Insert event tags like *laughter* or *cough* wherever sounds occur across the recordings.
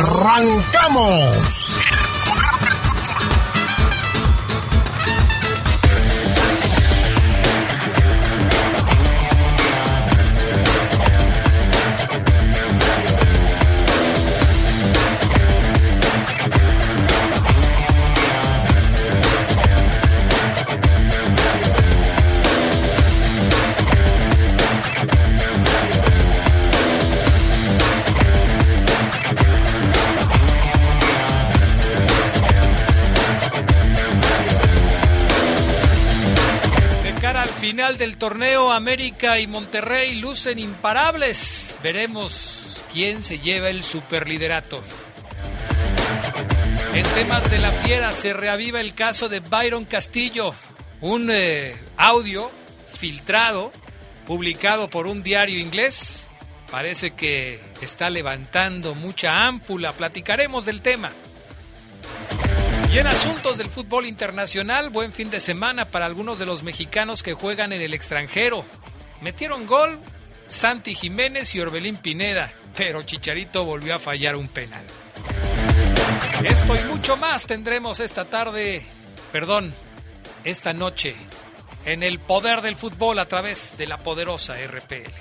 ¡Arrancamos! Del torneo, América y Monterrey lucen imparables. Veremos quién se lleva el superliderato. En temas de la fiera se reaviva el caso de Byron Castillo, un eh, audio filtrado, publicado por un diario inglés. Parece que está levantando mucha ámpula. Platicaremos del tema. Y en asuntos del fútbol internacional, buen fin de semana para algunos de los mexicanos que juegan en el extranjero. Metieron gol Santi Jiménez y Orbelín Pineda, pero Chicharito volvió a fallar un penal. Esto y mucho más tendremos esta tarde, perdón, esta noche, en el poder del fútbol a través de la poderosa RPL.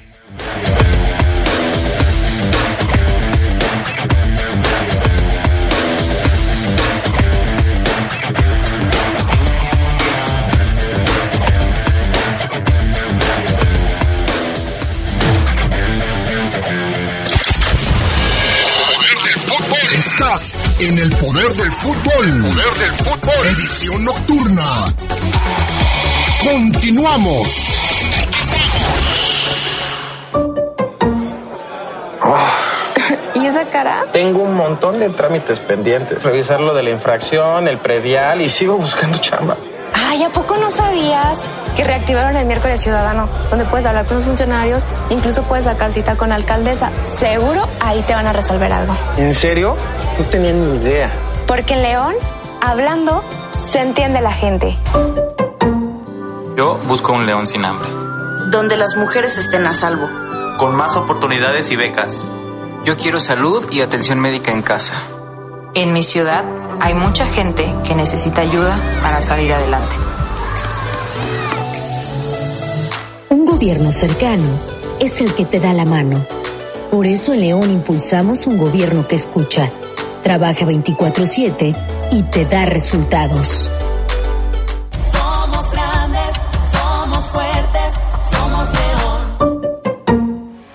Estás en el poder del fútbol. Poder del fútbol. Edición nocturna. Continuamos. ¿Y esa cara? Tengo un montón de trámites pendientes. Revisar lo de la infracción, el predial y sigo buscando chamba. Ay, ¿a poco no sabías que reactivaron el miércoles ciudadano? Donde puedes hablar con los funcionarios, incluso puedes sacar cita con la alcaldesa. Seguro ahí te van a resolver algo. ¿En serio? No tenía ni idea. Porque en León, hablando, se entiende la gente. Yo busco un León sin hambre. Donde las mujeres estén a salvo. Con más oportunidades y becas. Yo quiero salud y atención médica en casa. En mi ciudad hay mucha gente que necesita ayuda para salir adelante. Un gobierno cercano es el que te da la mano. Por eso en León impulsamos un gobierno que escucha, trabaja 24/7 y te da resultados.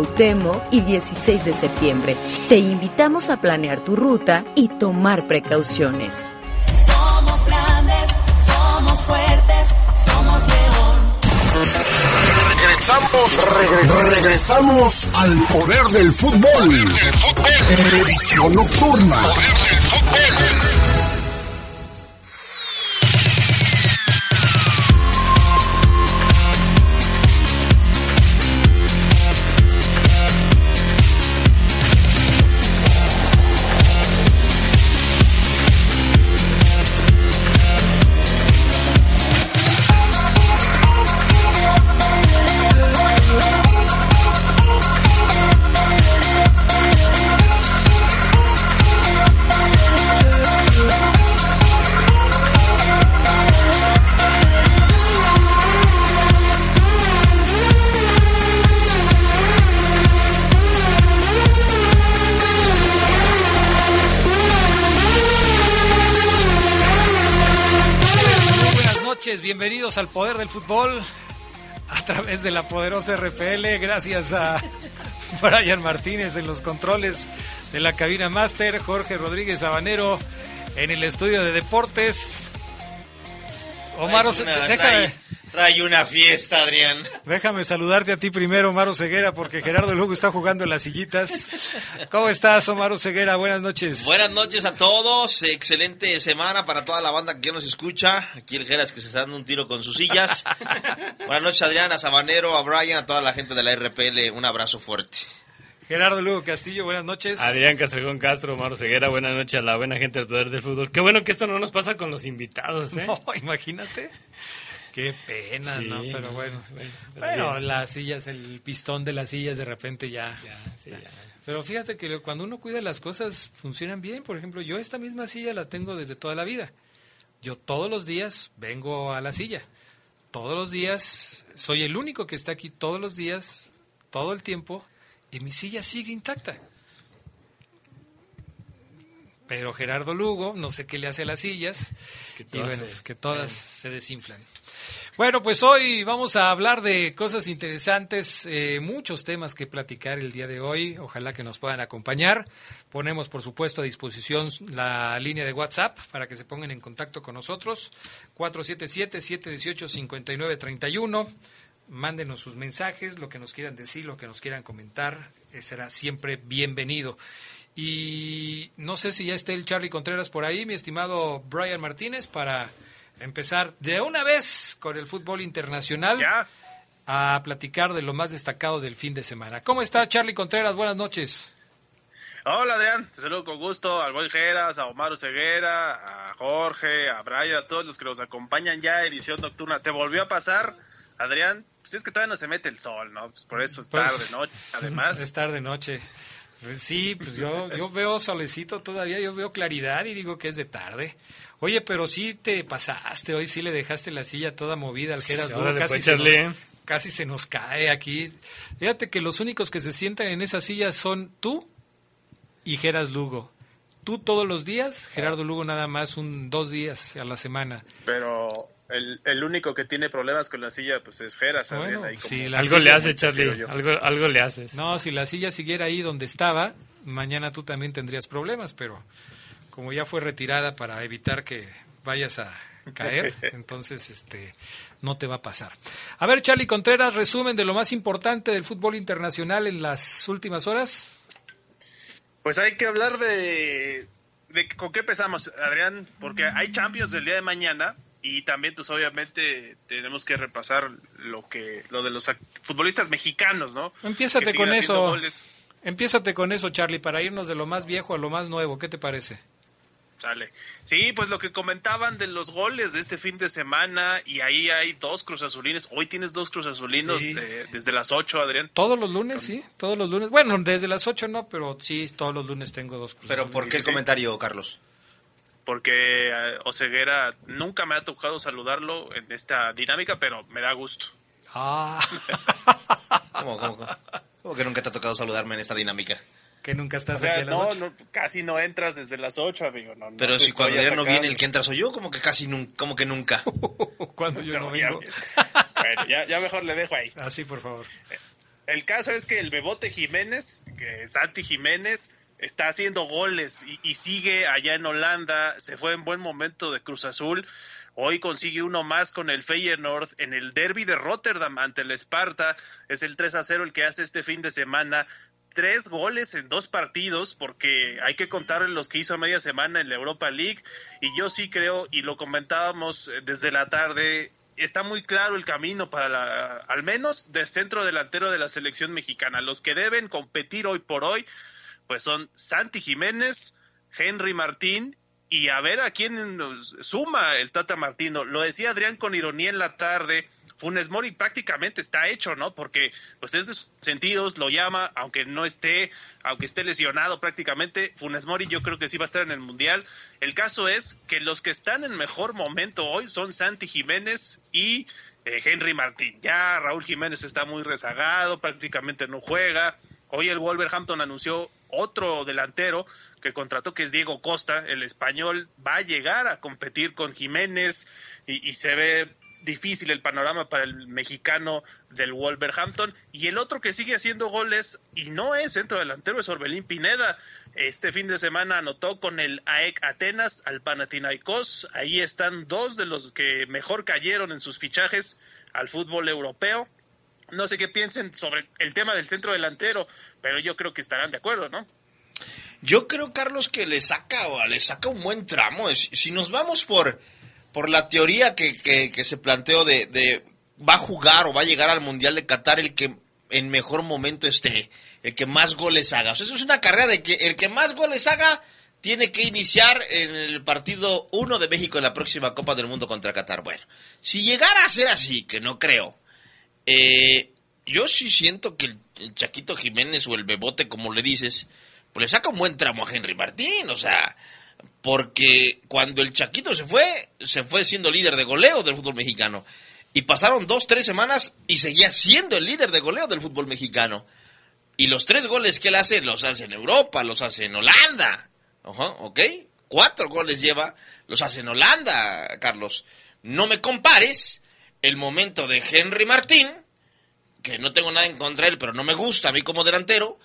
Cuauhtémoc y 16 de septiembre. Te invitamos a planear tu ruta y tomar precauciones. Somos grandes, somos fuertes, somos león. Regresamos, regresamos al poder del fútbol. Edición nocturna. Bienvenidos al Poder del Fútbol a través de la poderosa RPL. Gracias a *laughs* Brian Martínez en los controles de la cabina máster, Jorge Rodríguez Habanero en el estudio de deportes. Omar, déjame, trae, una fiesta, Adrián. déjame saludarte a ti primero, Omar Ceguera, porque Gerardo Lugo está jugando en las sillitas. ¿Cómo estás, Omar Ceguera? Buenas noches. Buenas noches a todos, excelente semana para toda la banda que ya nos escucha. Aquí el Geras que se está dando un tiro con sus sillas. *laughs* Buenas noches, Adrián, a Sabanero, a Brian, a toda la gente de la RPL. Un abrazo fuerte. Gerardo Lugo Castillo, buenas noches. Adrián Castrejón Castro, Maro Ceguera, buenas noches a la buena gente del Poder del Fútbol. Qué bueno que esto no nos pasa con los invitados, ¿eh? No, imagínate. Qué pena, Sí, ¿no? Pero no, bueno. bueno, pero Bueno, las sillas, el pistón de las sillas de repente ya. sí, ya. Pero fíjate que cuando uno cuida las cosas funcionan bien. Por ejemplo, yo esta misma silla la tengo desde toda la vida. Yo todos los días vengo a la silla. Todos los días, soy el único que está aquí todos los días, todo el tiempo, y mi silla sigue intacta. Pero Gerardo Lugo, no sé qué le hace a las sillas, Que y todas bueno, se- pues que todas se desinflan. Bueno, pues hoy vamos a hablar de cosas interesantes, eh, muchos temas que platicar el día de hoy. Ojalá que nos puedan acompañar. Ponemos, por supuesto, a disposición la línea de WhatsApp para que se pongan en contacto con nosotros. 477-718-5931. Mándenos sus mensajes, lo que nos quieran decir, lo que nos quieran comentar. eh, será siempre bienvenido. Y no sé si ya esté el Charlie Contreras por ahí, mi estimado Brian Martínez, para empezar de una vez con el fútbol internacional a platicar de lo más destacado del fin de semana. ¿Cómo está Charlie Contreras? Buenas noches. Hola Adrián, te saludo con gusto al buen Geras, a Omar Ceguera, a Jorge, a Brian, a todos los que nos acompañan ya edición nocturna. ¿Te volvió a pasar, Adrián? Pues es que todavía no se mete el sol, ¿no? Pues por eso es Pues- tarde, noche, además. *laughs* Es tarde noche. Pues Sí, pues yo, yo veo solecito todavía, yo veo claridad y digo que es de tarde. Oye, pero sí te pasaste, hoy sí le dejaste la silla toda movida al Geras Sí, Lugo, órale, casi, pues, se Charlie, nos, casi se nos cae aquí. Fíjate que los únicos que se sientan en esa silla son tú y Geras Lugo. Tú todos los días, Gerardo Lugo nada más un dos días a la semana. Pero el, el único que tiene problemas con la silla, pues es Geras, Adrián. Bueno, la Algo le hace, Charlie. Algo, algo le haces. No, si la silla siguiera ahí donde estaba, mañana tú también tendrías problemas, pero como ya fue retirada para evitar que vayas a caer, *laughs* entonces este no te va a pasar. A ver, Charlie Contreras, resumen de lo más importante del fútbol internacional en las últimas horas. Pues hay que hablar de, de con qué empezamos, Adrián, porque hay Champions el día de mañana y también pues obviamente tenemos que repasar lo que lo de los futbolistas mexicanos, ¿no? Siguen con eso. goles. Empiézate con eso, Charlie, para irnos de lo más viejo a lo más nuevo. ¿Qué te parece? Sale. Sí, pues lo que comentaban de los goles de este fin de semana y ahí hay dos cruzazulines. Hoy tienes dos cruzazulinos Sí. de- desde las 8, Adrián. Todos los lunes, sí, todos los lunes. Bueno, desde las 8 no, pero sí, todos los lunes tengo dos. Pero ¿por qué el comentario, Carlos? Porque eh, Oseguera nunca me ha tocado saludarlo en esta dinámica, pero me da gusto. Ah. *laughs* ¿Cómo, cómo, cómo? ¿Cómo que nunca te ha tocado saludarme en esta dinámica? Que nunca estás O sea, aquí a las no, 8. no, casi no entras desde las 8, amigo. No, no Pero te si cuando Adrián no viene, el que entra soy yo, como que casi nunca, como que nunca. *laughs* Cuando yo no, vengo. Bueno, ya, ya mejor le dejo ahí. *laughs* Así, por favor. El caso es que el Bebote Jiménez, que Santi Jiménez, está haciendo goles y, y sigue allá en Holanda. Se fue en buen momento de Cruz Azul. Hoy consigue uno más con el Feyenoord en el derby de Rotterdam ante el Esparta. Es el 3 a 0 el que hace este fin de semana. Tres goles en dos partidos, porque hay que contar los que hizo a media semana en la Europa League. Y yo sí creo, y lo comentábamos eh, desde la tarde, está muy claro el camino para la, al menos de centro delantero de la selección mexicana. Los que deben competir hoy por hoy, pues son Santi Jiménez, Henry Martín y a ver a quién nos suma el Tata Martino. Lo decía Adrián con ironía en la tarde. Funes Mori prácticamente está hecho, ¿no? Porque pues es de sus sentidos, lo llama, aunque no esté, aunque esté lesionado prácticamente, Funes Mori yo creo que sí va a estar en el Mundial. El caso es que los que están en mejor momento hoy son Santi Jiménez y eh, Henry Martín. Ya Raúl Jiménez está muy rezagado, prácticamente no juega. Hoy el Wolverhampton anunció otro delantero que contrató, que es Diego Costa, el español, va a llegar a competir con Jiménez y, y se ve difícil el panorama para el mexicano del Wolverhampton. Y el otro que sigue haciendo goles y no es centro delantero es Orbelín Pineda. Este fin de semana anotó con el AEK Atenas al Panathinaikos. Ahí están dos de los que mejor cayeron en sus fichajes al fútbol europeo. No sé qué piensen sobre el tema del centro delantero, pero yo creo que estarán de acuerdo, ¿no? Yo creo, Carlos, que le saca, le saca un buen tramo. Si nos vamos por, por la teoría que, que, se planteó de, va a jugar o va a llegar al Mundial de Qatar el que en mejor momento esté, el que más goles haga. O sea, eso es una carrera de que el que más goles haga tiene que iniciar en el partido 1 de México en la próxima Copa del Mundo contra Qatar. Bueno, si llegara a ser así, que no creo, eh, yo sí siento que el Chaquito Jiménez o el Bebote, como le dices, pues le saca un buen tramo a Henry Martín, o sea, porque cuando el Chaquito se fue, se fue siendo líder de goleo del fútbol mexicano. Y pasaron dos, tres semanas y seguía siendo el líder de goleo del fútbol mexicano. Y los tres goles que él hace, los hace en Europa, los hace en Holanda. ¿Ok? Cuatro goles lleva, los hace en Holanda, Carlos. No me compares el momento de Henry Martín, que no tengo nada en contra de él, pero no me gusta a mí como delantero,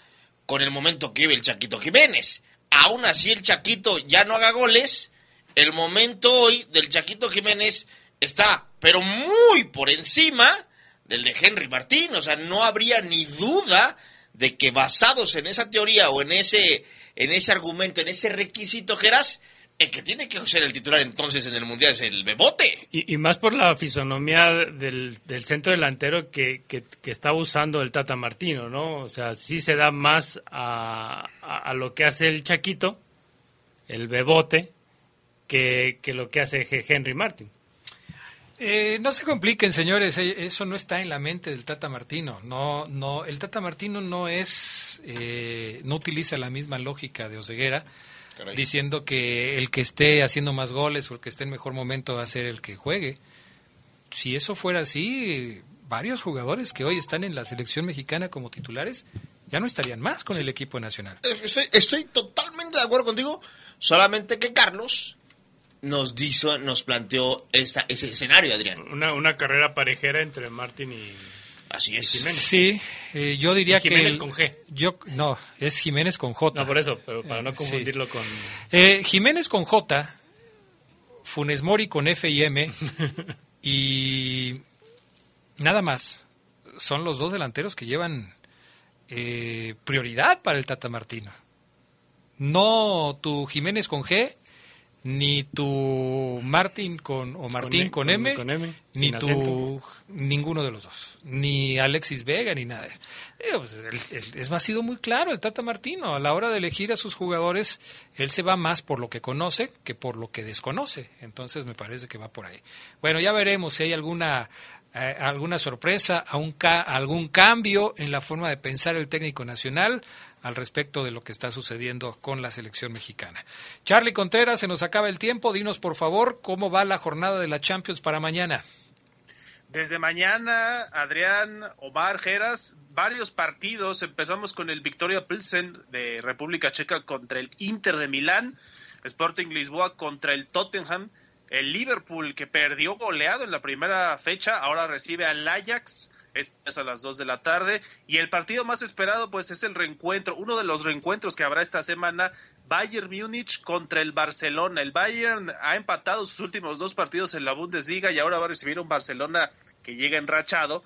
con el momento que vive el Chaquito Jiménez. Aún así el Chaquito ya no haga goles, el momento hoy del Chaquito Jiménez está, pero muy por encima del de Henry Martín. O sea, no habría ni duda de que basados en esa teoría o en ese, en ese argumento, en ese requisito, Geras, el que tiene que ser el titular entonces en el Mundial es el Bebote. Y, más por la fisonomía del, centro delantero que, que, está usando el Tata Martino, ¿no? O sea, sí se da más a, a, lo que hace el Chaquito, el Bebote, que, que lo que hace Henry Martin. Eh, no se compliquen, señores. Eh, eso no está en la mente del Tata Martino. No, no. El Tata Martino no es, eh, no utiliza la misma lógica de Oseguera diciendo que el que esté haciendo más goles o el que esté en mejor momento va a ser el que juegue. Si eso fuera así, varios jugadores que hoy están en la selección mexicana como titulares ya no estarían más con el equipo nacional. Estoy, totalmente de acuerdo contigo, solamente que Carlos nos dijo, nos planteó esta, ese escenario, Adrián. Una, una carrera parejera entre Martín y Así es. Sí, eh, yo diría que... Jiménez con G. Yo, no, es Jiménez con J. No, por eso, pero para no confundirlo con... Eh, Jiménez con J, Funes Mori con F y M, *laughs* y nada más. Son los dos delanteros que llevan eh, prioridad para el Tata Martino. No tu Jiménez con G ni tu Martín con o Martín con, M, ni tu ninguno de los dos, ni Alexis Vega ni nada. Eh, pues, es ha sido muy claro el Tata Martino a la hora de elegir a sus jugadores, él se va más por lo que conoce que por lo que desconoce. Entonces me parece que va por ahí. Bueno, ya veremos si hay alguna eh, alguna sorpresa, algún cambio en la forma de pensar el técnico nacional al respecto de lo que está sucediendo con la selección mexicana. Charlie Contreras, se nos acaba el tiempo. Dinos, por favor, cómo va la jornada de la Champions para mañana. Desde mañana, Adrián, Omar, Geras, varios partidos. Empezamos con el Victoria Pilsen de República Checa contra el Inter de Milán, Sporting Lisboa contra el Tottenham, el Liverpool que perdió goleado en la primera fecha, ahora recibe al Ajax, es a las 2 de la tarde. Y el partido más esperado, pues, es el reencuentro, uno de los reencuentros que habrá esta semana, Bayern Múnich contra el Barcelona. El Bayern ha empatado sus últimos dos partidos en la Bundesliga y ahora va a recibir un Barcelona que llega enrachado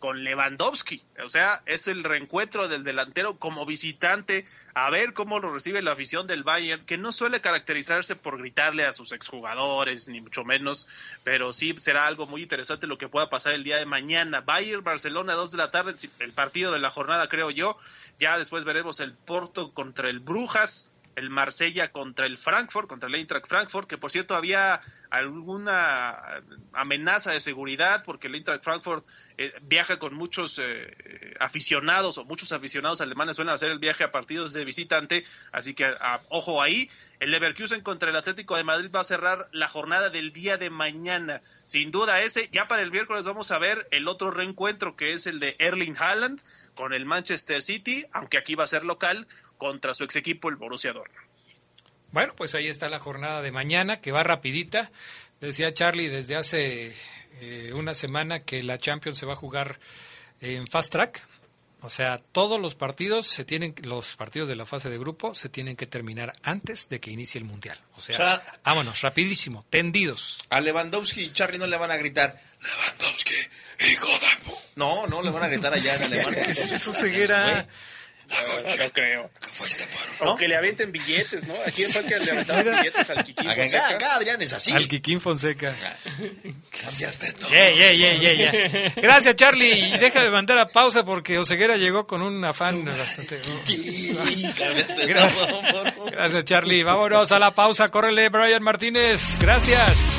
con Lewandowski. O sea, es el reencuentro del delantero como visitante, a ver cómo lo recibe la afición del Bayern, que no suele caracterizarse por gritarle a sus exjugadores, ni mucho menos, pero sí será algo muy interesante lo que pueda pasar el día de mañana. Bayern, Barcelona, dos de la tarde, el partido de la jornada, creo yo. Ya después veremos el Porto contra el Brujas el Marsella contra el Frankfurt, contra el Eintracht Frankfurt, que por cierto había alguna amenaza de seguridad porque el Eintracht Frankfurt eh, viaja con muchos eh, aficionados o muchos aficionados alemanes suelen hacer el viaje a partidos de visitante, así que ojo ahí. El Leverkusen contra el Atlético de Madrid va a cerrar la jornada del día de mañana. Sin duda ese, ya para el miércoles vamos a ver el otro reencuentro que es el de Erling Haaland con el Manchester City, aunque aquí va a ser local, contra su ex equipo, el Borussia Dortmund. Bueno, pues ahí está la jornada de mañana, que va rapidita. Decía Charlie, desde hace eh, una semana que la Champions se va a jugar en Fast Track. O sea, todos los partidos se tienen, los partidos de la fase de grupo se tienen que terminar antes de que inicie el mundial. O sea, O sea, vámonos, rapidísimo, tendidos. A Lewandowski y Charlie no le van a gritar, Lewandowski, hijo de... pu-". No, no, le van a gritar allá en *laughs* Alemania. ¿Qué es eso, ceguera? No, no creo. Aunque le avienten billetes, ¿no? Aquí en Parque *laughs* le aventaban billetes al Kikín Acá, Fonseca. acá, acá, Adrián es así. Al Kikín Fonseca. Cambiaste todo. Yeah, yeah, yeah, yeah, yeah. Gracias, Charlie. Y déjame mandar a pausa porque Oseguera llegó con un afán bastante. Todo. Gracias, Charlie. Vámonos a la pausa. Córrele, Brian Martínez. Gracias.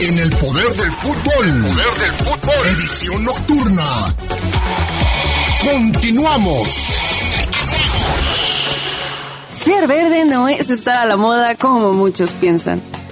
En el poder del fútbol. Poder del fútbol. Edición nocturna. Continuamos. Ser verde no es estar a la moda como muchos piensan.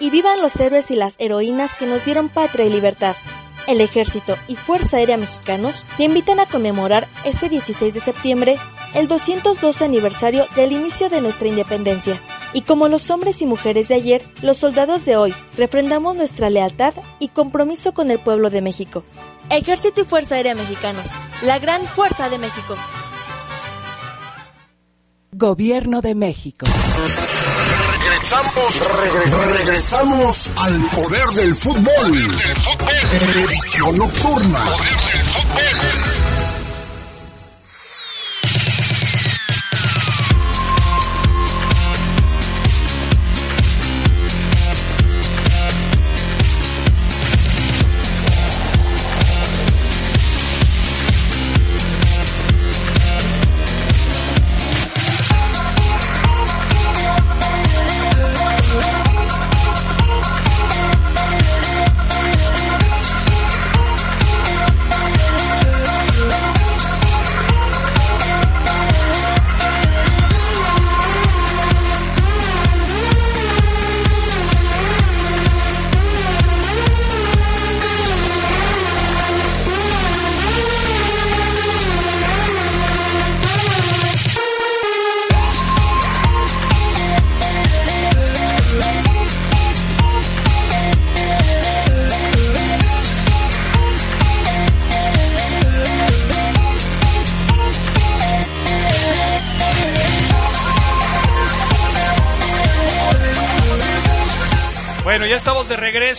Y vivan los héroes y las heroínas que nos dieron patria y libertad. El Ejército y Fuerza Aérea Mexicanos te invitan a conmemorar este 16 de septiembre el 212 aniversario del inicio de nuestra independencia. Y como los hombres y mujeres de ayer, los soldados de hoy refrendamos nuestra lealtad y compromiso con el pueblo de México. Ejército y Fuerza Aérea Mexicanos, la gran fuerza de México. Gobierno de México. Regresamos, regre- regresamos al poder del fútbol. Edición nocturna. Bueno,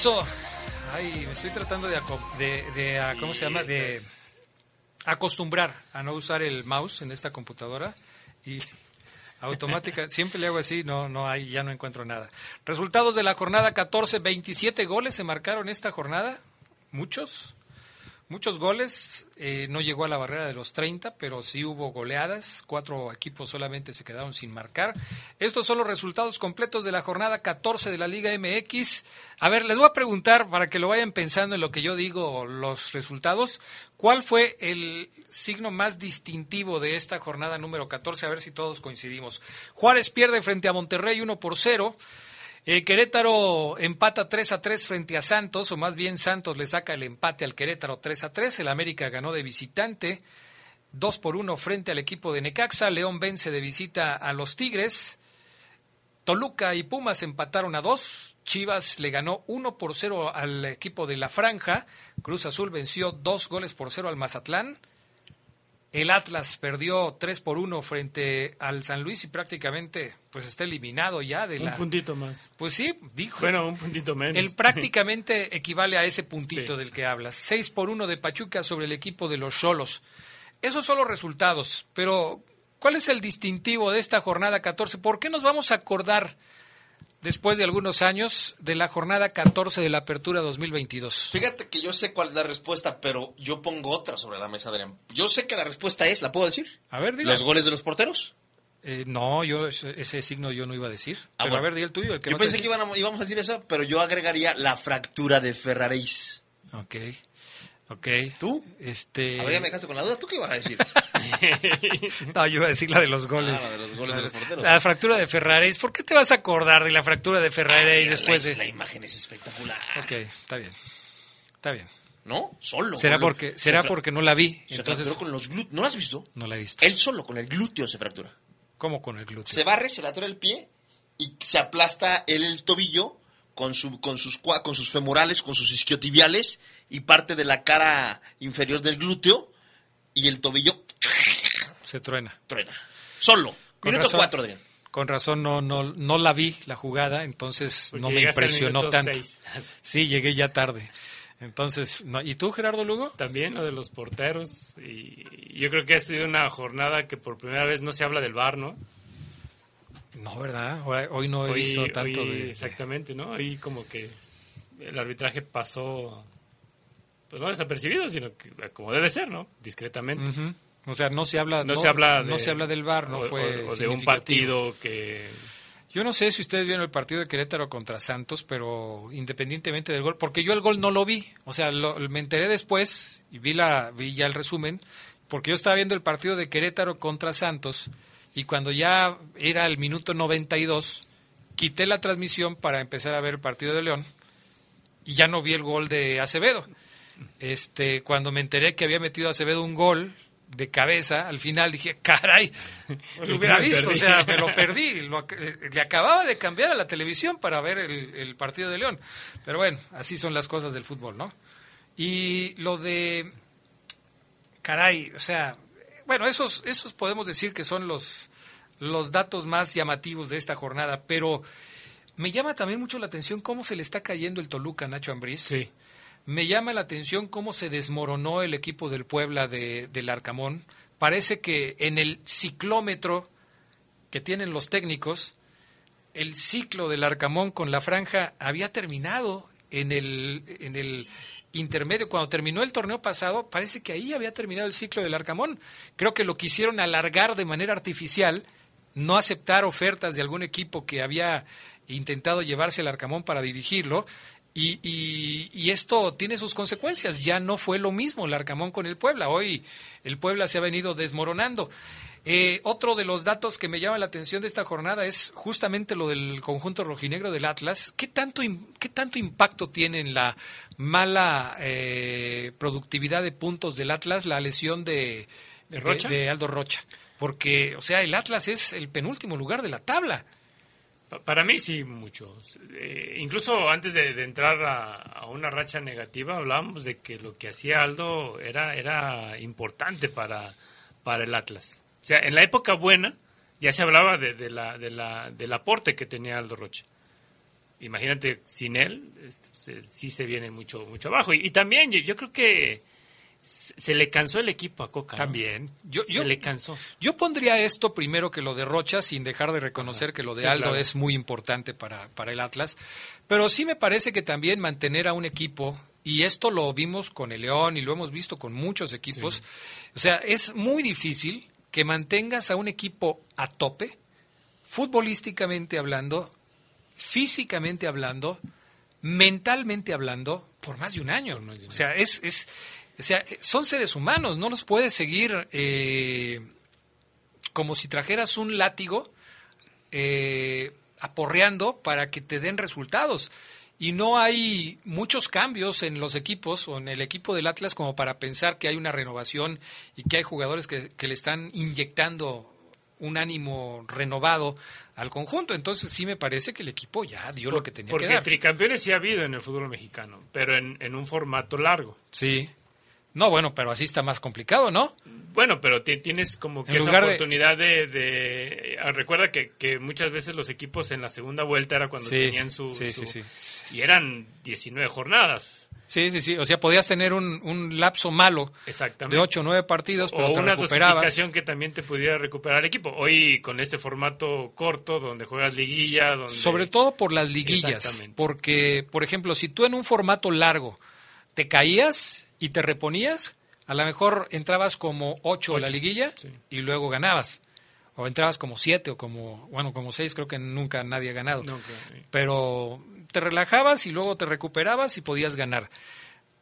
regreso. Ay, me estoy tratando de, de, de, ah, ¿cómo se llama? De acostumbrar a no usar el mouse en esta computadora y *laughs* automática, siempre le hago así, no, no hay, ya no encuentro nada. Resultados de la jornada 14, 27 goles se marcaron esta jornada, muchos, muchos goles, eh, no llegó a la barrera de los 30, pero sí hubo goleadas, cuatro equipos solamente se quedaron sin marcar. Estos son los resultados completos de la jornada 14 de la Liga MX. A ver, les voy a preguntar para que lo vayan pensando en lo que yo digo, los resultados. ¿Cuál fue el signo más distintivo de esta jornada número 14? A ver si todos coincidimos. Juárez pierde frente a Monterrey 1 por 0. Eh, Querétaro empata 3 a 3 frente a Santos, o más bien Santos le saca el empate al Querétaro 3 a 3. El América ganó de visitante 2 por 1 frente al equipo de Necaxa. León vence de visita a los Tigres. Toluca y Pumas empataron a 2. Chivas le ganó 1 por 0 al equipo de La Franja. Cruz Azul venció 2 goles por 0 al Mazatlán. El Atlas perdió 3 por 1 frente al San Luis y prácticamente pues está eliminado ya de Un la... puntito más. Pues sí, dijo. Bueno, un puntito menos. El prácticamente equivale a ese puntito Sí. del que hablas. 6 por 1 de Pachuca sobre el equipo de los Cholos. Esos son los resultados, pero ¿cuál es el distintivo de esta jornada 14? ¿Por qué nos vamos a acordar después de algunos años de la jornada 14 de la Apertura 2022? Fíjate que yo sé cuál es la respuesta, pero yo pongo otra sobre la mesa, Adrián. Yo sé que la respuesta es, ¿la puedo decir? A ver, dile. Los goles de los porteros. Eh, no, yo ese, ese signo yo no iba a decir. Ah, pero bueno. a ver, di el tuyo. El que Yo pensé que iban a- íbamos a decir eso, pero yo agregaría la fractura de Ferraréis. Ok, ok. ¿Tú? Este... A ver, ya me dejaste con la duda. ¿Tú qué ibas a decir? *laughs* *laughs* No, yo iba a decir la de los goles. Ah, la de los goles de los porteros. La fractura de Ferraréis. ¿Por qué te vas a acordar de la fractura de Ferraréis después la, de...? la imagen es espectacular. Ok, está bien. Está bien. ¿No? Solo. Será porque, se será porque no la vi. Se Entonces, fracturó con los glúteos. ¿No lo has visto? no la he visto. Él solo, con el glúteo se fractura. ¿Cómo con el glúteo? Se barre, se le atora el pie y se aplasta él el tobillo con, su, con, sus, con sus femorales, con sus isquiotibiales y parte de la cara inferior del glúteo y el tobillo Se truena. truena. Solo. Con Minuto razón. cuatro, Adrián. Con razón no, no, no la vi la jugada, entonces Porque no me impresionó minuto tanto. seis. *laughs* Sí, llegué ya tarde. Entonces, no. ¿y tú, Gerardo Lugo? También lo de los porteros. Y yo creo que ha sido una jornada que por primera vez no se habla del VAR, ¿no? No, ¿verdad? Hoy, hoy no he visto tanto hoy de... Exactamente, ¿no? Ahí como que el arbitraje pasó, pues no desapercibido, sino que como debe ser, ¿no? Discretamente. Ujú. O sea, no se habla, No se habla no de- se habla del VAR, no o- fue o- de un partido que Yo no sé si ustedes vieron el partido de Querétaro contra Santos, pero independientemente del gol, porque yo el gol no lo vi, o sea, lo- me enteré después y vi la vi ya el resumen, porque yo estaba viendo el partido de Querétaro contra Santos y cuando ya era el minuto 92 quité la transmisión para empezar a ver el partido de León y ya no vi el gol de Acevedo. Este, cuando me enteré que había metido Acevedo un gol de cabeza, al final dije, caray, *laughs* lo hubiera visto, o sea, me lo *laughs* perdí. Lo le acababa de cambiar a la televisión para ver el, el partido de León. Pero bueno, así son las cosas del fútbol, ¿no? Y lo de, caray, o sea, bueno, esos, esos podemos decir que son los, los datos más llamativos de esta jornada, pero me llama también mucho la atención cómo se le está cayendo el Toluca a Nacho Ambriz. Sí. Me llama la atención cómo se desmoronó el equipo del Puebla de, del Arcamón. Parece que en el ciclómetro que tienen los técnicos, el ciclo del Arcamón con la franja había terminado en el, en el intermedio. Cuando terminó el torneo pasado, parece que ahí había terminado el ciclo del Arcamón. Creo que lo quisieron alargar de manera artificial, no aceptar ofertas de algún equipo que había intentado llevarse al Arcamón para dirigirlo. Y, y- y esto tiene sus consecuencias. Ya no fue lo mismo el Arcamón con el Puebla. Hoy el Puebla se ha venido desmoronando. Eh, otro de los datos que me llama la atención de esta jornada es justamente lo del conjunto rojinegro del Atlas. ¿Qué tanto, qué tanto impacto tiene en la mala eh, productividad de puntos del Atlas la lesión de, ¿De Rocha? de Aldo Rocha? Porque, o sea, el Atlas es el penúltimo lugar de la tabla. Pa- Para mí sí, mucho. Eh, incluso antes de, entrar a, una racha negativa, hablábamos de que lo que hacía Aldo era, era importante para, para el Atlas. O sea, en la época buena ya se hablaba de, la, de la, del aporte que tenía Aldo Rocha. Imagínate, sin él, este, se- sí se viene mucho, mucho abajo. Y, también yo creo que se se le cansó el equipo a Coca. ¿no? También. Yo, Se yo, le cansó. Yo pondría esto primero que lo de Rocha, sin dejar de reconocer que lo de Sí, Aldo claro. es muy importante para, para el Atlas. Pero sí me parece que también mantener a un equipo, y esto lo vimos con el León y lo hemos visto con muchos equipos, o sea, es muy difícil que mantengas a un equipo a tope, futbolísticamente hablando, físicamente hablando, mentalmente hablando, por más de un año. O sea, es, es, o sea, son seres humanos, no los puedes seguir eh, como si trajeras un látigo eh, aporreando para que te den resultados. Y no hay muchos cambios en los equipos o en el equipo del Atlas como para pensar que hay una renovación y que hay jugadores que, que le están inyectando un ánimo renovado al conjunto. Entonces sí me parece que el equipo ya dio lo que tenía Porque que dar. tricampeones sí ha habido en el fútbol mexicano, pero en, en un formato largo. Sí. No, bueno, pero así está más complicado, ¿no? Bueno, pero ti- tienes como que En esa de- oportunidad de... de- ah, recuerda que, que muchas veces los equipos en la segunda vuelta era cuando Sí, tenían su, sí, su- sí, sí. Y eran 19 jornadas. Sí, sí, sí. O sea, podías tener un, un lapso malo Exactamente. de 8 o 9 partidos, pero o te una dosificación que también te pudiera recuperar el equipo. Hoy con este formato corto donde juegas liguilla, donde... Sobre todo por las liguillas. Exactamente. Porque, por ejemplo, si tú en un formato largo te caías y te reponías, a lo mejor entrabas como 8 a la liguilla sí. y luego ganabas. o entrabas como siete o como, bueno, como seis, creo que nunca nadie ha ganado. Pero te relajabas y luego te recuperabas y podías ganar.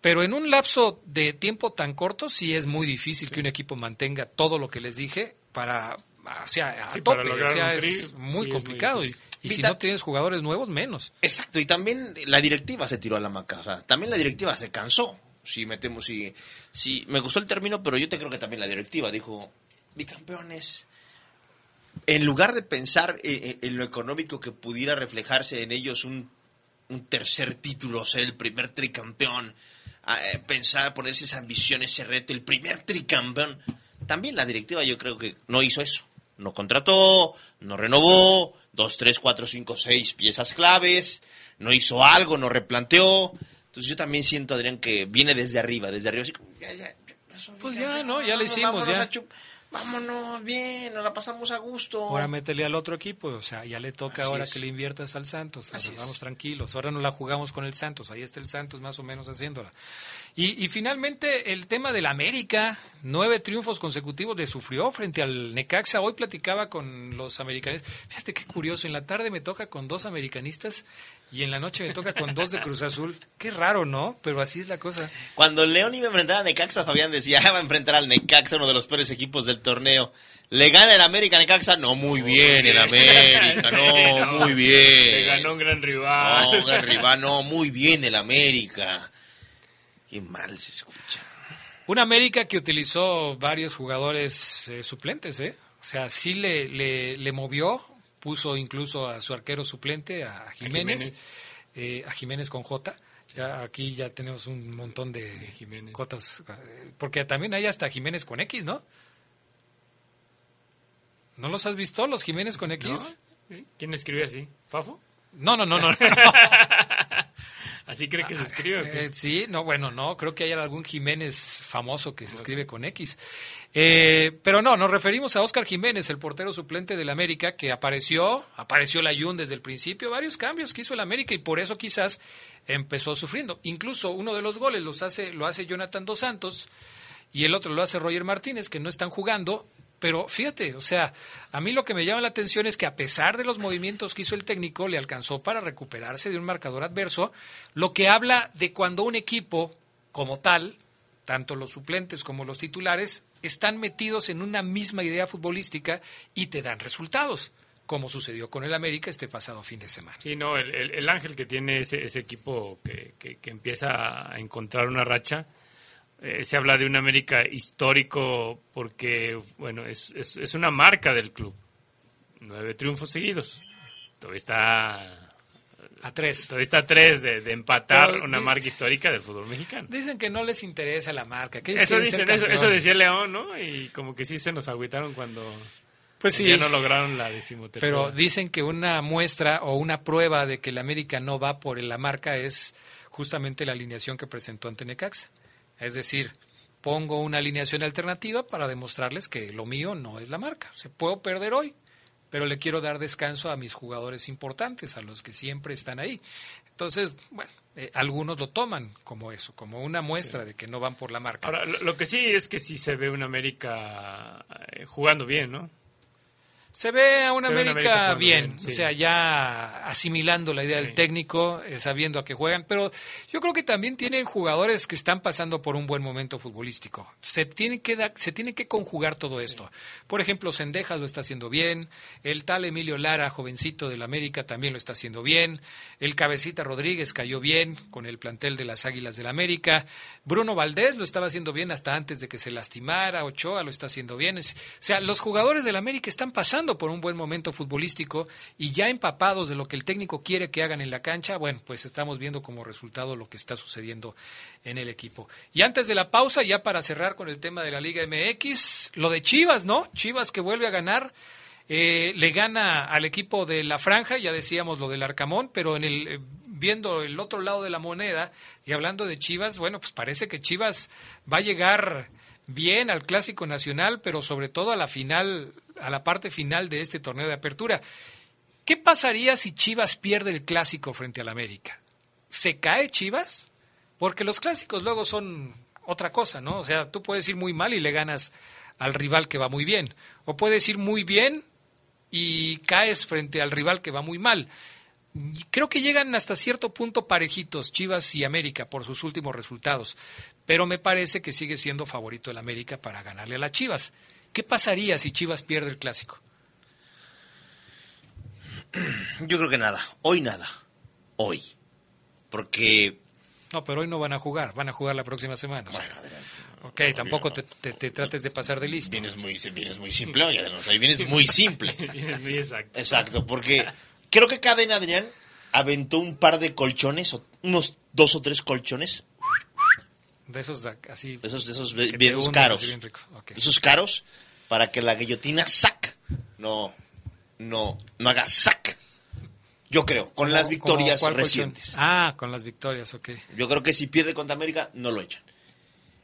Pero en un lapso de tiempo tan corto sí es muy difícil que un equipo mantenga todo lo que les dije para, o sea, a Sí, tope, o sea, es sí, es muy complicado. y, y si no tienes jugadores nuevos, menos. Exacto, y también la directiva se tiró a la maca. O sea, también la directiva se cansó. Si metemos, si, si me gustó el término, pero yo te creo que también la directiva dijo, bicampeones. En lugar de pensar en, en lo económico que pudiera reflejarse en ellos un, un tercer título, ser el primer tricampeón, a, eh, pensar, ponerse esa ambición, ese reto, el primer tricampeón. También la directiva yo creo que no hizo eso. No contrató, no renovó, dos, tres, cuatro, cinco, seis piezas claves, no hizo algo, no replanteó. Entonces yo también siento, Adrián, que viene desde arriba, desde arriba, así como, ya, ya, Pues ya, ¿no? Ya Vámonos, hicimos, ya. vámonos bien, nos la pasamos a gusto. Ahora métele al otro equipo, o sea, ya le toca Así ahora es. que le inviertas al Santos, vamos tranquilos, ahora no la jugamos con el Santos, ahí está el Santos más o menos haciéndola. Y, y finalmente el tema del América, nueve triunfos consecutivos le sufrió frente al Necaxa, hoy platicaba con los americanistas, fíjate qué curioso, en la tarde me toca con dos americanistas y en la noche me toca con dos de Cruz Azul, qué raro, ¿no? Pero así es la cosa. Cuando León iba a enfrentar a Necaxa, Fabián decía, "Ah, va a enfrentar al Necaxa, uno de los peores equipos del torneo. ¿Le gana el América a Necaxa? No, muy bien el América, *laughs* no, muy bien. Le ganó un gran rival. No, gran rival, no, muy bien el América. Qué mal se escucha. Un América que utilizó varios jugadores eh, suplentes, ¿eh? O sea, sí le, le, le movió, puso incluso a su arquero suplente, a Jiménez, Jiménez. eh, a Jiménez con J. Ya aquí ya tenemos un montón de, Jiménez. Jotas, eh, porque también hay hasta Jiménez con X, ¿no? ¿No los has visto, los Jiménez con X? ¿No? ¿Quién escribe así? ¿Fafo? No, no, no, no. no. *laughs* ¿Así cree que se escribe? o qué? Eh, sí, no, bueno, no, creo que hay algún Jiménez famoso que se escribe con X. Eh, pero no, nos referimos a Oscar Jiménez, el portero suplente del América, que apareció, apareció la Jun desde el principio, varios cambios que hizo el América y por eso quizás empezó sufriendo. Incluso uno de los goles los hace, lo hace Jonathan Dos Santos y el otro lo hace Roger Martínez, que no están jugando. Pero fíjate, o sea, a mí lo que me llama la atención es que a pesar de los movimientos que hizo el técnico, le alcanzó para recuperarse de un marcador adverso, lo que habla de cuando un equipo como tal, tanto los suplentes como los titulares, están metidos en una misma idea futbolística y te dan resultados, como sucedió con el América este pasado fin de semana. Sí, no, el, el- el ángel que tiene ese, ese equipo que- que empieza a encontrar una racha, eh, se habla de un América histórico porque, bueno, es, es, es una marca del club. Nueve triunfos seguidos. Todavía está a tres. Todavía está a tres de, de empatar Pero una marca histórica del fútbol mexicano. Dicen que no les interesa la marca. Que Eso, dicen, decía León, ¿no? Y como que sí se nos agüitaron cuando Pues sí. ya no lograron la decimotercera. Pero dicen que una muestra o una prueba de que el América no va por la marca es justamente la alineación que presentó ante Necaxa. Es decir, pongo una alineación alternativa para demostrarles que lo mío no es la marca. Se puedo perder hoy, pero le quiero dar descanso a mis jugadores importantes, a los que siempre están ahí. Entonces, bueno, eh, algunos lo toman como eso, como una muestra de que no van por la marca. Ahora, lo, lo que sí es que sí se ve un América eh, jugando bien, ¿no? Se ve a un América, bien, bien, sí. o sea, ya asimilando la idea del técnico, eh, sabiendo a qué juegan, pero yo creo que también tienen jugadores que están pasando por un buen momento futbolístico. Se tiene que da- se tiene que conjugar todo esto. Por ejemplo, Sendejas lo está haciendo bien, el tal Emilio Lara, jovencito del América, también lo está haciendo bien, el Cabecita Rodríguez cayó bien con el plantel de las Águilas del América, Bruno Valdés lo estaba haciendo bien hasta antes de que se lastimara, Ochoa lo está haciendo bien. O sea, los jugadores del América están pasando por un buen momento futbolístico y ya empapados de lo que el técnico quiere que hagan en la cancha, bueno, pues estamos viendo como resultado lo que está sucediendo en el equipo. Y antes de la pausa, ya para cerrar con el tema de la Liga MX, lo de Chivas, ¿no? Chivas que vuelve a ganar. eh, le gana al equipo de la franja, ya decíamos lo del Arcamón, pero en el eh, viendo el otro lado de la moneda y hablando de Chivas, bueno, pues parece que Chivas va a llegar bien al clásico nacional, pero sobre todo a la final, a la parte final de este torneo de apertura. ¿Qué pasaría si Chivas pierde el clásico frente al América? ¿Se cae Chivas? Porque los clásicos luego son otra cosa, ¿no? O sea, tú puedes ir muy mal y le ganas al rival que va muy bien. O puedes ir muy bien y caes frente al rival que va muy mal. Creo que llegan hasta cierto punto parejitos Chivas y América por sus últimos resultados, pero me parece que sigue siendo favorito el América para ganarle a las Chivas. ¿Qué pasaría si Chivas pierde el clásico? Yo creo que nada, hoy nada, hoy. Porque... No, pero hoy no van a jugar, van a jugar la próxima semana. Bueno, Ok, tampoco te, te, trates de pasar de listo. Vienes muy, vienes muy simple, oye, ahí vienes muy simple. *laughs* vienes muy exacto. Exacto, porque creo que Cadena Adrián aventó un par de colchones, unos dos o tres colchones. De esos así. De esos, de esos bien, caros. De esos caros para que la guillotina sac no, no, no haga sac. Yo creo, con las victorias recientes. Ah, con las victorias, ok. Yo creo que si pierde contra América, no lo echan.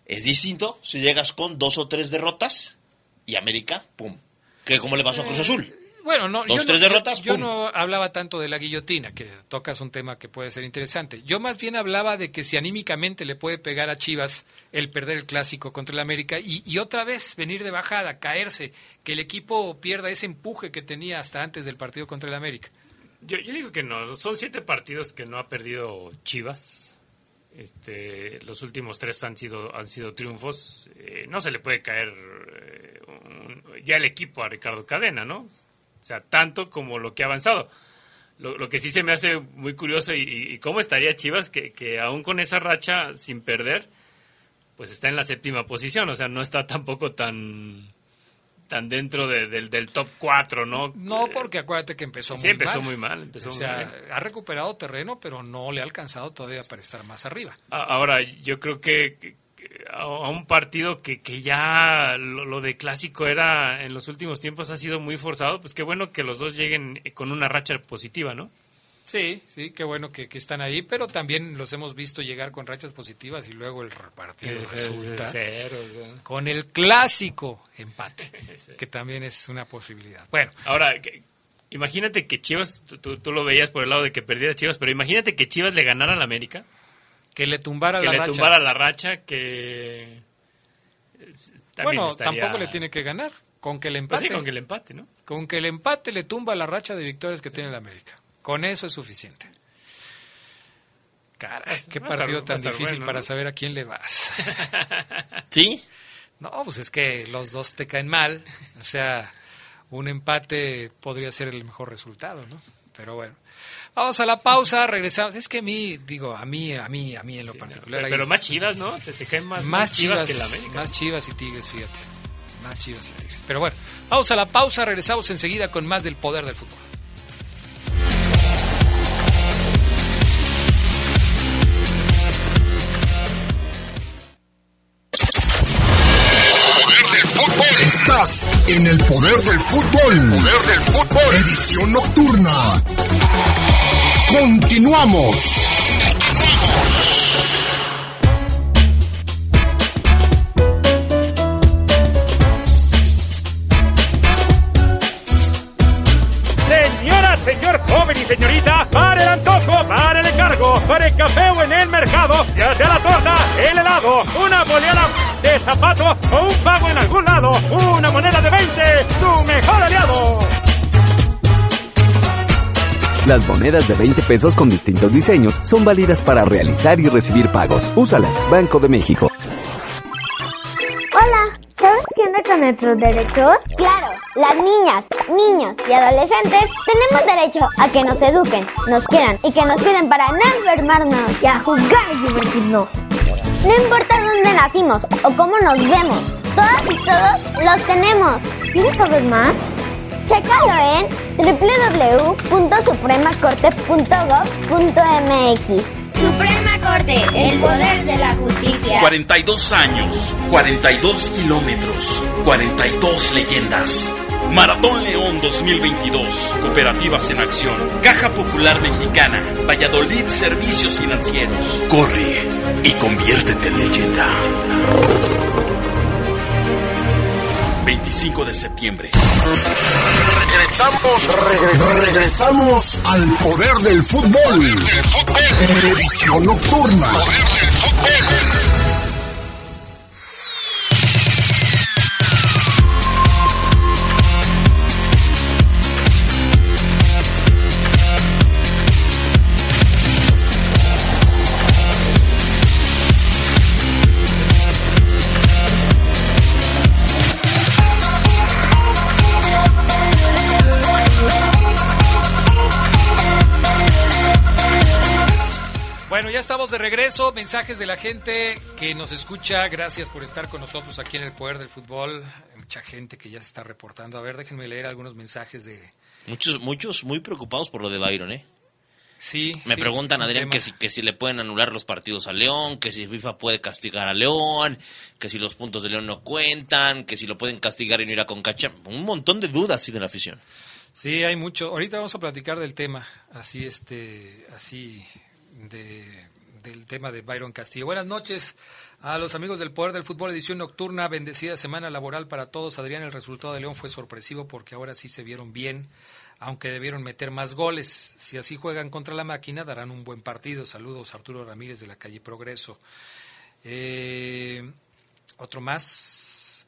Es distinto si llegas con dos o tres derrotas y América, pum. Que como le pasó a Cruz Azul. Bueno, no, dos, tres derrotas. Yo, no hablaba tanto de la guillotina, que tocas un tema que puede ser interesante. Yo más bien hablaba de que si anímicamente le puede pegar a Chivas el perder el clásico contra el América y, y otra vez venir de bajada, caerse, que el equipo pierda ese empuje que tenía hasta antes del partido contra el América. Yo, yo digo que no, son siete partidos que no ha perdido Chivas este, los últimos tres han sido, han sido triunfos. Eh, no se le puede caer eh, ya el equipo a Ricardo Cadena, ¿no? O sea, tanto como lo que ha avanzado. Lo, que sí se me hace muy curioso y, cómo estaría Chivas que, que aún con esa racha sin perder, pues está en la séptima posición. O sea, no está tampoco tan tan dentro del, top 4, ¿no? No, porque acuérdate que empezó muy empezó muy mal. o sea, ha recuperado terreno, pero no le ha alcanzado todavía para estar más arriba. Ahora, yo creo que, a un partido que, que ya lo, de clásico era en los últimos tiempos ha sido muy forzado, pues qué bueno que los dos lleguen con una racha positiva, ¿no? Sí, sí, qué bueno que, están ahí, pero también los hemos visto llegar con rachas positivas y luego el partido resulta con el clásico empate, *laughs* que también es una posibilidad. Bueno, ahora imagínate que Chivas, tú, lo veías por el lado de que perdiera Chivas, pero imagínate que Chivas le ganara a la América, que le tumbara que la le racha. tumbara la racha, que bueno, tampoco le tiene que ganar, con que el pues empate, con que el empate, ¿no? Con que el empate le tumba la racha de victorias que tiene la América. Con eso es suficiente. Caray, qué partido tan difícil para saber a quién le vas. *laughs* ¿Sí? No, pues es que los dos te caen mal. O sea, un empate podría ser el mejor resultado, ¿no? Pero bueno. Vamos a la pausa, regresamos. Es que a mí, digo, a mí, a mí, a mí en lo particular. pero, más chivas, ¿no? Te, caen más, más, chivas, que la América. Más chivas y tigres, fíjate. Más chivas y tigres. Pero bueno, vamos a la pausa, regresamos enseguida con más del poder del fútbol. En el poder del fútbol. Poder del fútbol. Edición nocturna. Continuamos. Señora, señor joven y señorita, para el antojo, para el encargo, para el café o en el mercado, ya sea la torta, el helado, una boleada de zapato o un pago en algún lado, una moneda de 20, su mejor aliado. Las monedas de 20 pesos con distintos diseños son válidas para realizar y recibir pagos. Úsalas, Banco de México. Hola, ¿sabes qué onda con nuestros derechos? Claro, las niñas, niños y adolescentes tenemos derecho a que nos eduquen, nos quieran y que nos cuiden para no enfermarnos y a jugar y divertirnos. No importa dónde nacimos o cómo nos vemos, todas y todos los tenemos. ¿Quieres saber más? Chécalo en www.supremacorte.gov.mx. Suprema Corte, el poder de la justicia. 42 años, 42 kilómetros, 42 leyendas. Maratón León 2022. Cooperativas en acción. Caja Popular Mexicana. Valladolid Servicios Financieros. Corre y conviértete en leyenda. 25 de septiembre. Regresamos, regresamos al poder del fútbol. Edición nocturna. Estamos de regreso. Mensajes de la gente que nos escucha. Gracias por estar con nosotros aquí en el Poder del Fútbol. Hay mucha gente que ya se está reportando. A ver, déjenme leer algunos mensajes de... Muchos, muchos muy preocupados por lo de Byron, ¿eh? Sí. Me sí, preguntan, Adrián, que si, que si le pueden anular los partidos a León, que si FIFA puede castigar a León, que si los puntos de León no cuentan, que si lo pueden castigar y no ir a Concacha. Un montón de dudas sí de la afición. Sí, hay mucho. Ahorita vamos a platicar del tema, así este, así de, del tema de Byron Castillo. Buenas noches a los amigos del Poder del Fútbol, edición nocturna, bendecida semana laboral para todos. Adrián, el resultado de León fue sorpresivo porque ahora sí se vieron bien, aunque debieron meter más goles. Si así juegan contra la máquina, darán un buen partido. Saludos, Arturo Ramírez de la calle Progreso. Eh, otro más.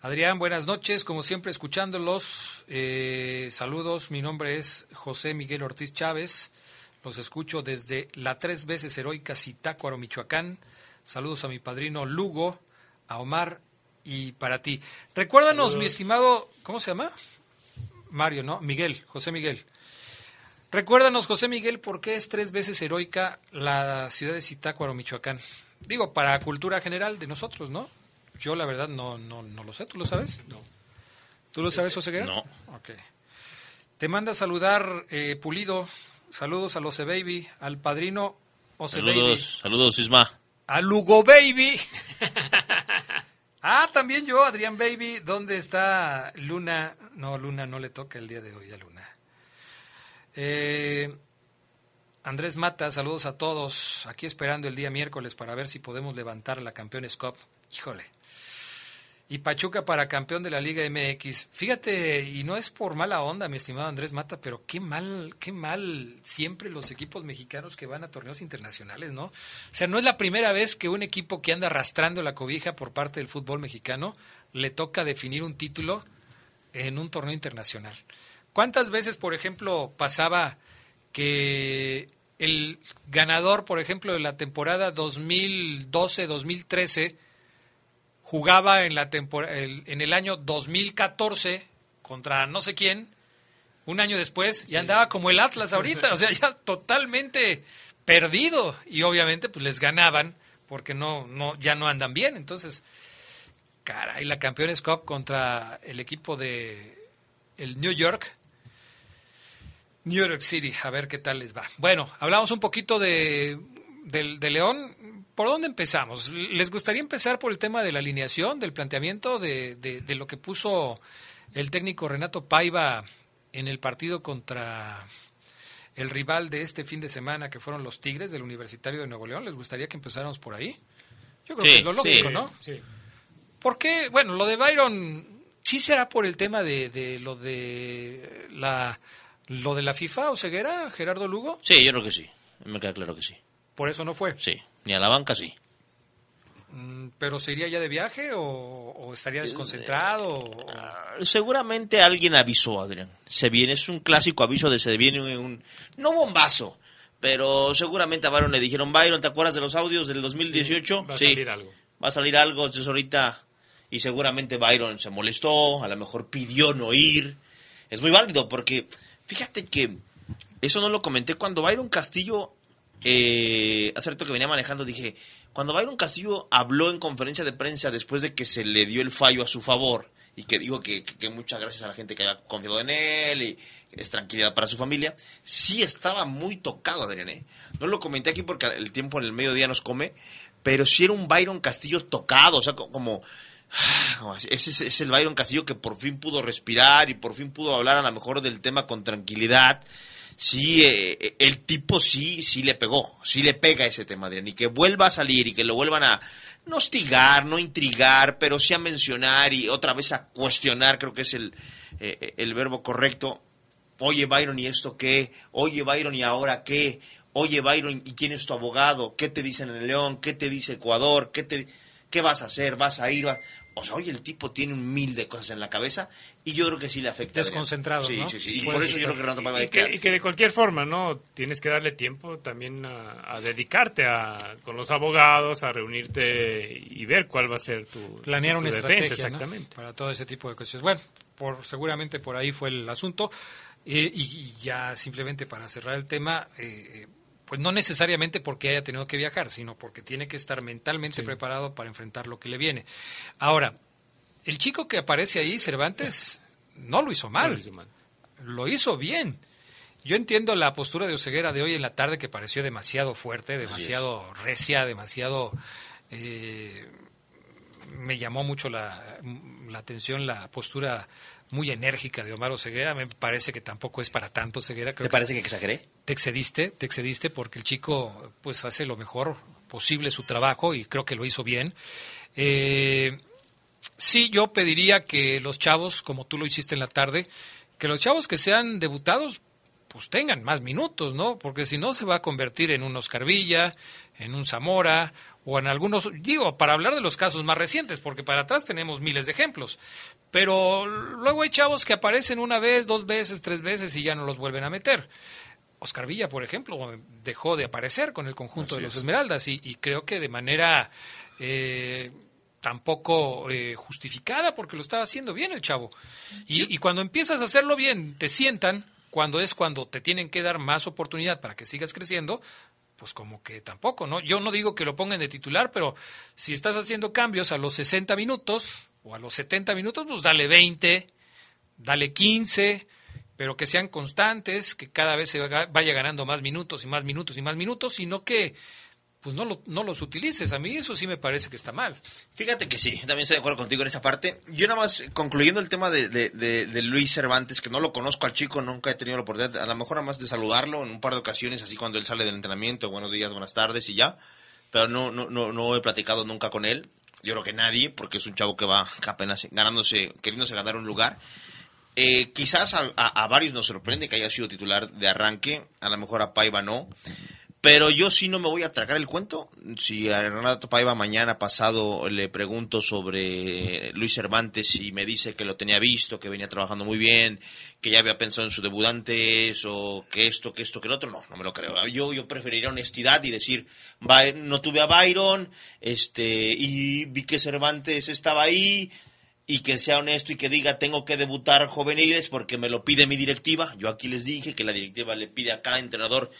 Adrián, buenas noches, como siempre escuchándolos. Eh, saludos, mi nombre es José Miguel Ortiz Chávez. Los escucho desde la tres veces heroica Zitácuaro, Michoacán. Saludos a mi padrino Lugo, a Omar y para ti. Recuérdanos, Saludos. mi estimado, ¿cómo se llama? Mario, ¿no? Miguel, José Miguel. Recuérdanos, José Miguel, por qué es tres veces heroica la ciudad de Zitácuaro, Michoacán. Digo, para cultura general de nosotros, ¿no? Yo la verdad no, no, no lo sé, ¿tú lo sabes? No. ¿Tú lo sabes, Oseguera? No. Ok. Te manda a saludar eh, Pulido. Saludos a los Baby, al padrino Ose Baby, Saludos, saludos, Isma. a Lugo Baby. ah, también yo, Adrián Baby. ¿Dónde está Luna? No, Luna no le toca el día de hoy a Luna. Eh, Andrés Mata, saludos a todos. Aquí esperando el día miércoles para ver si podemos levantar la Campeones Cup. Híjole. Y Pachuca para campeón de la Liga MX. Fíjate, y no es por mala onda, mi estimado Andrés Mata, pero qué mal, qué mal siempre los equipos mexicanos que van a torneos internacionales, ¿no? O sea, no es la primera vez que un equipo que anda arrastrando la cobija por parte del fútbol mexicano le toca definir un título en un torneo internacional. ¿Cuántas veces, por ejemplo, pasaba que el ganador, por ejemplo, de la temporada 2012-2013 jugaba en, la el- en el año 2014 contra no sé quién, un año después, y andaba como el Atlas ahorita, o sea, ya *laughs* totalmente perdido. Y obviamente, pues les ganaban porque no, no, ya no andan bien. Entonces, caray, la Campeones Cup contra el equipo de el New York. New York City, a ver qué tal les va. Bueno, hablamos un poquito de, del- de León. ¿Por dónde empezamos? ¿Les gustaría empezar por el tema de la alineación, del planteamiento, de, de- de lo que puso el técnico Renato Paiva en el partido contra el rival de este fin de semana, que fueron los Tigres del Universitario de Nuevo León? ¿Les gustaría que empezáramos por ahí? Yo creo Sí, que es lo lógico, sí. ¿no? Sí. ¿Por qué? Bueno, lo de Byron sí será por el tema de, de lo de la lo de la FIFA o ceguera, Gerardo Lugo. Sí, yo creo que sí. Me queda claro que sí. Por eso no fue. Sí. Ni a la banca, sí. Mm, Pero se iría ya de viaje o, o estaría desconcentrado. o- Seguramente alguien avisó, Adrián. Se viene, es un clásico aviso de se viene un... No bombazo, pero seguramente a Byron le dijeron, Byron, ¿te acuerdas de los audios del 2018? va a salir algo. Va a salir algo, entonces ahorita... Y seguramente Byron se molestó, a lo mejor pidió no ir. Es muy válido porque, fíjate que eso no lo comenté cuando Byron Castillo, eh, hace rato que venía manejando, dije, cuando Byron Castillo habló en conferencia de prensa después de que se le dio el fallo a su favor y que dijo que, que- que muchas gracias a la gente que haya confiado en él y es tranquilidad para su familia, sí estaba muy tocado, Adrián. ¿eh? No lo comenté aquí porque el tiempo en el mediodía nos come, pero sí era un Byron Castillo tocado, o sea, co- como... *sighs* Ese es, es el Byron Castillo que por fin pudo respirar y por fin pudo hablar a lo mejor del tema con tranquilidad. Sí, eh, eh, el tipo sí, sí le pegó, sí le pega ese tema, Adrián, y que vuelva a salir y que lo vuelvan a no hostigar, no intrigar, pero sí a mencionar y otra vez a cuestionar, creo que es el, eh, el verbo correcto. Oye, Byron, ¿y esto qué? Oye, Byron, ¿y ahora qué? Oye, Byron, ¿y quién es tu abogado? ¿Qué te dicen en el León? ¿Qué te dice Ecuador? ¿Qué, te, qué vas a hacer? ¿Vas a ir? ¿Vas- O sea, oye, el tipo tiene un mil de cosas en la cabeza y yo creo que sí le afecta. Desconcentrado, Sí, ¿no? sí, sí. Y por eso yo creo que Renato Paiva Y de que, y que de cualquier forma, ¿no? Tienes que darle tiempo también a, a dedicarte a, con los abogados, a reunirte y ver cuál va a ser tu, planear tu una defensa, estrategia ¿no? Exactamente. para todo ese tipo de cuestiones. Bueno, por, seguramente por ahí fue el asunto. Eh, y, y ya simplemente para cerrar el tema, eh, eh, pues no necesariamente porque haya tenido que viajar, sino porque tiene que estar mentalmente Sí. preparado para enfrentar lo que le viene. Ahora, el chico que aparece ahí, Cervantes, no lo hizo mal. No lo hizo mal. Lo hizo bien. Yo entiendo la postura de Oseguera de hoy en la tarde que pareció demasiado fuerte, demasiado recia, demasiado... eh, me llamó mucho la, la atención la postura muy enérgica de Omar Oseguera. Me parece que tampoco es para tanto Ceguera. Creo ¿Te parece que exageré? te excediste, te excediste porque el chico pues hace lo mejor posible su trabajo y creo que lo hizo bien. Eh, sí, yo pediría que los chavos, como tú lo hiciste en la tarde, que los chavos que sean debutados pues tengan más minutos, ¿no? Porque si no se va a convertir en un Oscar Villa, en un Zamora o en algunos, digo, para hablar de los casos más recientes, porque para atrás tenemos miles de ejemplos. Pero luego hay chavos que aparecen una vez, dos veces, tres veces y ya no los vuelven a meter. Oscar Villa, por ejemplo, dejó de aparecer con el conjunto Así de los es. Esmeraldas y, y creo que de manera eh, tampoco eh, justificada porque lo estaba haciendo bien el chavo. Y, y cuando empiezas a hacerlo bien, te sientan, cuando es cuando te tienen que dar más oportunidad para que sigas creciendo, pues como que tampoco, ¿no? Yo no digo que lo pongan de titular, pero si estás haciendo cambios a los 60 minutos o a los 70 minutos, pues dale 20, dale 15, pero que sean constantes, que cada vez se va- vaya ganando más minutos y más minutos y más minutos, sino que pues no, lo- no los utilices. A mí eso sí me parece que está mal. Fíjate que sí, también estoy de acuerdo contigo en esa parte. Yo nada más, concluyendo el tema de, de- de- de Luis Cervantes, que no lo conozco al chico, nunca he tenido la oportunidad, a lo mejor nada más de saludarlo en un par de ocasiones, así cuando él sale del entrenamiento, buenos días, buenas tardes y ya. Pero no, no, no, no he platicado nunca con él. Yo creo que nadie, porque es un chavo que va apenas ganándose, queriéndose ganar un lugar. Eh, quizás a, a- varios nos sorprende que haya sido titular de arranque, a lo mejor a Paiva no. Pero yo sí no me voy a tragar el cuento. Si a Renato Paiva mañana pasado le pregunto sobre Luis Cervantes y me dice que lo tenía visto, que venía trabajando muy bien, que ya había pensado en su debutante o que esto, que esto, que el otro, no, no me lo creo. Yo, yo preferiría honestidad y decir, "Va- no tuve a Byron, este, y vi que Cervantes estaba ahí, y que sea honesto y que diga tengo que debutar juveniles porque me lo pide mi directiva. Yo aquí les dije que la directiva le pide a cada entrenador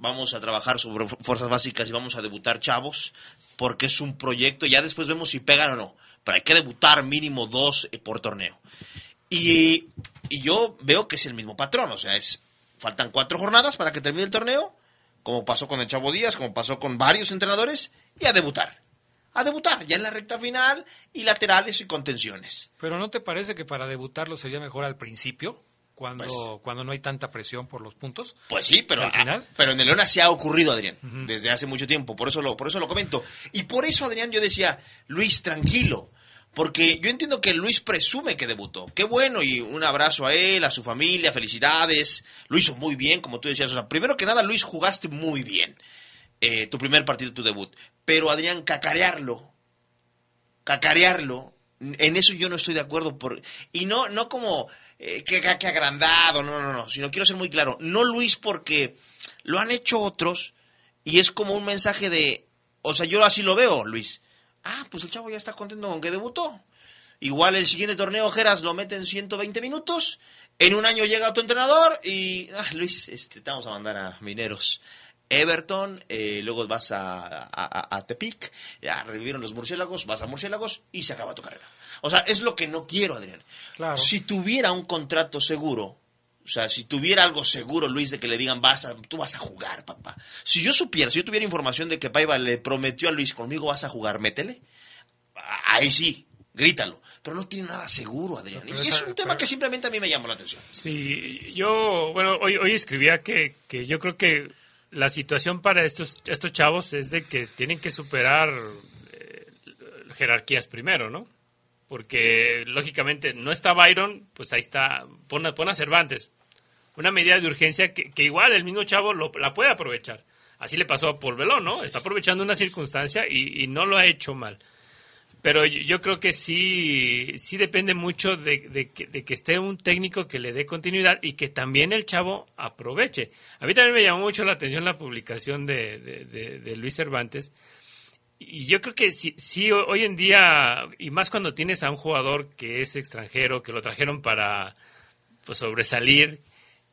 vamos a trabajar sobre fu- fuerzas básicas y vamos a debutar chavos porque es un proyecto. Ya después vemos si pegan o no. Pero hay que debutar mínimo dos eh, por torneo. Y, y yo veo que es el mismo patrón. O sea, es faltan cuatro jornadas para que termine el torneo, como pasó con el Chavo Díaz, como pasó con varios entrenadores, y a debutar. A debutar, ya en la recta final y laterales y contenciones. Pero ¿no te parece que para debutarlo sería mejor al principio, cuando, Pues- cuando no hay tanta presión por los puntos? Pues sí, pero, al final. pero en el León se ha ocurrido, Adrián, desde hace mucho tiempo. Por eso, lo, por eso lo comento. Y por eso, Adrián, yo decía, Luis, tranquilo. Porque yo entiendo que Luis presume que debutó. Qué bueno, y un abrazo a él, a su familia, felicidades. Lo hizo muy bien, como tú decías. O sea, primero que nada, Luis, jugaste muy bien. Eh, tu primer partido, tu debut. Pero, Adrián, cacarearlo, cacarearlo, en eso yo no estoy de acuerdo. Por, y no, no como eh, que, que agrandado, no, no, no, sino quiero ser muy claro. No Luis porque lo han hecho otros y es como un mensaje de, o sea, yo así lo veo, Luis. Ah, pues el chavo ya está contento con que debutó. Igual el siguiente torneo, Geras, lo mete en 120 minutos. En un año llega tu entrenador y, ah, Luis, este, te vamos a mandar a Mineros. Everton, eh, luego vas a, a, a- a Tepic, ya revivieron los murciélagos, vas a murciélagos y se acaba tu carrera. O sea, es lo que no quiero, Adrián. Claro. Si tuviera un contrato seguro, o sea, si tuviera algo seguro, Luis, de que le digan, vas a, tú vas a jugar, papá. Si yo supiera, si yo tuviera información de que Paiva le prometió a Luis, conmigo vas a jugar, métele. Ahí sí, grítalo. Pero no tiene nada seguro, Adrián. Y es un tema que simplemente a mí me llamó la atención. Sí, yo, bueno, hoy, hoy escribía que, que yo creo que la situación para estos, estos chavos es de que tienen que superar eh, jerarquías primero, ¿no? Porque lógicamente no está Byron, pues ahí está, pon, a- pon a Cervantes. Una medida de urgencia que, que igual el mismo chavo lo- la puede aprovechar. Así le pasó a Paul Velón, ¿no? Está aprovechando una circunstancia y, y no lo ha hecho mal. Pero yo- yo creo que sí, sí depende mucho de, de que, de que esté un técnico que le dé continuidad y que también el chavo aproveche. A mí también me llamó mucho la atención la publicación de- de Luis Cervantes. Y yo creo que sí, sí, ho- hoy en día, y más cuando tienes a un jugador que es extranjero, que lo trajeron para pues, sobresalir,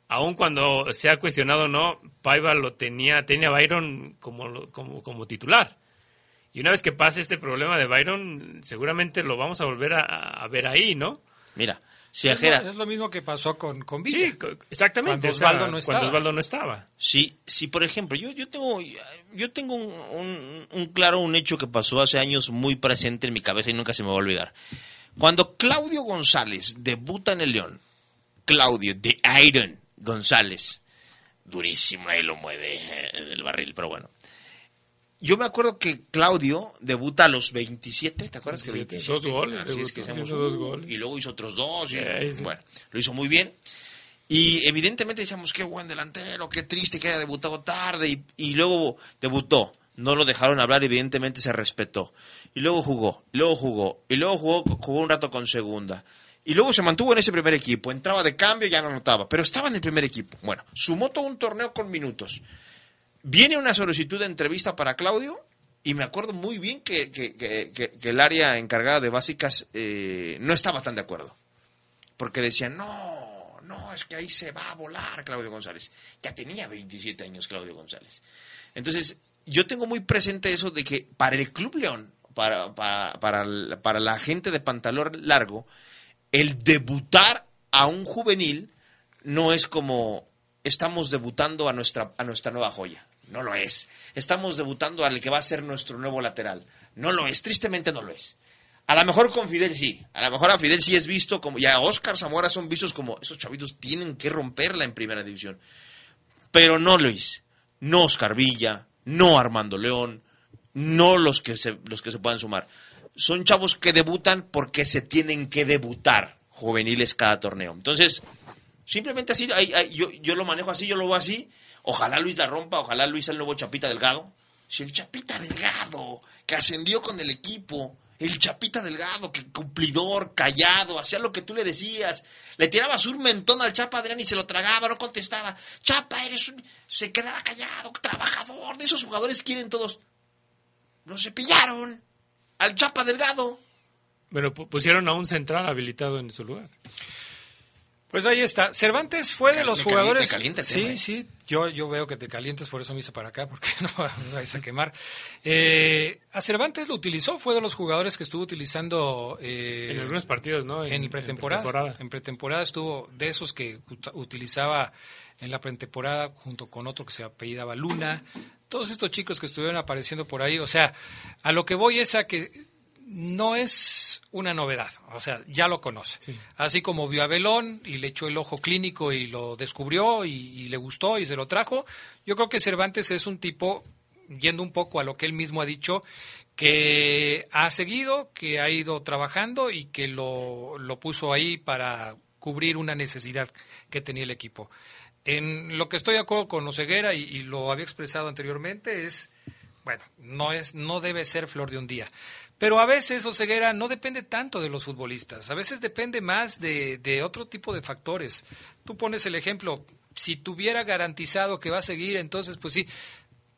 aun cuando se ha cuestionado o no, Paiva lo tenía, tenía a Byron como, como, como titular. Y una vez que pase este problema de Byron, seguramente lo vamos a volver a ver ahí, ¿no? Mira, si es, Ajera, lo, es lo mismo que pasó con, con Villa. Sí, exactamente. Cuando o sea, Osvaldo no estaba. Cuando Osvaldo no estaba. si, si por ejemplo, yo, yo tengo, yo tengo un, un- un claro, un hecho que pasó hace años muy presente en mi cabeza y nunca se me va a olvidar. Cuando Claudio González debuta en el León, Claudio de Iron González, durísimo, ahí lo mueve eh, en el barril, pero bueno. Yo me acuerdo que Claudio debuta a los 27, ¿te acuerdas que 27? 27? Dos goles, Así es debutó que haciendo decíamos, dos goles. Y luego hizo otros dos. y- sí. Bueno, lo hizo muy bien. Y evidentemente decíamos, qué buen delantero, qué triste que haya debutado tarde. Y, y luego debutó. No lo dejaron hablar, evidentemente se respetó. Y luego jugó, y luego jugó, y luego jugó, jugó un rato con segunda. Y luego se mantuvo en ese primer equipo. Entraba de cambio, ya no notaba. Pero estaba en el primer equipo. Bueno, sumó todo un torneo con minutos. Viene una solicitud de entrevista para Claudio y me acuerdo muy bien que, el área encargada de básicas eh, no estaba tan de acuerdo. Porque decían, no, no, es que ahí se va a volar Claudio González. Ya tenía 27 años Claudio González. Entonces, yo tengo muy presente eso de que para el Club León, para, para, para, para la gente de pantalón largo, el debutar a un juvenil no es como estamos debutando a nuestra, a nuestra nueva joya. No lo es. Estamos debutando al que va a ser nuestro nuevo lateral. No lo es. Tristemente no lo es. A lo mejor con Fidel sí. A lo mejor a Fidel sí es visto como. Ya Oscar Zamora son vistos como. Esos chavitos tienen que romperla en primera división. Pero no Luis. No Oscar Villa. No Armando León. No los que se, los que se puedan sumar. Son chavos que debutan porque se tienen que debutar juveniles cada torneo. Entonces, simplemente así, yo, yo lo manejo así, yo lo veo así. Ojalá Luis la rompa, ojalá Luis sea el nuevo Chapita Delgado. Si el Chapita Delgado, que ascendió con el equipo, el Chapita Delgado, que cumplidor, callado, hacía lo que tú le decías. Le tirabas un mentón al Chapa Adrián y se lo tragaba, no contestaba. Chapa, eres un... Se quedaba callado, trabajador. De esos jugadores quieren todos. Lo cepillaron al Chapa Delgado. Pero pu- pusieron a un central habilitado en su lugar. Pues ahí está. Cervantes fue de Me los cali- jugadores. me calienta el sí, ¿eh? sí. Yo, yo veo que te calientes, por eso me hice para acá, porque *laughs* no me vais a quemar. Eh, a Cervantes lo utilizó, fue de los jugadores que estuvo utilizando. eh, En algunos partidos, ¿no? En, En- pretemporada. en pretemporada. En pretemporada estuvo de esos que ut- utilizaba en la pretemporada junto con otro que se apellidaba Luna. Todos estos chicos que estuvieron apareciendo por ahí. O sea, a lo que voy es a que no es una novedad. O sea, ya lo conoce. Así como vio a Belón y le echó el ojo clínico y lo descubrió y, y le gustó y se lo trajo. Yo creo que Cervantes es un tipo, yendo un poco a lo que él mismo ha dicho, que ha seguido, que ha ido trabajando y que lo, lo puso ahí para cubrir una necesidad que tenía el equipo. En lo que estoy de acuerdo con Oseguera y, y lo había expresado anteriormente es, bueno, no es, no debe ser flor de un día. Pero a veces Oseguera no depende tanto de los futbolistas, a veces depende más de, de otro tipo de factores. Tú pones el ejemplo, si tuviera garantizado que va a seguir, entonces pues sí,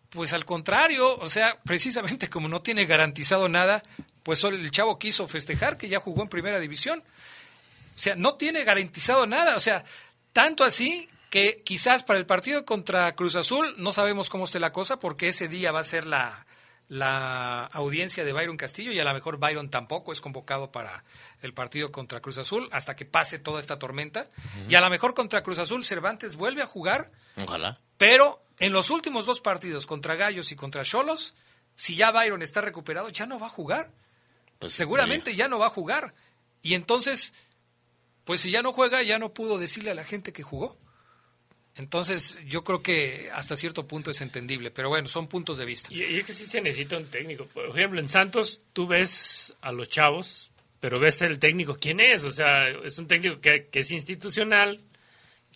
pues al contrario, o sea, precisamente como no tiene garantizado nada, pues el chavo quiso festejar que ya jugó en primera división. O sea, no tiene garantizado nada, o sea, tanto así que quizás para el partido contra Cruz Azul no sabemos cómo esté la cosa porque ese día va a ser la, la audiencia de Byron Castillo y a lo mejor Byron tampoco es convocado para el partido contra Cruz Azul hasta que pase toda esta tormenta. Y a lo mejor contra Cruz Azul Cervantes vuelve a jugar, Ojalá. pero en los últimos dos partidos contra Gallos y contra Cholos, si ya Byron está recuperado, ya no va a jugar. Pues, Seguramente ya no va a jugar. Y entonces, pues si ya no juega, ya no pudo decirle a la gente que jugó. Entonces, yo creo que hasta cierto punto es entendible, pero bueno, son puntos de vista. Y, y es que sí se necesita un técnico. Por ejemplo, en Santos tú ves a los chavos, pero ves el técnico quién es. O sea, es un técnico que, que es institucional,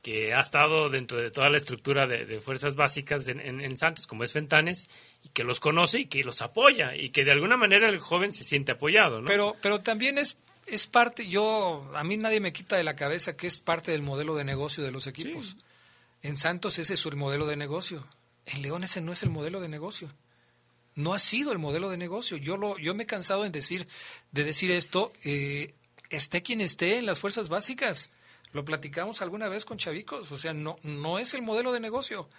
que ha estado dentro de toda la estructura de, de fuerzas básicas en, en- en Santos, como es Fentanes, y que los conoce y que los apoya, y que de alguna manera el joven se siente apoyado, ¿no? Pero, pero también es, es parte, yo, a mí nadie me quita de la cabeza que es parte del modelo de negocio de los equipos. En Santos ese es el modelo de negocio. En León ese no es el modelo de negocio. No ha sido el modelo de negocio. Yo lo, yo me he cansado en decir, de decir esto, eh, esté quien esté en las fuerzas básicas. Lo platicamos alguna vez con Chavicos, o sea, no, no es el modelo de negocio.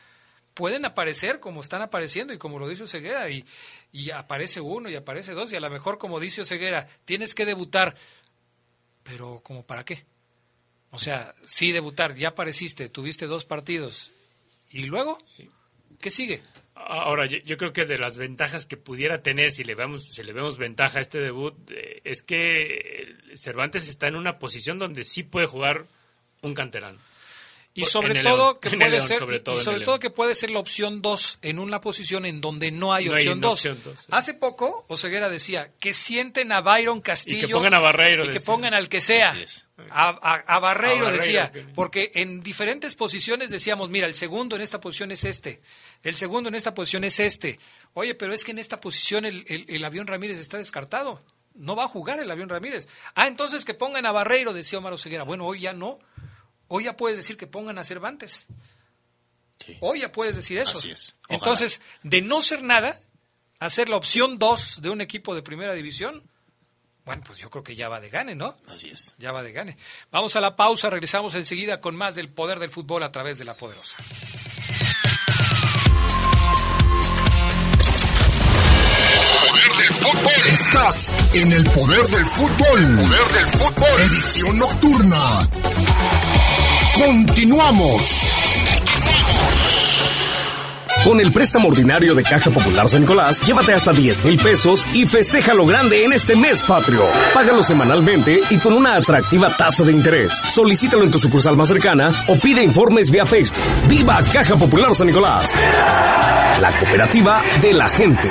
Pueden aparecer como están apareciendo y como lo dice Ceguera, y, y aparece uno y aparece dos, y a lo mejor como dice Ceguera, tienes que debutar, pero ¿como para qué? O sea, sí debutar, ya apareciste, tuviste dos partidos, y luego, ¿qué sigue? Ahora, yo, yo creo que de las ventajas que pudiera tener, si le vemos, si le vemos ventaja a este debut, eh, es que Cervantes está en una posición donde sí puede jugar un canterano. Y sobre todo que puede ser sobre todo que puede ser la opción 2 en una posición en donde no hay No opción una 2. opción dos, sí. Hace poco Oseguera decía que sienten a Byron Castillo Y que pongan a Barreiro, y que decía. pongan al que sea. A, a- a Barreiro A Barreiro, decía, que- porque en diferentes posiciones decíamos, mira, el segundo en esta posición es este, el segundo en esta posición es este. Oye, pero es que en esta posición el, el- el avión Ramírez está descartado. No va a jugar el avión Ramírez. Ah, entonces que pongan a Barreiro, decía Omar Oseguera. Bueno, hoy ya no. Hoy ya puedes decir que pongan a Cervantes. Hoy ya puedes decir eso. Así es. Ojalá. Entonces, de no ser nada, hacer la opción 2 de un equipo de primera división, bueno, pues yo creo que ya va de gane, ¿no? Así es. Ya va de gane. Vamos a la pausa, regresamos enseguida con más del poder del fútbol a través de la poderosa. Estás en el poder del fútbol. Poder del fútbol. Edición nocturna. Continuamos. Con el préstamo ordinario de Caja Popular San Nicolás, llévate hasta 10 mil pesos y festeja lo grande en este mes patrio. Págalo semanalmente y con una atractiva tasa de interés. Solicítalo en tu sucursal más cercana o pide informes vía Facebook. ¡Viva Caja Popular San Nicolás! La cooperativa de la gente.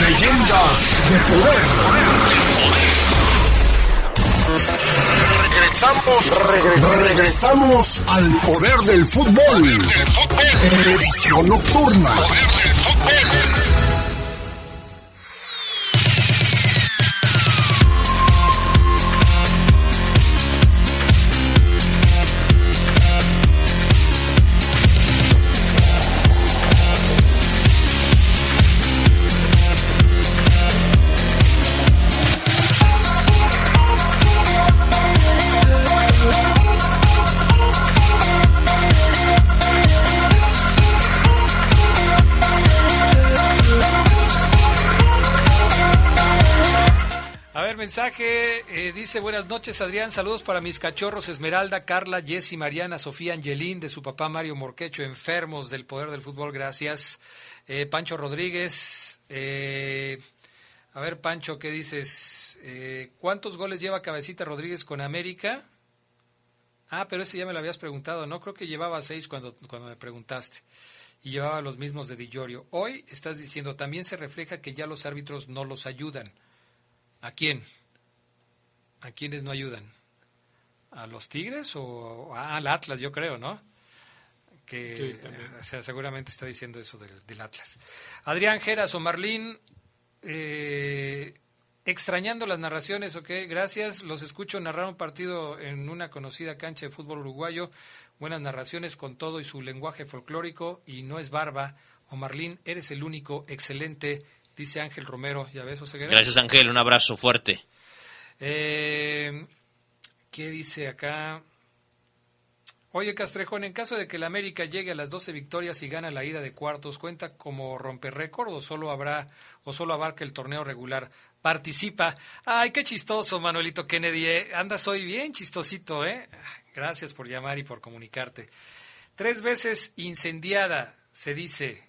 Leyendas de poder. Regresamos, regre- regresamos al poder del fútbol. Edición nocturna. Mensaje, eh, dice buenas noches Adrián, saludos para mis cachorros Esmeralda, Carla, Jessy, Mariana, Sofía, Angelín, de su papá Mario Morquecho, enfermos del poder del fútbol, gracias. Eh, Pancho Rodríguez, eh, a ver Pancho, ¿qué dices? ¿Cuántos goles lleva Cabecita Rodríguez con América? Ah, pero ese ya me lo habías preguntado, ¿no? Creo que llevaba seis cuando, cuando me preguntaste. Y llevaba los mismos de Di Giorgio. Hoy estás diciendo, también se refleja que ya los árbitros no los ayudan. ¿A quién? ¿A quiénes no ayudan? ¿A los Tigres o al Atlas, yo creo, ¿no? Que Sí, también. o sea, seguramente está diciendo eso del, del Atlas. Adrián Geras o Marlín, eh, extrañando las narraciones, ok, gracias. Los escucho narrar un partido en una conocida cancha de fútbol uruguayo. Buenas narraciones con todo y su lenguaje folclórico y no es barba. O Marlín, eres el único, excelente, dice Ángel Romero. ¿Ya ves, Oseguera? Gracias, Ángel. Un abrazo fuerte. Eh, ¿Qué dice acá? Oye, Castrejón, en caso de que el América llegue a las 12 victorias y gana la ida de cuartos, ¿cuenta como romper récord o solo habrá o solo abarca el torneo regular? Participa. Ay, qué chistoso, Manuelito Kennedy. ¿eh? Andas hoy bien chistosito, ¿eh? Gracias por llamar y por comunicarte. Tres veces incendiada, se dice.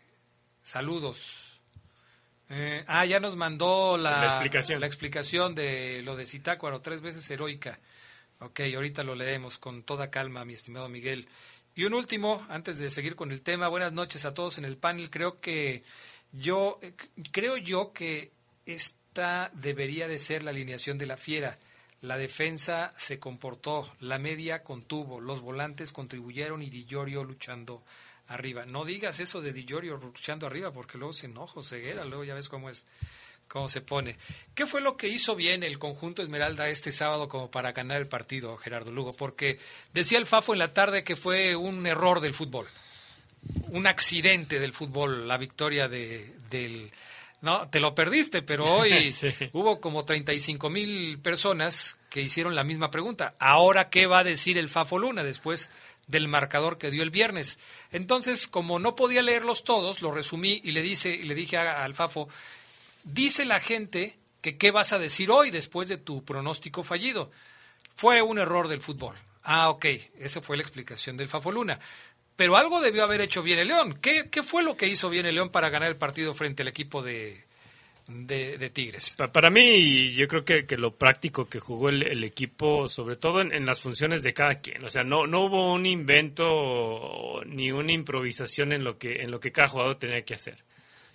Saludos. Eh, ah, ya nos mandó la, La explicación. la explicación de lo de Citácuaro, tres veces heroica. Ok, ahorita lo leemos con toda calma, mi estimado Miguel. Y un último, antes de seguir con el tema, buenas noches a todos en el panel. Creo que yo, creo yo que esta debería de ser la alineación de la fiera. La defensa se comportó, la media contuvo, los volantes contribuyeron y Di Giorgio luchando arriba. No digas eso de Di Giorgio luchando arriba porque luego se enoja, ceguera, luego ya ves cómo es cómo se pone. ¿Qué fue lo que hizo bien el conjunto Esmeralda este sábado como para ganar el partido, Gerardo Lugo? Porque decía el Fafo en la tarde que fue un error del fútbol, un accidente del fútbol, la victoria de, del... No, te lo perdiste, pero hoy *laughs* Sí. hubo como 35 mil personas que hicieron la misma pregunta. Ahora, ¿qué va a decir el Fafo Luna después del marcador que dio el viernes? Entonces, como no podía leerlos todos, lo resumí y le, dice, y le dije a- al Fafo, Dice la gente que qué vas a decir hoy después de tu pronóstico fallido. Fue un error del fútbol. Ah, ok, esa fue la explicación del Fafoluna. Pero algo debió haber hecho bien el León. ¿Qué, qué fue lo que hizo bien el León para ganar el partido frente al equipo de, de, Tigres? Pa- Para mí, yo creo que, que lo práctico que jugó el, equipo, sobre todo en, en las funciones de cada quien, o sea, no, no hubo un invento ni una improvisación en lo que en lo que cada jugador tenía que hacer.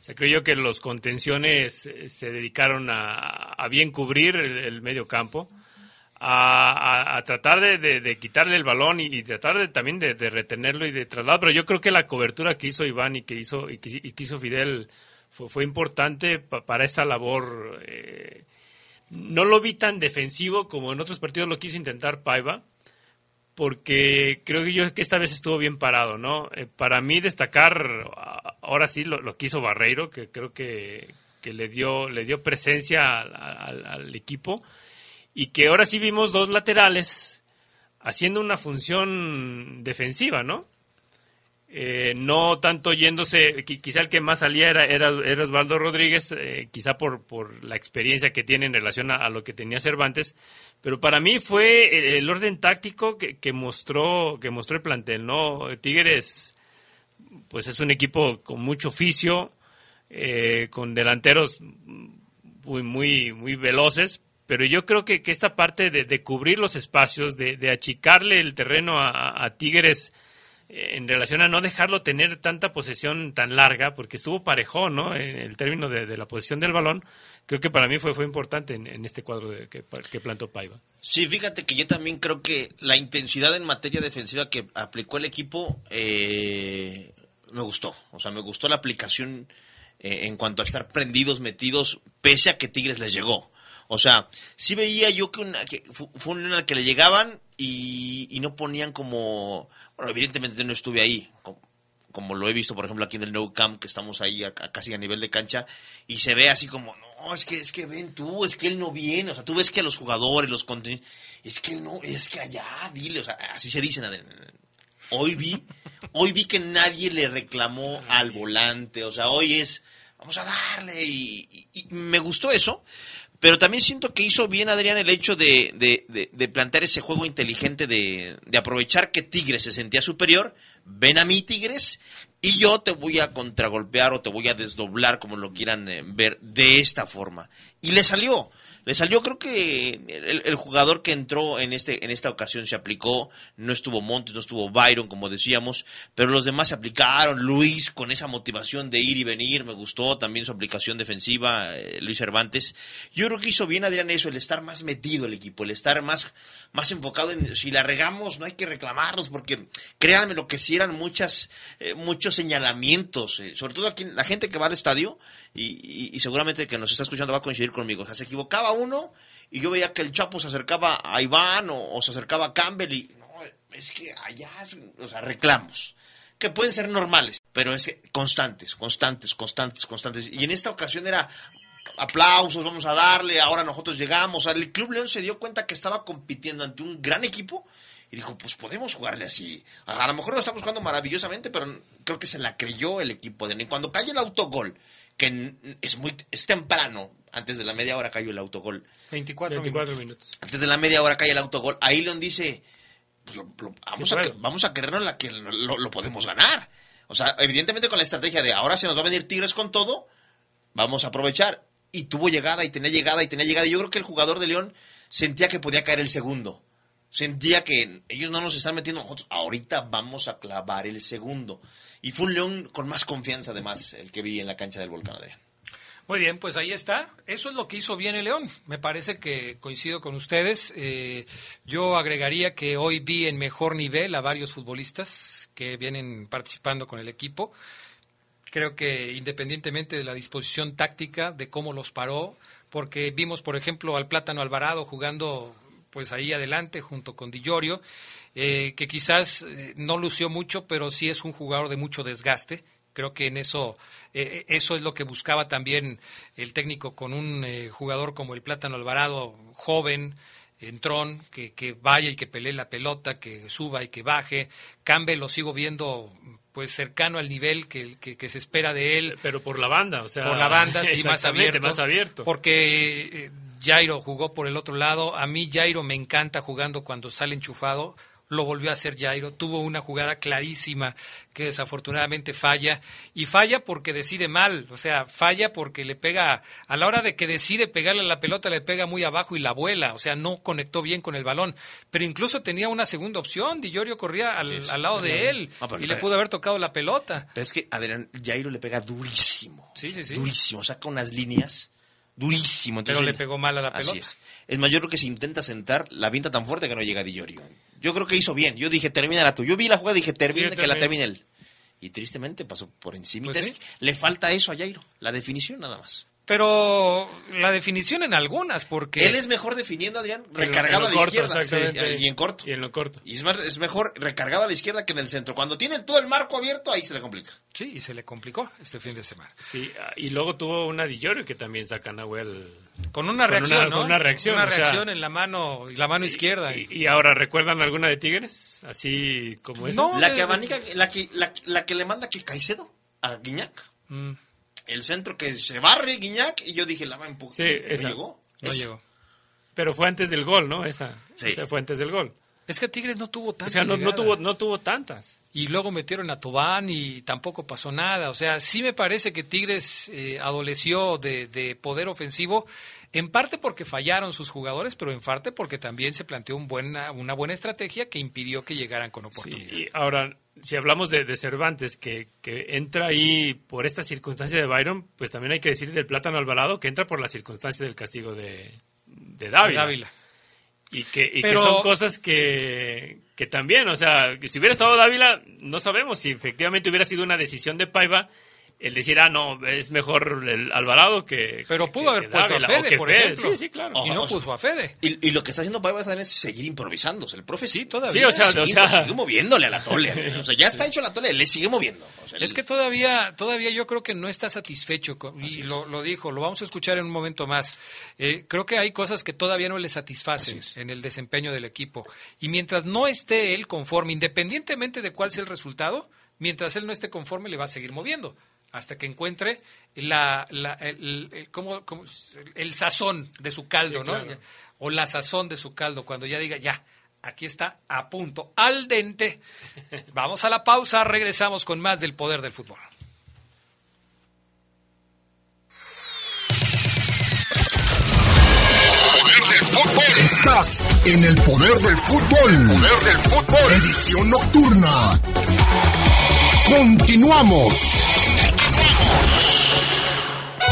O sea, creo yo que los contenciones eh, se dedicaron a, a bien cubrir el, el medio campo, a, a- tratar de, de- quitarle el balón y, tratar de, también de, retenerlo y de trasladar. Pero yo creo que la cobertura que hizo Iván y que hizo, y que hizo Fidel fue, fue importante pa- para esa labor. eh, no lo vi tan defensivo como en otros partidos lo quiso intentar Paiva, porque creo que yo que esta vez estuvo bien parado, ¿no? Eh, para mí destacar ahora sí lo, lo que hizo Barreiro, que creo que, que le dio le dio presencia al equipo y que ahora sí vimos dos laterales haciendo una función defensiva, ¿no? Eh, no tanto yéndose, qui- quizá el que más salía era, era, Osvaldo Rodríguez, eh, quizá por, por la experiencia que tiene en relación a, lo que tenía Cervantes, pero para mí fue el, orden táctico que, que mostró que mostró el plantel, ¿no? Tigres, pues es un equipo con mucho oficio, eh, con delanteros muy, muy, muy veloces, pero yo creo que, que esta parte de, cubrir los espacios, de, achicarle el terreno a, Tigres en relación a no dejarlo tener tanta posesión tan larga, porque estuvo parejón, ¿no? En el término de, la posición del balón, creo que para mí fue, fue importante en, en este cuadro de, que, que plantó Paiva. Sí, fíjate que yo también creo que la intensidad en materia defensiva que aplicó el equipo eh, me gustó. O sea, me gustó la aplicación eh, en cuanto a estar prendidos, metidos, pese a que Tigres les llegó. O sea, sí veía yo que, una, que fu- fue una que le llegaban y no ponían como... Bueno, evidentemente no estuve ahí, como, lo he visto, por ejemplo, aquí en el Nou Camp, que estamos ahí a- a- casi a nivel de cancha, y se ve así como, no, es que, es que ven tú, es que él no viene, o sea, tú ves que a los jugadores, los contenidos, es que él no, es que allá, dile, o sea, así se dicen. Hoy vi, hoy vi que nadie le reclamó al volante, o sea, hoy es, vamos a darle, y, y- y me gustó eso. Pero también siento que hizo bien Adrián el hecho de, de- de- plantear ese juego inteligente de, de aprovechar que Tigres se sentía superior. Ven a mí, Tigres, y yo te voy a contragolpear o te voy a desdoblar, como lo quieran eh, ver, de esta forma. Y le salió. Le salió, creo que el, el jugador que entró en este en esta ocasión se aplicó. No estuvo Montes, no estuvo Byron, como decíamos, pero los demás se aplicaron. Luis, con esa motivación de ir y venir, me gustó también su aplicación defensiva, eh, Luis Cervantes. Yo creo que hizo bien, Adrián, eso, el estar más metido el equipo, el estar más, más enfocado en si la regamos, no hay que reclamarnos, porque créanme lo que sí eran muchas, eh, muchos señalamientos, eh, sobre todo aquí la gente que va al estadio y, y- y seguramente que nos está escuchando va a coincidir conmigo. O sea, se equivocaba uno y yo veía que el Chapo se acercaba a Iván o, se acercaba a Campbell y no, es que allá, o sea, reclamos que pueden ser normales, pero es constantes, constantes, constantes, constantes. Y en esta ocasión era aplausos, vamos a darle, ahora nosotros llegamos. O el Club León se dio cuenta que estaba compitiendo ante un gran equipo y dijo, pues podemos jugarle así. A lo mejor lo estamos jugando maravillosamente, pero creo que se la creyó el equipo de. Cuando cae el autogol, que es muy es temprano, antes de la media hora cayó el autogol. 24, 24 minutos. Antes de la media hora cae el autogol. Ahí León dice, pues lo- lo- vamos, Sí, a, vamos a creernos la que lo, lo podemos ganar. O sea, evidentemente con la estrategia de ahora se nos va a venir Tigres con todo, vamos a aprovechar. Y tuvo llegada y tenía llegada y tenía llegada. Y yo creo que el jugador de León sentía que podía caer el segundo. Sentía que ellos no nos están metiendo nosotros. Ahorita vamos a clavar el segundo. Y fue un León con más confianza, además, el que vi en la cancha del Volcán, Adrián. Muy bien, pues ahí está. Eso es lo que hizo bien el León. Me parece que coincido con ustedes. Eh, yo agregaría que hoy vi en mejor nivel a varios futbolistas que vienen participando con el equipo. Creo que independientemente de la disposición táctica, de cómo los paró, porque vimos, por ejemplo, al Plátano Alvarado jugando pues ahí adelante junto con Di eh, que quizás eh, no lució mucho, pero sí es un jugador de mucho desgaste. Creo que en eso, eh, eso es lo que buscaba también el técnico con un jugador como el Plátano Alvarado, joven, entrón, que, que vaya y que pelee la pelota, que suba y que baje. Campbell lo sigo viendo pues cercano al nivel que, que, se espera de él. Pero por la banda, o sea. Por la banda, sí, *laughs* más abierto. Más abierto. Porque Jairo jugó por el otro lado. A mí Jairo me encanta jugando cuando sale enchufado lo volvió a hacer Jairo, tuvo una jugada clarísima que desafortunadamente falla, y falla porque decide mal, o sea, falla porque le pega, a la hora de que decide pegarle a la pelota, le pega muy abajo y la vuela, o sea, no conectó bien con el balón, pero incluso tenía una segunda opción, Di Giorgio corría al, lado de él y le pudo haber tocado la pelota. Pero es que Adrián, Jairo le pega durísimo, sí, sí, sí. durísimo, saca unas líneas durísimo. pero le pegó mal a la pelota. Es. Es mayor lo que se intenta sentar, la vinta tan fuerte que no llega Di Giorgio. Yo creo que hizo bien. Yo dije, termina tú. Yo vi la jugada y dije, termina, que la termine él. Y tristemente pasó por encima. Pues le falta eso a Jairo, la definición nada más. Pero la definición en algunas, porque... Él es mejor definiendo, Adrián, recargado a la izquierda. y en corto. Y en lo corto. Y es, es mejor recargado a la izquierda que en el centro. Cuando tiene todo el marco abierto, ahí se le complica. Sí, y se le complicó este fin de semana. Sí, y luego tuvo una Di que también saca a Nahuel con una reacción, Con una reacción. Una reacción en la mano, la mano izquierda. Y, ahora, ¿recuerdan alguna de Tigres? Así como esa. No, la que abanica, la que, la, que le manda que Caicedo a Guiñac. Mm. El centro que se barre Guiñac y yo dije, la va a empujar. Sí, esa. No llegó. No llegó. Pero fue antes del gol, ¿no? Esa, sí. esa fue antes del gol. Es que Tigres no tuvo tantas. O sea, no, tuvo, no tuvo tantas. Y luego metieron a Tobán y tampoco pasó nada. O sea, sí me parece que Tigres eh, adoleció de, de, poder ofensivo en parte porque fallaron sus jugadores, pero en parte porque también se planteó un buena, una buena estrategia que impidió que llegaran con oportunidad. y ahora, si hablamos de, Cervantes, que, entra ahí por esta circunstancia de Byron, pues también hay que decir del Plátano Alvarado, que entra por la circunstancia del castigo de, de Dávila. Y, que, y que, son cosas que, que también, o sea, que si hubiera estado Dávila, no sabemos si efectivamente hubiera sido una decisión de Paiva el decir, ah, no, es mejor el Alvarado que. Pero pudo haber puesto a Fede, por ejemplo. Sí, sí, claro. y no puso a Fede. Y, lo que está haciendo Paiva es seguir improvisando. el profe sí, todavía. Sí, o sea, o sea... sigue moviéndole a la tole. *laughs* o sea, ya está hecho la tole, le sigue moviendo. es que todavía, todavía yo creo que no está satisfecho. y lo, lo, dijo, lo vamos a escuchar en un momento más. Eh, creo que hay cosas que todavía no le satisfacen en el desempeño del equipo. Y mientras no esté él conforme, independientemente de cuál sea el resultado, mientras él no esté conforme, le va a seguir moviendo hasta que encuentre la, el, el, sazón de su caldo, ¿no? O la sazón de su caldo, cuando ya diga, ya, aquí está a punto, al dente. *laughs* Vamos a la pausa, regresamos con más del poder del fútbol. Poder del fútbol. Estás en el poder del fútbol. Poder del fútbol. Edición nocturna. Continuamos.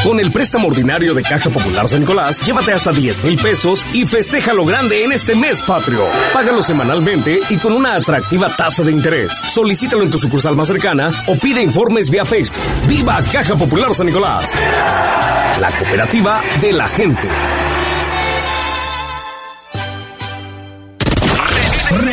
Con el préstamo ordinario de Caja Popular San Nicolás, llévate hasta 10 mil pesos y festeja lo grande en este mes patrio. Págalo semanalmente y con una atractiva tasa de interés. Solicítalo en tu sucursal más cercana o pide informes vía Facebook. ¡Viva Caja Popular San Nicolás! La cooperativa de la gente.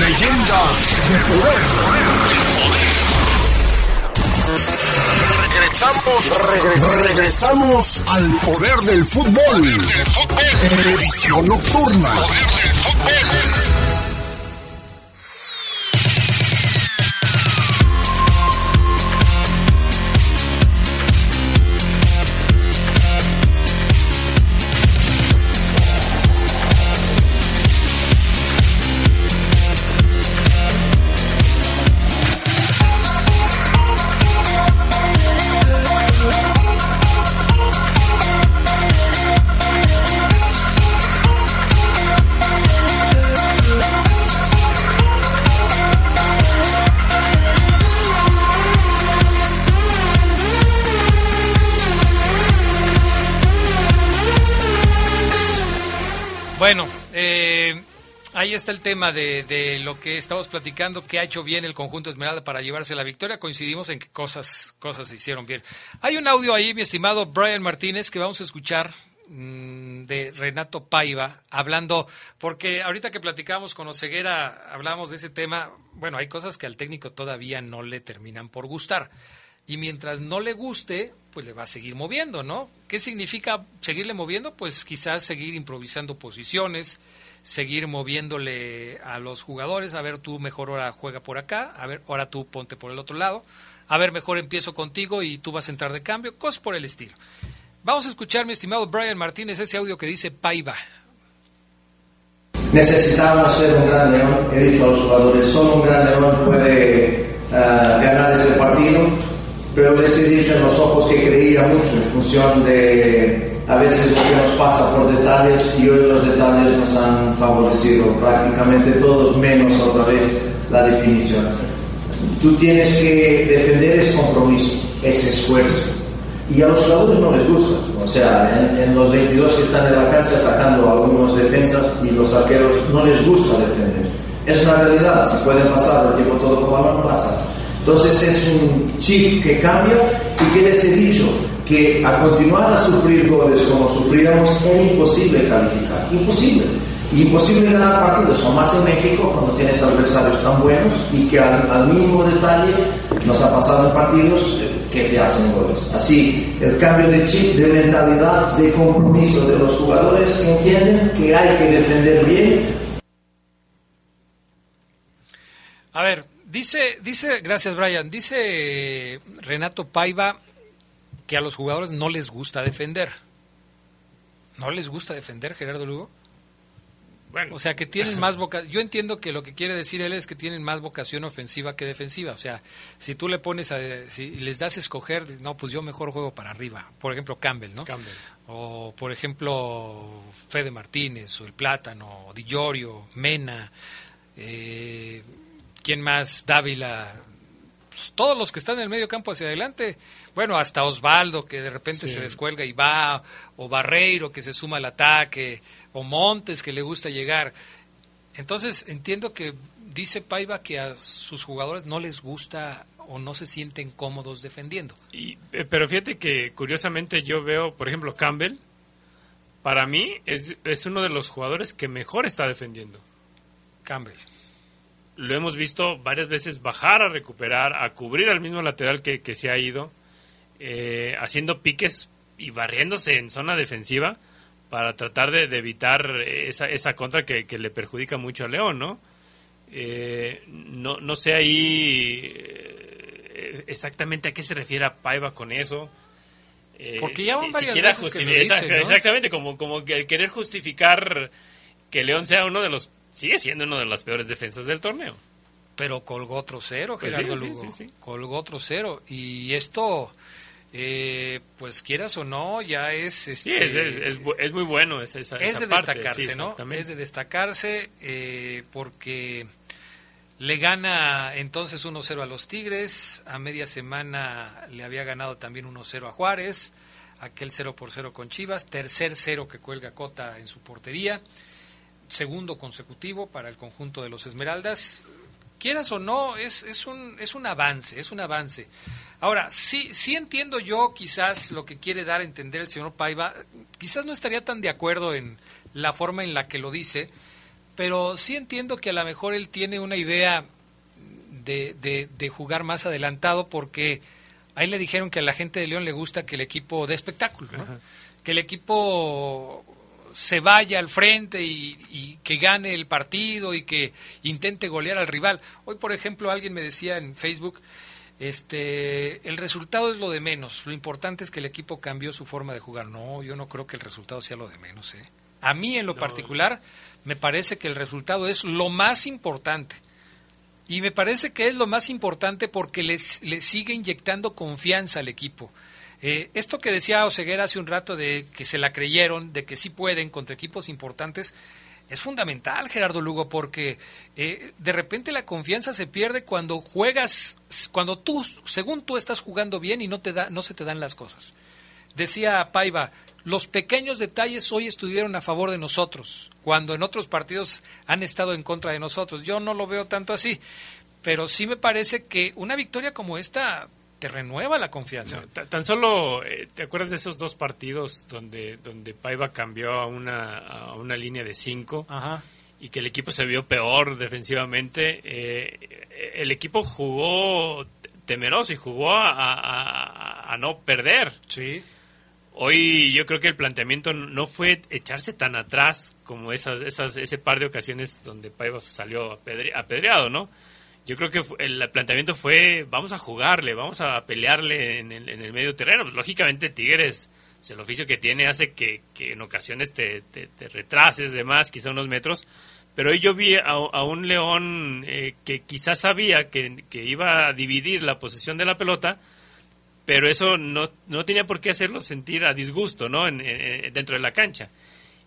Leyendas de Poder. Regresamos, regresamos al poder del fútbol. Edición nocturna. Ahí está el tema de, lo que estamos platicando, que ha hecho bien el conjunto Esmeralda para llevarse la victoria. Coincidimos en que cosas, cosas se hicieron bien. Hay un audio ahí, mi estimado Brian Martínez, que vamos a escuchar mm, de Renato Paiva, hablando, porque ahorita que platicamos con Oseguera, hablamos de ese tema, bueno, hay cosas que al técnico todavía no le terminan por gustar. Y mientras no le guste, pues le va a seguir moviendo, ¿no? ¿Qué significa seguirle moviendo? Pues quizás seguir improvisando posiciones, seguir moviéndole a los jugadores, a ver tú mejor ahora juega por acá, a ver ahora tú ponte por el otro lado, a ver mejor empiezo contigo y tú vas a entrar de cambio, cosas por el estilo. Vamos a escuchar, mi estimado Brian Martínez, ese audio que dice Paiva. Necesitamos ser un gran león, he dicho a los jugadores, solo un gran león puede uh, ganar ese partido pero les he dicho en los ojos que creía mucho en función de a veces lo que nos pasa por detalles y hoy los detalles nos han favorecido prácticamente todos, menos otra vez la definición. Tú tienes que defender ese compromiso, ese esfuerzo. Y a los jugadores no les gusta. O sea, en, en los 22 que están en la cancha sacando algunos defensas y los arqueros no les gusta defender. Es una realidad, si pueden pasar el tiempo todo con balón, pasa entonces es un chip que cambia y que les he dicho que a continuar a sufrir goles como sufríamos es imposible calificar, imposible. Imposible ganar partidos, o más en México cuando tienes adversarios tan buenos y que al, mínimo detalle nos ha pasado en partidos que te hacen goles. Así, el cambio de chip, de mentalidad, de compromiso de los jugadores que entienden que hay que defender bien. A ver, Dice, dice, gracias Brian, dice Renato Paiva que a los jugadores no les gusta defender. ¿No les gusta defender, Gerardo Lugo? Bueno. O sea, que tienen más *laughs* vocación. Yo entiendo que lo que quiere decir él es que tienen más vocación ofensiva que defensiva. O sea, si tú le pones a. Si les das a escoger, no, pues yo mejor juego para arriba. Por ejemplo, Campbell, ¿no? Campbell. O, por ejemplo, Fede Martínez, o el Plátano, o Di Llorio, Mena. Eh, ¿Quién más? Dávila. Pues, todos los que están en el medio campo hacia adelante. Bueno, hasta Osvaldo, que de repente se descuelga y va. O Barreiro, que se suma al ataque. O Montes, que le gusta llegar. Entonces, entiendo que dice Paiva que a sus jugadores no les gusta o no se sienten cómodos defendiendo. Y, eh, pero fíjate que curiosamente yo veo, por ejemplo, Campbell, para mí es, es uno de los jugadores que mejor está defendiendo. Campbell lo hemos visto varias veces bajar a recuperar, a cubrir al mismo lateral que, se ha ido, eh, haciendo piques y barriéndose en zona defensiva para tratar de, evitar esa, esa contra que, le perjudica mucho a León, ¿no? Eh, no, no sé ahí eh, exactamente a qué se refiere a Paiva con eso. Porque ya van varias veces que Exactamente, como, como que el querer justificar que León sea uno de los sigue siendo una de las peores defensas del torneo. Pero colgó otro cero, pues Gerardo Lugo. colgó otro cero. Y esto, eh, pues quieras o no, ya es... Este, es, es, muy bueno esa, esa Es de destacarse, ¿no? Es de destacarse eh, porque le gana entonces 1-0 a los Tigres. A media semana le había ganado también 1-0 a Juárez. Aquel 0 por 0 con Chivas. Tercer 0 que cuelga Cota en su portería segundo consecutivo para el conjunto de los Esmeraldas. Quieras o no, es, es, un, es un avance, es un avance. Ahora, sí, sí entiendo yo quizás lo que quiere dar a entender el señor Paiva. Quizás no estaría tan de acuerdo en la forma en la que lo dice, pero sí entiendo que a lo mejor él tiene una idea de, de, jugar más adelantado porque ahí le dijeron que a la gente de León le gusta que el equipo dé espectáculo, que el equipo se vaya al frente y, que gane el partido y que intente golear al rival. Hoy, por ejemplo, alguien me decía en Facebook, este, el resultado es lo de menos, lo importante es que el equipo cambió su forma de jugar. No, yo no creo que el resultado sea lo de menos. ¿eh? A mí en lo particular me parece que el resultado es lo más importante. Y me parece que es lo más importante porque les, les sigue inyectando confianza al equipo. Eh, esto que decía Oseguera hace un rato de que se la creyeron, de que sí pueden contra equipos importantes, es fundamental, Gerardo Lugo, porque eh, de repente la confianza se pierde cuando juegas, cuando tú, según tú estás jugando bien y no te da, no se te dan las cosas. Decía Paiva, los pequeños detalles hoy estuvieron a favor de nosotros, cuando en otros partidos han estado en contra de nosotros. Yo no lo veo tanto así, pero sí me parece que una victoria como esta te renueva la confianza. No, tan solo, eh, ¿te acuerdas de esos dos partidos donde, donde Paiva cambió a una, a una línea de cinco Ajá. y que el equipo se vio peor defensivamente? Eh, el equipo jugó temeroso y jugó a, a- a- a no perder. Sí. Hoy yo creo que el planteamiento no fue echarse tan atrás como esas, esas, ese par de ocasiones donde Paiva salió apedre- apedreado, ¿no? Yo creo que el planteamiento fue, vamos a jugarle, vamos a pelearle en el, en el medio terreno. Pues, lógicamente Tigres, pues, el oficio que tiene hace que, en ocasiones te, retrases de más, quizá unos metros. Pero hoy yo vi a, un León eh, que quizás sabía que, que iba a dividir la posesión de la pelota, pero eso no, no tenía por qué hacerlo sentir a disgusto, ¿no? En- en- dentro de la cancha.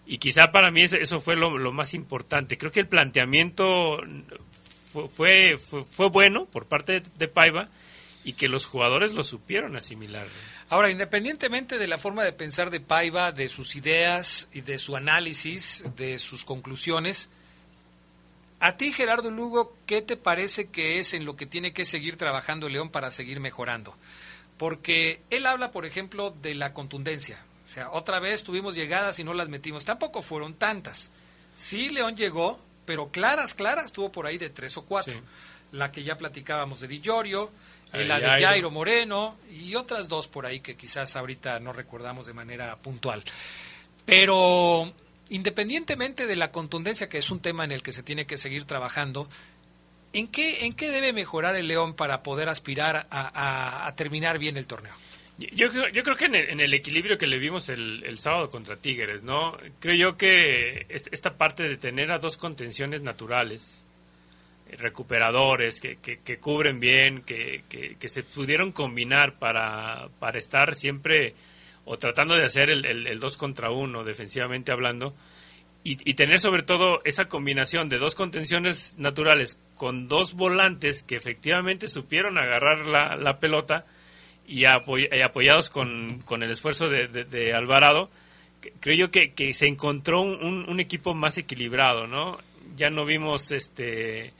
Y quizá para mí eso fue lo más importante. Creo que el planteamiento fue, fue, bueno por parte de, de Paiva y que los jugadores lo supieron asimilar. Ahora, independientemente de la forma de pensar de Paiva, de sus ideas y de su análisis, de sus conclusiones, a ti, Gerardo Lugo, ¿qué te parece que es en lo que tiene que seguir trabajando León para seguir mejorando? Porque él habla, por ejemplo, de la contundencia. O sea, otra vez tuvimos llegadas y no las metimos. Tampoco fueron tantas. Sí, León llegó, pero claras, claras, tuvo por ahí de tres o cuatro. La que ya platicábamos de Di Llorio, eh, Eh, la de Jairo. Jairo Moreno y otras dos por ahí que quizás ahorita no recordamos de manera puntual. Pero independientemente de la contundencia, que es un tema en el que se tiene que seguir trabajando, ¿en qué, en qué debe mejorar el León para poder aspirar a, a- a terminar bien el torneo? Yo, yo creo que en el, equilibrio que le vimos el, el sábado contra Tigres, ¿no? Creo yo que est- esta parte de tener a dos contenciones naturales, recuperadores, que, que- que cubren bien, que, que- se pudieron combinar para, para estar siempre o tratando de hacer el, el dos contra uno, defensivamente hablando, y, y tener sobre todo esa combinación de dos contenciones naturales con dos volantes que efectivamente supieron agarrar la, la pelota y, apoy- apoyados con, con el esfuerzo de, de- Alvarado, creo yo que, que se encontró un, un- equipo más equilibrado, ¿no? Ya no vimos este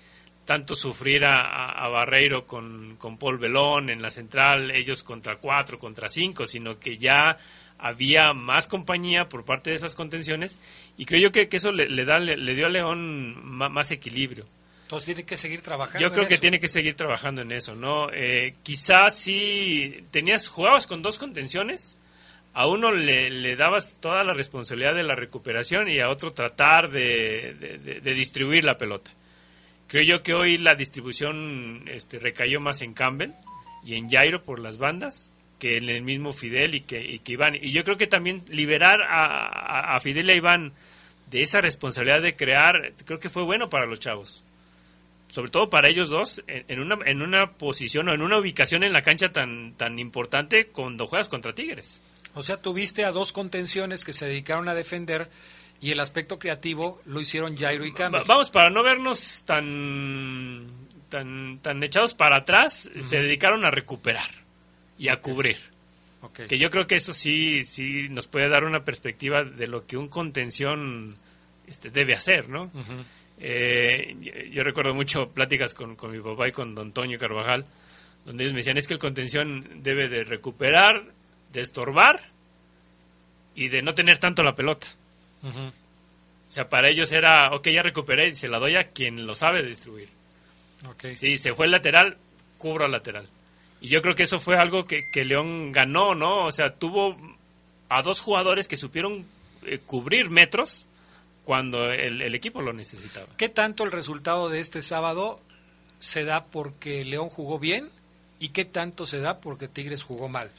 tanto sufrir a, a- Barreiro con, con Paul Belón en la central, ellos contra cuatro, contra cinco, sino que ya había más compañía por parte de esas contenciones y creo yo que, que eso le, da, le, dio a León más equilibrio. Entonces tiene que seguir trabajando. Yo en creo que eso. tiene que seguir trabajando en eso, ¿no? Eh, quizás si tenías, jugabas con dos contenciones, a uno le, le dabas toda la responsabilidad de la recuperación y a otro tratar de, de- de- de distribuir la pelota. Creo yo que hoy la distribución este, recayó más en Campbell y en Jairo por las bandas que en el mismo Fidel y que, y que Iván. Y yo creo que también liberar a, a- a Fidel y a Iván de esa responsabilidad de crear, creo que fue bueno para los chavos sobre todo para ellos dos, en, en una, en una posición o en una ubicación en la cancha tan, tan importante cuando juegas contra Tigres. O sea, tuviste a dos contenciones que se dedicaron a defender y el aspecto creativo lo hicieron Jairo y Campbell. Va- vamos, para no vernos tan, tan, tan echados para atrás, se dedicaron a recuperar y a cubrir. Que yo creo que eso sí, sí nos puede dar una perspectiva de lo que un contención este, debe hacer, ¿no? Eh, yo, recuerdo mucho pláticas con, con mi papá y con don Toño Carvajal, donde ellos me decían es que el contención debe de recuperar, de estorbar y de no tener tanto la pelota. O sea, para ellos era, ok, ya recuperé y se la doy a quien lo sabe distribuir. Ok. Sí, se fue el lateral, cubro al lateral. Y yo creo que eso fue algo que, que León ganó, ¿no? O sea, tuvo a dos jugadores que supieron eh, cubrir metros cuando el, el equipo lo necesitaba. ¿Qué tanto el resultado de este sábado se da porque León jugó bien y qué tanto se da porque Tigres jugó mal?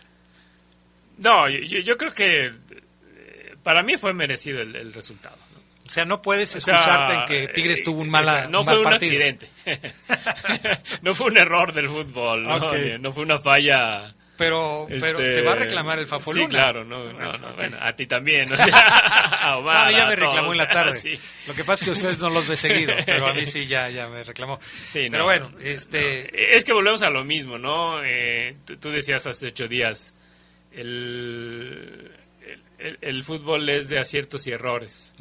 No, yo, yo- creo que eh, para mí fue merecido el, el resultado. ¿no? O sea, no puedes O sea, excusarte en que Tigres eh, tuvo un, o mala, no un fue mal un accidente. *laughs* no fue un error del fútbol, ¿no? No fue una falla. Pero, pero este, te va a reclamar el Fafoluna. Sí, claro, no, no, no, ok. bueno, a ti también, o *laughs* sea, a Omar, No, ya me reclamó en la *laughs* tarde. sí. Lo que pasa es que ustedes no los ve seguido, pero a mí sí ya, ya me reclamó. Sí, pero no, bueno, no, este, Es que volvemos a lo mismo, ¿no? Eh, tú, tú decías hace ocho días, el, el, el fútbol es de aciertos y errores.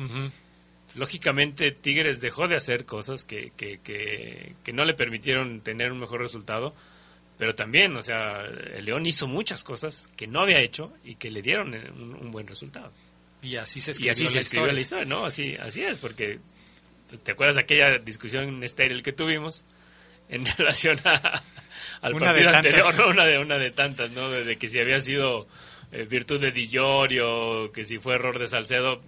Lógicamente Tigres dejó de hacer cosas que, que, que, que no le permitieron tener un mejor resultado, pero también, o sea, el León hizo muchas cosas que no había hecho y que le dieron un, un buen resultado. Y así se Y escribió, así la, se escribió historia. la historia, ¿no? Así, así es, porque pues, ¿te acuerdas de aquella discusión estéril que tuvimos en *laughs* relación a, al Una de partido tantas. anterior, ¿no? Una de, una de tantas, ¿no? De, de que si había sido eh, virtud de Di Llorio, que si fue error de Salcedo,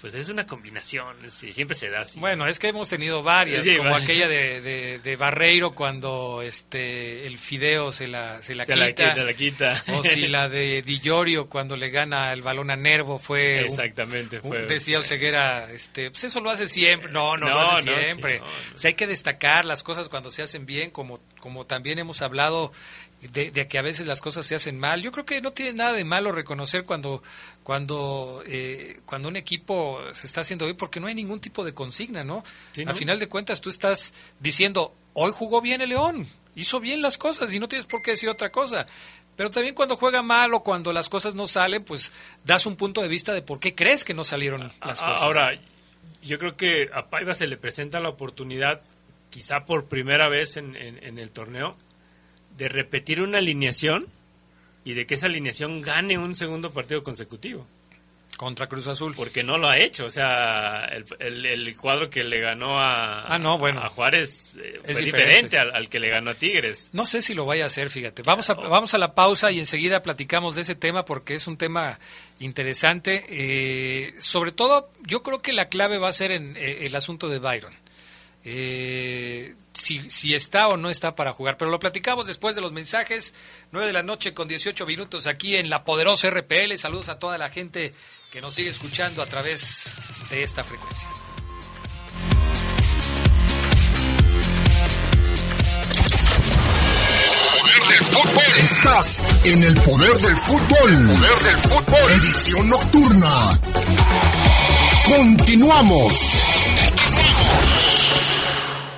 pues es una combinación, sí, siempre se da así. Bueno, es que hemos tenido varias, Sí, como aquella de, de, de Barreiro cuando este el Fideo se la, se la Se quita. la quita, la quita. O si *laughs* la de Di Llorio cuando le gana el balón a Nervo fue... un- Exactamente, un- fue- decía Oseguera, este, pues eso lo hace siempre. No, no, lo No, hace no, sí, siempre. no, O sea, hay que destacar las cosas cuando se hacen bien, como, como también hemos hablado de, de que a veces las cosas se hacen mal. Yo creo que no tiene nada de malo reconocer cuando cuando eh, cuando un equipo se está haciendo bien, porque no hay ningún tipo de consigna, ¿no? Sí, A ¿no? final de cuentas tú estás diciendo, hoy jugó bien el León, hizo bien las cosas y no tienes por qué decir otra cosa. Pero también cuando juega mal o cuando las cosas no salen, pues das un punto de vista de por qué crees que no salieron las A- cosas. Ahora, yo creo que a Paiva se le presenta la oportunidad, quizá por primera vez en, en- en el torneo, de repetir una alineación y de que esa alineación gane un segundo partido consecutivo. Contra Cruz Azul. Porque no lo ha hecho. O sea, el, el- el cuadro que le ganó a, Ah, no, bueno. a Juárez eh, Es fue diferente. diferente al, al que le ganó a Tigres. No sé si lo vaya a hacer, fíjate. Vamos a, vamos a la pausa y enseguida platicamos de ese tema porque es un tema interesante. Eh, sobre todo, yo creo que la clave va a ser en eh, el asunto de Byron. Eh, si, si está o no está para jugar. Pero lo platicamos después de los mensajes. 9 de la noche con 18 minutos aquí en la poderosa RPL. Saludos a toda la gente que nos sigue escuchando a través de esta frecuencia. Estás en el poder del fútbol. Poder del fútbol. Edición nocturna. Continuamos.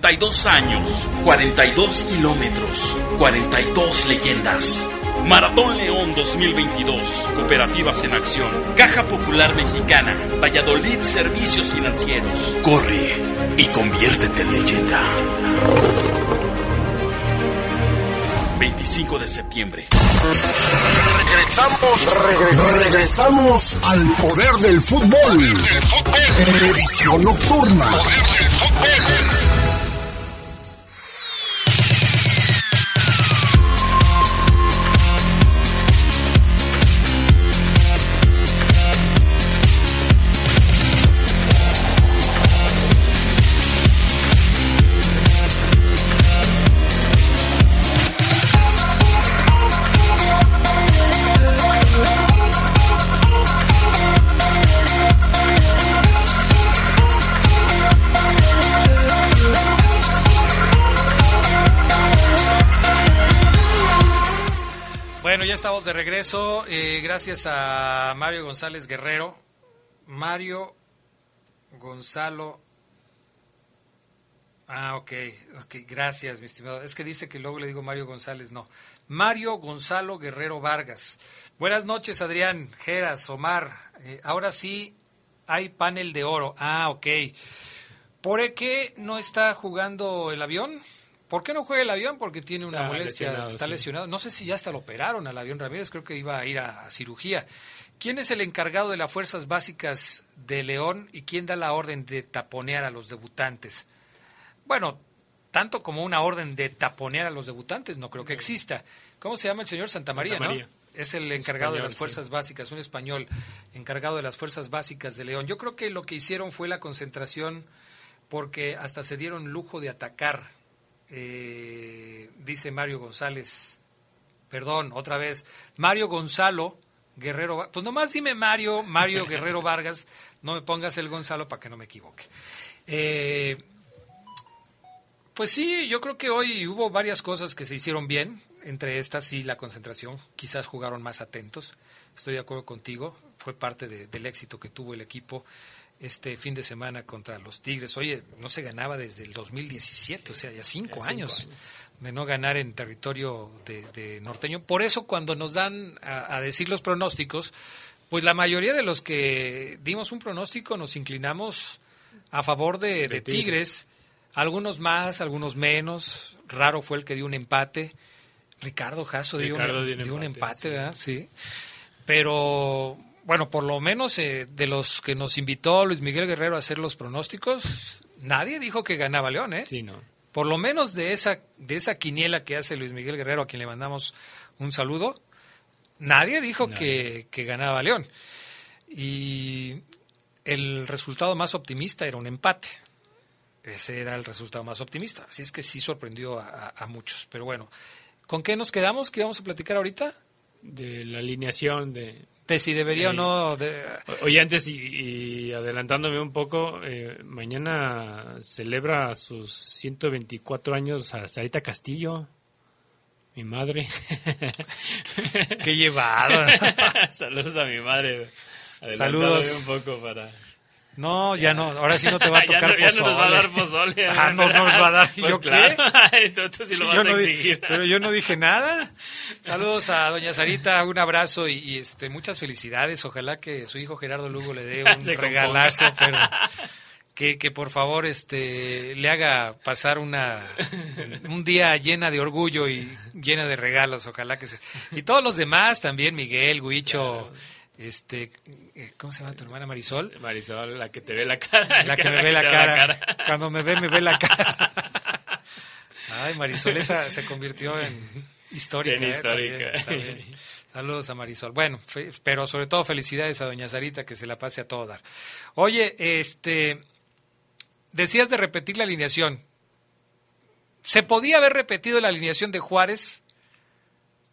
42 años, 42 kilómetros, 42 leyendas. Maratón León 2022. Cooperativas en acción. Caja Popular Mexicana. Valladolid Servicios Financieros. Corre y conviértete en leyenda. 25 de septiembre. Regresamos, regresamos al poder del fútbol. Edición nocturna. Bueno, ya estamos de regreso. eh, gracias a Mario González Guerrero. Mario Gonzalo. Ah, ok. ok, Gracias, mi estimado. Es que dice que luego le digo Mario González. No. Mario Gonzalo Guerrero Vargas. Buenas noches, Adrián, Geras, Omar. Eh, ahora sí hay panel de oro. Ah, ok. ¿Por qué no está jugando el avión? ¿Por qué no juega el avión? Porque tiene una Está molestia, lesionado, está sí. lesionado. No sé si ya hasta lo operaron al avión Ramírez, creo que iba a ir a, a cirugía. ¿Quién es el encargado de las fuerzas básicas de León y quién da la orden de taponear a los debutantes? Bueno, tanto como una orden de taponear a los debutantes, no creo que exista. ¿Cómo se llama el señor Santa María, Santa María. no? Es el encargado de las fuerzas básicas, un español encargado de las fuerzas básicas de León. Yo creo que lo que hicieron fue la concentración porque hasta se dieron lujo de atacar, eh, dice Mario González, perdón, otra vez, Mario Gonzalo Guerrero. Pues nomás dime Mario, Mario Guerrero Vargas, no me pongas el Gonzalo para que no me equivoque. Eh, pues sí, yo creo que hoy hubo varias cosas que se hicieron bien, entre estas sí la concentración, quizás jugaron más atentos, estoy de acuerdo contigo, fue parte de- del éxito que tuvo el equipo este fin de semana contra los Tigres. Oye, no se ganaba desde el 2017, o sea, ya cinco, cinco años, años. de no ganar en territorio de, de norteño. Por eso cuando nos dan a, a decir los pronósticos, pues la mayoría de los que dimos un pronóstico nos inclinamos a favor de, de Tigres. Tigres. Algunos más, algunos menos. Raro fue el que dio un empate. Ricardo Jasso dio, Ricardo un, dio un dio un empate, empate, sí. ¿verdad? Sí. Pero, bueno, por lo menos eh, de los que nos invitó Luis Miguel Guerrero a hacer los pronósticos, nadie dijo que ganaba León, ¿eh? Sí, no. Por lo menos de esa, de esa quiniela que hace Luis Miguel Guerrero, a quien le mandamos un saludo, nadie dijo Que, que ganaba León. Y el resultado más optimista era un empate. Ese era el resultado más optimista. Así es que sí sorprendió a, a- a muchos. Pero bueno, ¿con qué nos quedamos? ¿Qué vamos a platicar ahorita? De la alineación de... De si debería o Eh, no... de- Oye, antes y, y adelantándome un poco, eh, mañana celebra sus 124 años a Sarita Castillo, mi madre. Qué llevado. *laughs* Saludos a mi madre. Saludos. un poco para... No, ya no, ahora sí no te va a *laughs* Ya tocar no- ya no nos va a dar pozole. Ah, no, no nos va a dar. ¿Y *laughs* Pues yo claro. *laughs* qué? Tú sí lo vas yo a no exigir. pero yo no dije nada. Saludos a doña Sarita, un abrazo y, y, este muchas felicidades. Ojalá que su hijo Gerardo Lugo le dé un regalazo, pero que, que por favor este le haga pasar una un día llena de orgullo y llena de regalos. Ojalá que se y todos los demás también Miguel, Huicho, este eh, ¿cómo se llama tu hermana Marisol? *laughs* Marisol, la que te ve la cara. *laughs* La que me ve la cara. *laughs* Cuando me ve, me ve la cara. Ay, Marisol esa se convirtió en histórica. Sí, en ¿eh? histórica. También, también. Saludos a Marisol. Bueno, fe- pero sobre todo felicidades a doña Sarita que se la pase a todo dar. Oye, este, decías de repetir la alineación. ¿Se podía haber repetido la alineación de Juárez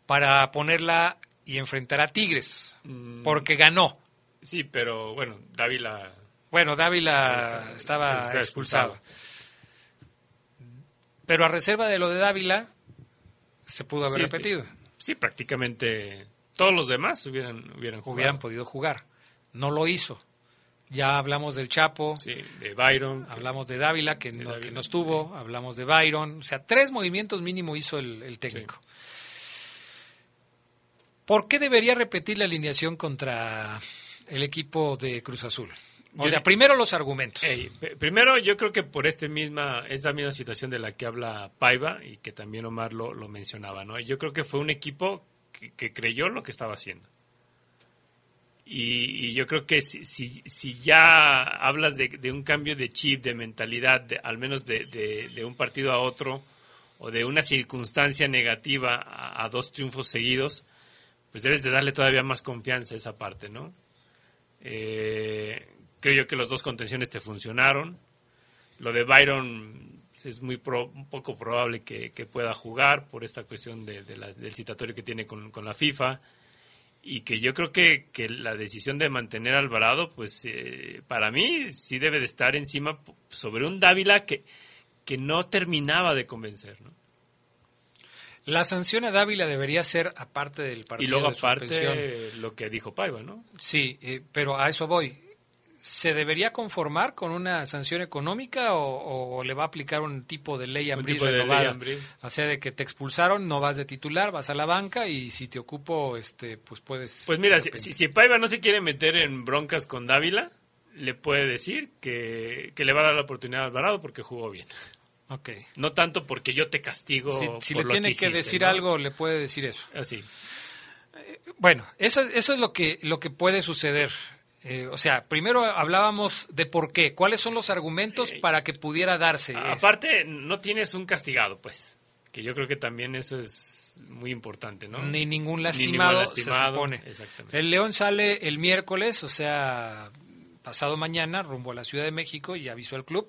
para ponerla y enfrentar a Tigres? Porque ganó. Sí, pero bueno, Dávila... Bueno, Dávila Está- estaba está expulsado. expulsado. Pero a reserva de lo de Dávila, se pudo haber Sí, repetido. Sí, Sí, prácticamente todos los demás hubieran, hubieran jugado. Hubieran podido jugar. No lo hizo. Ya hablamos del Chapo. de Byron. que- Hablamos de Dávila, que, de no, Dávila, que no estuvo. Hablamos de Byron. O sea, tres movimientos mínimo hizo el, el técnico. ¿Por qué debería repetir la alineación contra el equipo de Cruz Azul? O Yo sea, primero los argumentos. Primero, yo creo que por este misma, esta misma situación de la que habla Paiva y que también Omar lo, lo mencionaba, ¿no? Yo creo que fue un equipo que, que creyó lo que estaba haciendo. Y, y yo creo que si, si, si ya hablas de, de un cambio de chip, de mentalidad, de- al menos de, de- de un partido a otro, o de una circunstancia negativa a, a dos triunfos seguidos, pues debes de darle todavía más confianza a esa parte, ¿no? Eh, creo yo que los dos contenciones te funcionaron. Lo de Byron es muy poco probable que, pueda jugar por esta cuestión de, del citatorio que tiene con, la FIFA. Y que yo creo que, la decisión de mantener a Alvarado, pues eh, para mí sí debe de estar encima sobre un Dávila que, que no terminaba de convencer. ¿no? La sanción a Dávila debería ser aparte del partido Y luego de suspensión. aparte lo que dijo Paiva, ¿no? Sí, eh, pero a eso voy. ¿Se debería conformar con una sanción económica o, o le va a aplicar un tipo de ley ley renovada? O sea, de que te expulsaron, no vas de titular, vas a la banca y si te ocupo, este, pues puedes... Pues mira, si, si, si Paiva no se quiere meter en broncas con Dávila, le puede decir que, que le va a dar la oportunidad a Alvarado porque jugó bien. Ok. No tanto porque yo te castigo. Si, si por le lo tiene que, hiciste, decir ¿no? algo, le puede decir eso. Así. Bueno, eso, eso es lo que, lo que puede suceder. Eh, o sea, primero hablábamos de por qué, cuáles son los argumentos para que pudiera darse. eso. Aparte, no tienes un castigado, pues. Que yo creo que también eso es muy importante, ¿no? Ni ningún Ni lastimado, ningún lastimado, se supone. Exactamente. El León sale el miércoles, o sea, pasado mañana, rumbo a la Ciudad de México y avisó al club.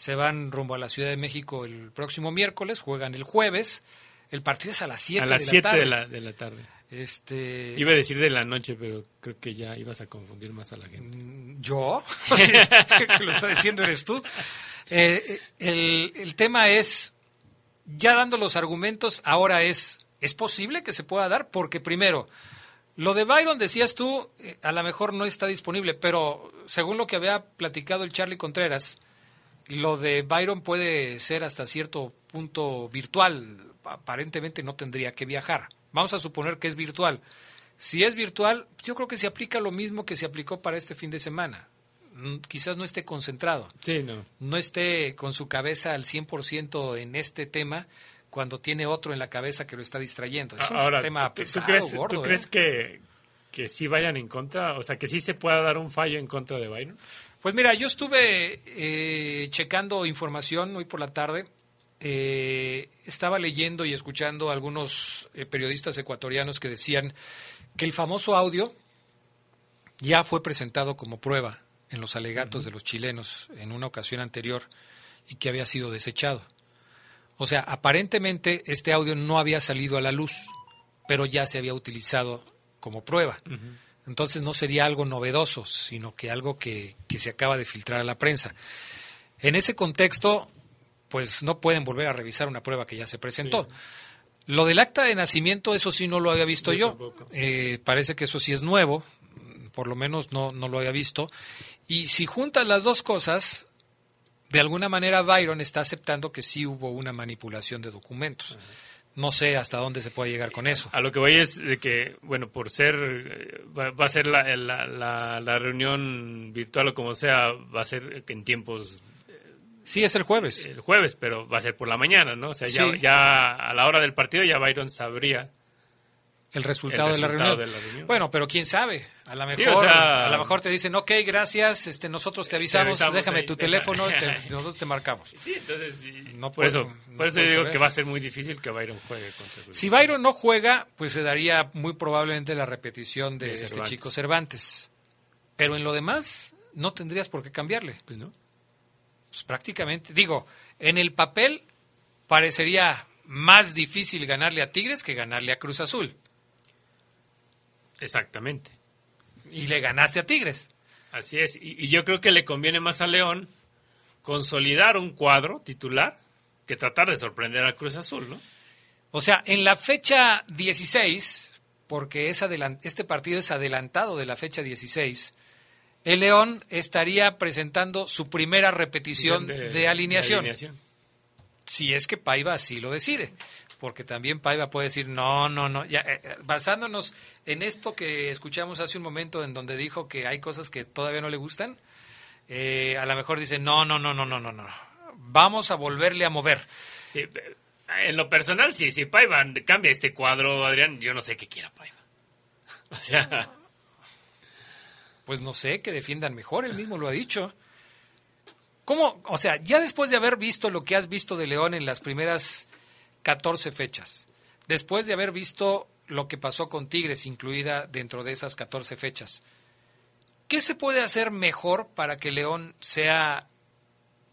Se van rumbo a la Ciudad de México el próximo miércoles, juegan el jueves. El partido es a las 7 A las de la 7 tarde. de la, de la tarde. Este... Iba a decir de la noche, pero creo que ya ibas a confundir más a la gente. ¿Yo? *laughs* Sí, sí, que lo está diciendo eres tú. Eh, el, el tema es, ya dando los argumentos, ahora es, ¿es posible que se pueda dar? Porque primero, lo de Byron, decías tú, eh, a lo mejor no está disponible, pero según lo que había platicado el Charlie Contreras, lo de Byron puede ser hasta cierto punto virtual. Aparentemente no tendría que viajar. Vamos a suponer que es virtual. Si es virtual, yo creo que se aplica lo mismo que se aplicó para este fin de semana. Mm, Quizás no esté concentrado, Sí, no. no esté con su cabeza al 100% en este tema cuando tiene otro en la cabeza que lo está distrayendo. Es un Ahora, tema ¿tú, tú pesado, crees, gordo, ¿tú ¿eh? crees que, que sí vayan en contra? O sea, que sí se pueda dar un fallo en contra de Byron. Pues mira, yo estuve eh, checando información hoy por la tarde. Eh, estaba leyendo y escuchando a algunos eh, periodistas ecuatorianos que decían que el famoso audio ya fue presentado como prueba en los alegatos de los chilenos en una ocasión anterior y que había sido desechado. O sea, aparentemente este audio no había salido a la luz, pero ya se había utilizado como prueba. Entonces no sería algo novedoso, sino que algo que, que se acaba de filtrar a la prensa. En ese contexto, pues no pueden volver a revisar una prueba que ya se presentó. Lo del acta de nacimiento, eso sí no lo había visto yo. Eh, parece que eso sí es nuevo, por lo menos no, no lo había visto. Y si juntas las dos cosas, de alguna manera Byron está aceptando que sí hubo una manipulación de documentos. No sé hasta dónde se puede llegar con eso. A lo que voy es de que, bueno, por ser, eh, va, va a ser la, la, la- la reunión virtual o como sea, va a ser en tiempos... Sí, es el jueves. El jueves, pero va a ser por la mañana, ¿no? O sea, ya, Sí. ya a la hora del partido ya Byron sabría el resultado, el de, la de la reunión. Bueno, pero quién sabe. A lo mejor, Sí, o sea- a lo mejor te dicen, ok, gracias, este, nosotros te avisamos, avisamos déjame ahí, tu teléfono, te- *laughs* nosotros te marcamos. Sí, entonces sí. No por eso, no por eso yo digo saber. que va a ser muy difícil que Byron juegue contra Si. Byron no juega, pues se daría muy probablemente la repetición de, De este Cervantes. chico Cervantes. Pero en lo demás, no tendrías por qué cambiarle. Pues no. Pues prácticamente, digo, en el papel parecería más difícil ganarle a Tigres que ganarle a Cruz Azul. Exactamente. Y le ganaste a Tigres. Así es. Y, y yo creo que le conviene más a León consolidar un cuadro titular que tratar de sorprender a Cruz Azul, ¿no? O sea, en la fecha 16, porque es este partido es adelantado de la fecha 16, el León estaría presentando su primera repetición de, alineación. Si es que Paiva así lo decide. Porque también Paiva puede decir, no, no, no. Ya, eh, eh, basándonos en esto que escuchamos hace un momento en donde dijo que hay cosas que todavía no le gustan, eh, a lo mejor dice, no, no, no, no, no, no, no. Vamos a volverle a mover. Sí, en lo personal, sí, si Paiva cambia este cuadro, Adrián, yo no sé qué quiera Paiva. *laughs* O sea, Pues no sé, que defiendan mejor, él mismo lo ha dicho. ¿Cómo? O sea, ya después de haber visto lo que has visto de León en las primeras 14 fechas, después de haber visto lo que pasó con Tigres, incluida dentro de esas 14 fechas, ¿qué se puede hacer mejor para que León sea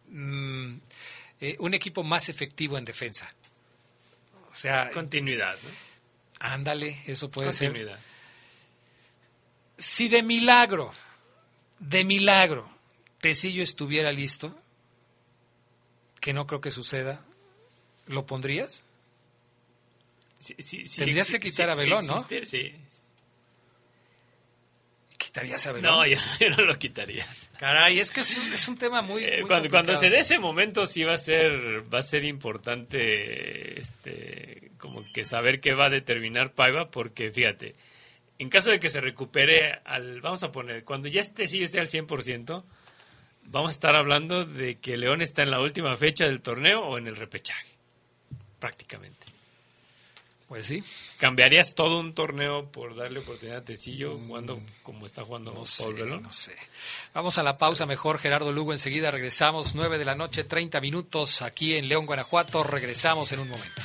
mm, eh, un equipo más efectivo en defensa? O sea, continuidad, ¿no? ándale, eso puede ser. Continuidad. Si de milagro, de milagro, Tecillo estuviera listo, que no creo que suceda, ¿lo pondrías? Sí, sí, sí, Tendrías que quitar a Belón, ¿no? existe, sí. ¿Quitarías a Belón? No, yo, *laughs* yo no lo quitaría. Caray, es que es, un- es un tema muy... Eh, cuando, cuando se dé ese momento sí va a ser va a ser importante este como que saber qué va a determinar Paiva porque fíjate en caso de que se recupere al vamos a poner cuando ya esté sí esté al 100% vamos a estar hablando de que León está en la última fecha del torneo o en el repechaje prácticamente Pues sí. ¿Cambiarías todo un torneo por darle oportunidad a Tecillo jugando como está jugando No Paul sé, Belón? no sé. Vamos a la pausa mejor, Gerardo Lugo. Enseguida regresamos, 9 de la noche, 30 minutos, aquí en León, Guanajuato. Regresamos en un momento.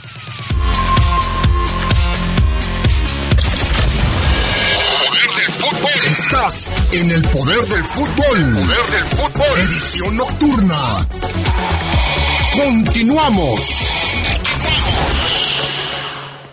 Poder del fútbol. Estás en el poder del fútbol. Poder del fútbol. Edición nocturna. Continuamos.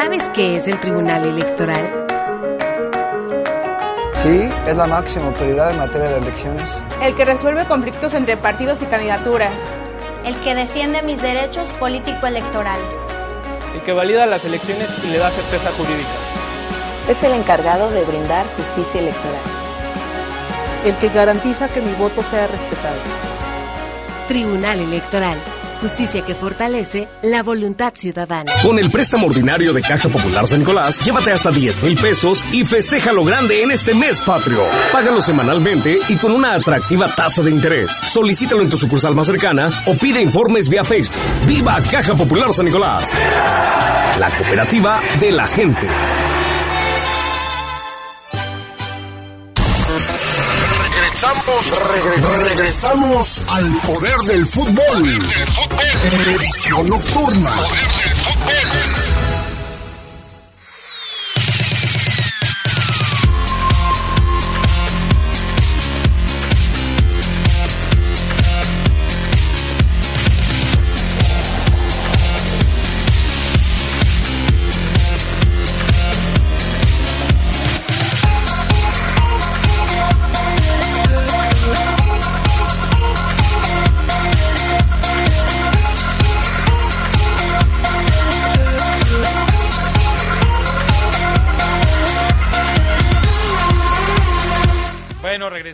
¿Sabes qué es el Tribunal Electoral? Sí, es la máxima autoridad en materia de elecciones. El que resuelve conflictos entre partidos y candidaturas. El que defiende mis derechos político-electorales. El que valida las elecciones y le da certeza jurídica. Es el encargado de brindar justicia electoral. El que garantiza que mi voto sea respetado. Tribunal Electoral Justicia que fortalece la voluntad ciudadana. Con el préstamo ordinario de Caja Popular San Nicolás, llévate hasta 10 mil pesos y festeja lo grande en este mes patrio. Págalo semanalmente y con una atractiva tasa de interés. Solicítalo en tu sucursal más cercana o pide informes vía Facebook. ¡Viva Caja Popular San Nicolás! La cooperativa de la gente. Regresamos, regresamos al poder del fútbol. Edición nocturna. Bueno,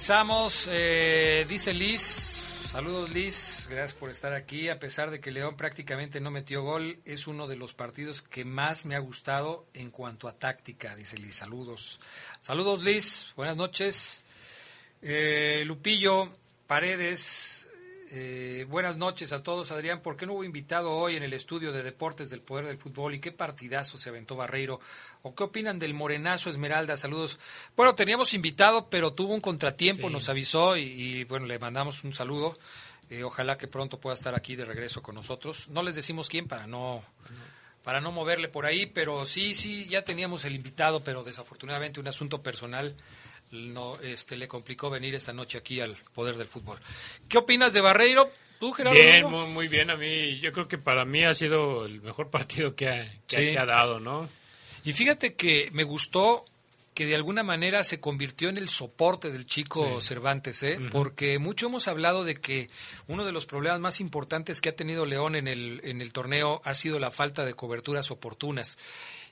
regresamos. Eh, dice Liz, saludos Liz, gracias por estar aquí. A pesar de que León prácticamente no metió gol, es uno de los partidos que más me ha gustado en cuanto a táctica, dice Liz. Saludos. Saludos Liz, buenas noches. Eh, Lupillo, Paredes, eh, buenas noches a todos. Adrián, ¿por qué no hubo invitado hoy en el estudio de deportes del poder del fútbol y qué partidazo se aventó Barreiro? ¿O qué opinan del Morenazo Esmeralda? Saludos. Bueno, teníamos invitado, pero tuvo un contratiempo, nos avisó y, y, bueno, le mandamos un saludo. Eh, ojalá que pronto pueda estar aquí de regreso con nosotros. No les decimos quién para no para no moverle por ahí, pero sí, sí, ya teníamos el invitado, pero desafortunadamente un asunto personal no este le complicó venir esta noche aquí al poder del fútbol. ¿Qué opinas de Barreiro? ¿Tú, Gerardo? Bien, muy, muy, bien. A mí, yo creo que para mí ha sido el mejor partido que ha, que, sí. que ha dado, ¿no? Y fíjate que me gustó que de alguna manera se convirtió en el soporte del chico sí. Cervantes, ¿eh? Uh -huh. porque mucho hemos hablado de que uno de los problemas más importantes que ha tenido León en el, en el torneo ha sido la falta de coberturas oportunas.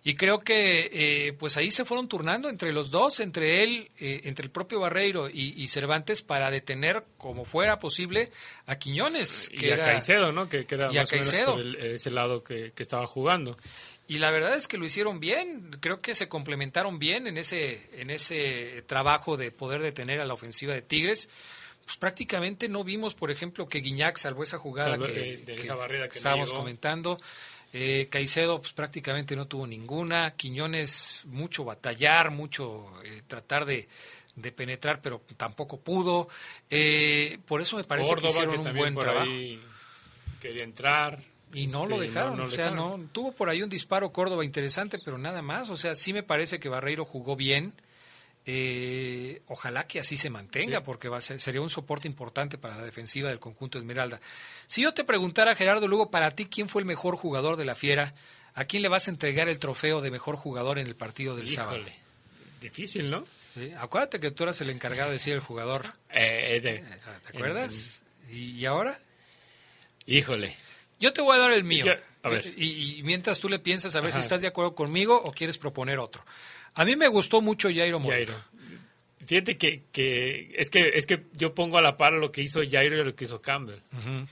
Y creo que eh, pues ahí se fueron turnando entre los dos, entre él, eh, entre el propio Barreiro y, y, Cervantes para detener como fuera posible a Quiñones. Que y a era, Caicedo, ¿no? Que, que era y a Caicedo. El, ese lado que, que estaba jugando y la verdad es que lo hicieron bien creo que se complementaron bien en ese en ese trabajo de poder detener a la ofensiva de Tigres pues prácticamente no vimos por ejemplo que Guiñac salvó esa jugada que, de, de que, esa barrera que estábamos no comentando eh, Caicedo pues prácticamente no tuvo ninguna Quiñones mucho batallar mucho eh, tratar de de penetrar, pero tampoco pudo. Eh, por eso me parece Córdoba, que hicieron que un buen trabajo. quería entrar. Y no este, lo dejaron, no, no o sea, dejaron. no tuvo por ahí un disparo Córdoba interesante, pero nada más, o sea, sí me parece que Barreiro jugó bien. Eh, ojalá que así se mantenga, sí. porque va a ser, sería un soporte importante para la defensiva del conjunto Esmeralda. Si yo te preguntara, Gerardo Lugo, para ti, ¿quién fue el mejor jugador de la Fiera? ¿A quién le vas a entregar el trofeo de mejor jugador en el partido del Híjole. sábado? Difícil, ¿no? Sí. Acuérdate que tú eras el encargado de decir el jugador. Eh, de, ¿Te acuerdas? En, en... ¿Y ahora? Híjole. Yo te voy a dar el mío. Yo, a ver. Y, y, mientras tú le piensas a ver Ajá. si estás de acuerdo conmigo o quieres proponer otro. A mí me gustó mucho Jairo Moreno. Jairo. Fíjate que, que, es que es que yo pongo a la par lo que hizo Jairo y lo que hizo Campbell. Uh -huh.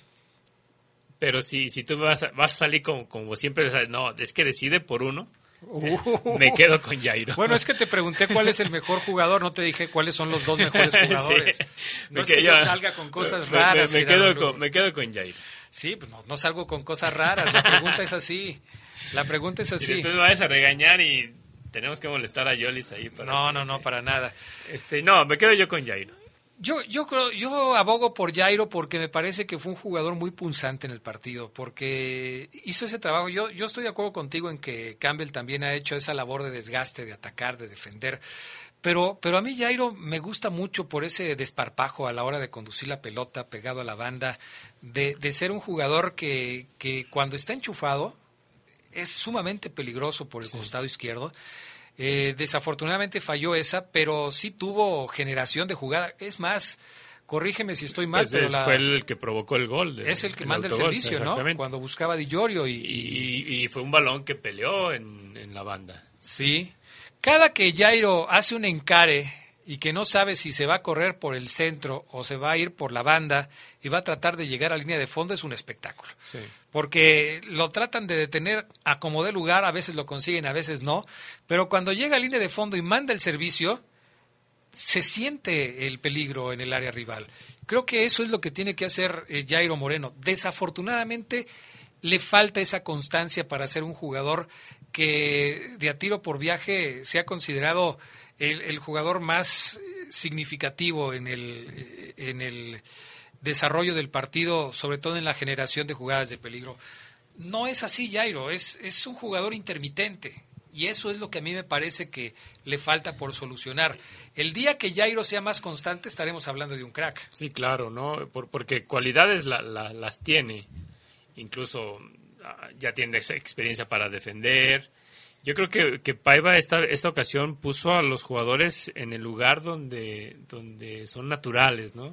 Pero si, si tú vas a, vas a salir como, como siempre, no, es que decide por uno. Uh. Me quedo con Jairo. Bueno, es que te pregunté cuál es el mejor jugador, no te dije cuáles son los dos mejores *laughs* jugadores. sí. No es que yo salga con cosas raras. Me, me, quedo, con, me quedo con Jairo. Sí, pues no, no, salgo con cosas raras, la pregunta es así. La pregunta es así. Y después me vayas a regañar y tenemos que molestar a Yolis ahí. Para no, no, no, para nada. Este, no, me quedo yo con Jairo. Yo, yo creo, yo abogo por Jairo porque me parece que fue un jugador muy punzante en el partido, porque hizo ese trabajo. Yo, yo estoy de acuerdo contigo en que Campbell también ha hecho esa labor de desgaste, de atacar, de defender. Pero, pero a mí Jairo me gusta mucho por ese desparpajo a la hora de conducir la pelota pegado a la banda, de, de ser un jugador que, que cuando está enchufado es sumamente peligroso por el costado izquierdo. Eh, desafortunadamente falló esa, pero sí tuvo generación de jugada. Es más, corrígeme si estoy mal, Pues pero la- fue el que provocó el gol. de- es el que el manda el servicio, ¿no? Cuando buscaba Di Llorio y, Y, y fue un balón que peleó en, en la banda. Sí. Cada que Jairo hace un encare y que no sabe si se va a correr por el centro o se va a ir por la banda y va a tratar de llegar a línea de fondo es un espectáculo. Porque lo tratan de detener a como de lugar, a veces lo consiguen, a veces no, pero cuando llega a línea de fondo y manda el servicio, se siente el peligro en el área rival. Creo que eso es lo que tiene que hacer eh, Jairo Moreno. Desafortunadamente le falta esa constancia para ser un jugador que de a tiro por viaje se ha considerado el, el jugador más eh, significativo en el, eh, en el desarrollo del partido, sobre todo en la generación de jugadas de peligro. No es así, Jairo, es, es un jugador intermitente. Y eso es lo que a mí me parece que le falta por solucionar. El día que Jairo sea más constante estaremos hablando de un crack. Sí, claro, ¿no? Por- porque cualidades la- la- las tiene. Incluso ya tiene esa experiencia para defender. Yo creo que, que Paiva esta, esta ocasión puso a los jugadores en el lugar donde, donde son naturales, ¿no?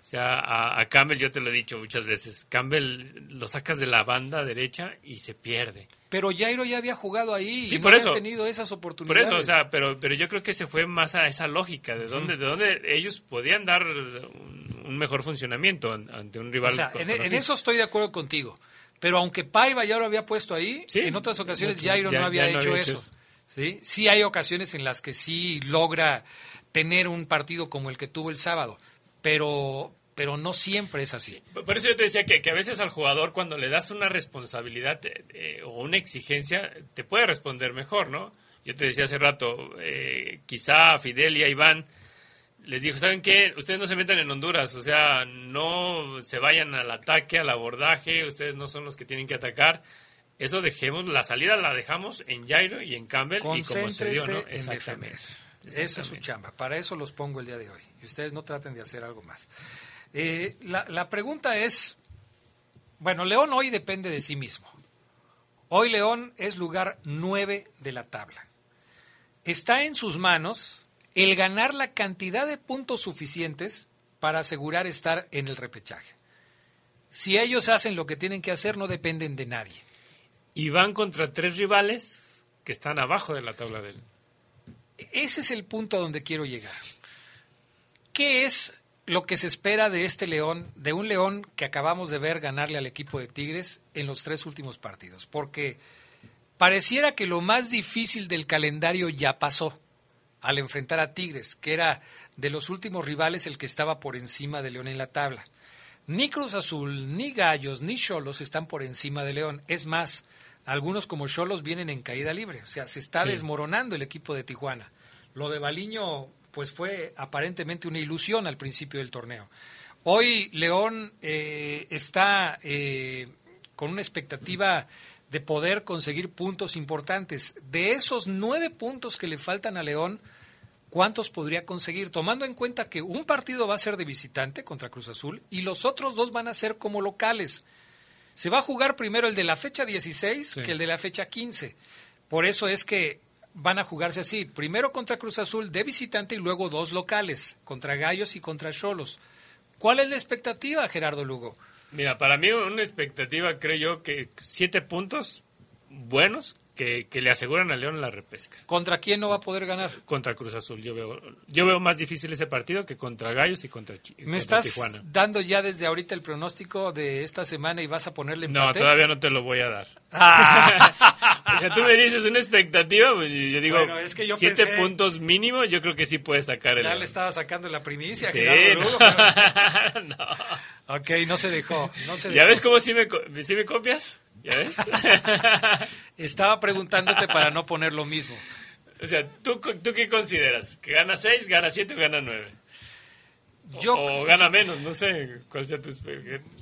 O sea, a, a Campbell yo te lo he dicho muchas veces, Campbell lo sacas de la banda derecha y se pierde. Pero Jairo ya había jugado ahí Sí, y no por había eso. tenido esas Por oportunidades. eso, o sea, pero, pero yo creo que se fue más a esa lógica, de dónde, de dónde ellos podían dar un, un mejor funcionamiento an- ante un rival. O sea, con- en, eso estoy de acuerdo contigo. Pero aunque Paiva ya lo había puesto ahí, Sí. en otras ocasiones Ya- Jairo ya- no había ya no hecho había hecho eso. eso. ¿sí? sí hay ocasiones en las que sí logra tener un partido como el que tuvo el sábado, pero, pero no siempre es así. Por eso yo te decía que, que a veces al jugador cuando le das una responsabilidad eh, eh, o una exigencia, te puede responder mejor, ¿no? Yo te decía hace rato, eh, quizá Fidel y a Iván les dijo, ¿saben qué? Ustedes no se metan en Honduras, o sea, no se vayan al ataque, al abordaje, ustedes no son los que tienen que atacar. Eso dejemos, la salida la dejamos en Jairo y en Campbell y como se dio, ¿no? en defender. Esa es su Exactamente. chamba. Para eso los pongo el día de hoy. Y ustedes no traten de hacer algo más. Eh, la, la pregunta es, bueno, León hoy depende de sí mismo. Hoy León es lugar 9 de la tabla. Está en sus manos el ganar la cantidad de puntos suficientes para asegurar estar en el repechaje. Si ellos hacen lo que tienen que hacer, no dependen de nadie. Y van contra tres rivales que están abajo de la tabla del... Ese es el punto a donde quiero llegar. ¿Qué es lo que se espera de este León, de un León que acabamos de ver ganarle al equipo de Tigres en los tres últimos partidos? Porque pareciera que lo más difícil del calendario ya pasó al enfrentar a Tigres, que era de los últimos rivales el que estaba por encima de León en la tabla. Ni Cruz Azul, ni Gallos, ni Cholos están por encima de León. Es más, algunos como Cholos vienen en caída libre. O sea, se está Sí. desmoronando el equipo de Tijuana. Lo de Baliño, pues fue aparentemente una ilusión al principio del torneo. Hoy León eh, está eh, con una expectativa de poder conseguir puntos importantes. De esos nueve puntos que le faltan a León, ¿cuántos podría conseguir? Tomando en cuenta que un partido va a ser de visitante contra Cruz Azul y los otros dos van a ser como locales. Se va a jugar primero el de la fecha 16 Sí. que el de la fecha 15. Por eso es que van a jugarse así. Primero contra Cruz Azul de visitante y luego dos locales, contra Gallos y contra Cholos. ¿Cuál es la expectativa, Gerardo Lugo? Mira, para mí una expectativa, creo yo, que siete puntos buenos que, que le aseguran a León la repesca. ¿Contra quién no va a poder ganar? Contra Cruz Azul. Yo veo, yo veo más difícil ese partido que contra Gallos y contra, Chi- ¿Me contra estás Tijuana. dando ya desde ahorita el pronóstico de esta semana y vas a ponerle No, todavía no te lo voy a dar. Ah. *laughs* o sea, tú me dices una expectativa, pues yo digo, Bueno, es que yo siete pensé- puntos mínimo, yo creo que sí puedes sacar el... Ya le estaba sacando la primicia, Sí, no. Pero- *laughs* Ok, no se dejó. No se ¿Ya dejó. ves cómo sí me, co- sí me copias? ¿Ya ves? *laughs* Estaba preguntándote para no poner lo mismo. O sea, ¿tú, ¿tú qué consideras? ¿Que gana 6, gana 7 o gana 9? Yo... O, gana menos, no sé cuál sea tu...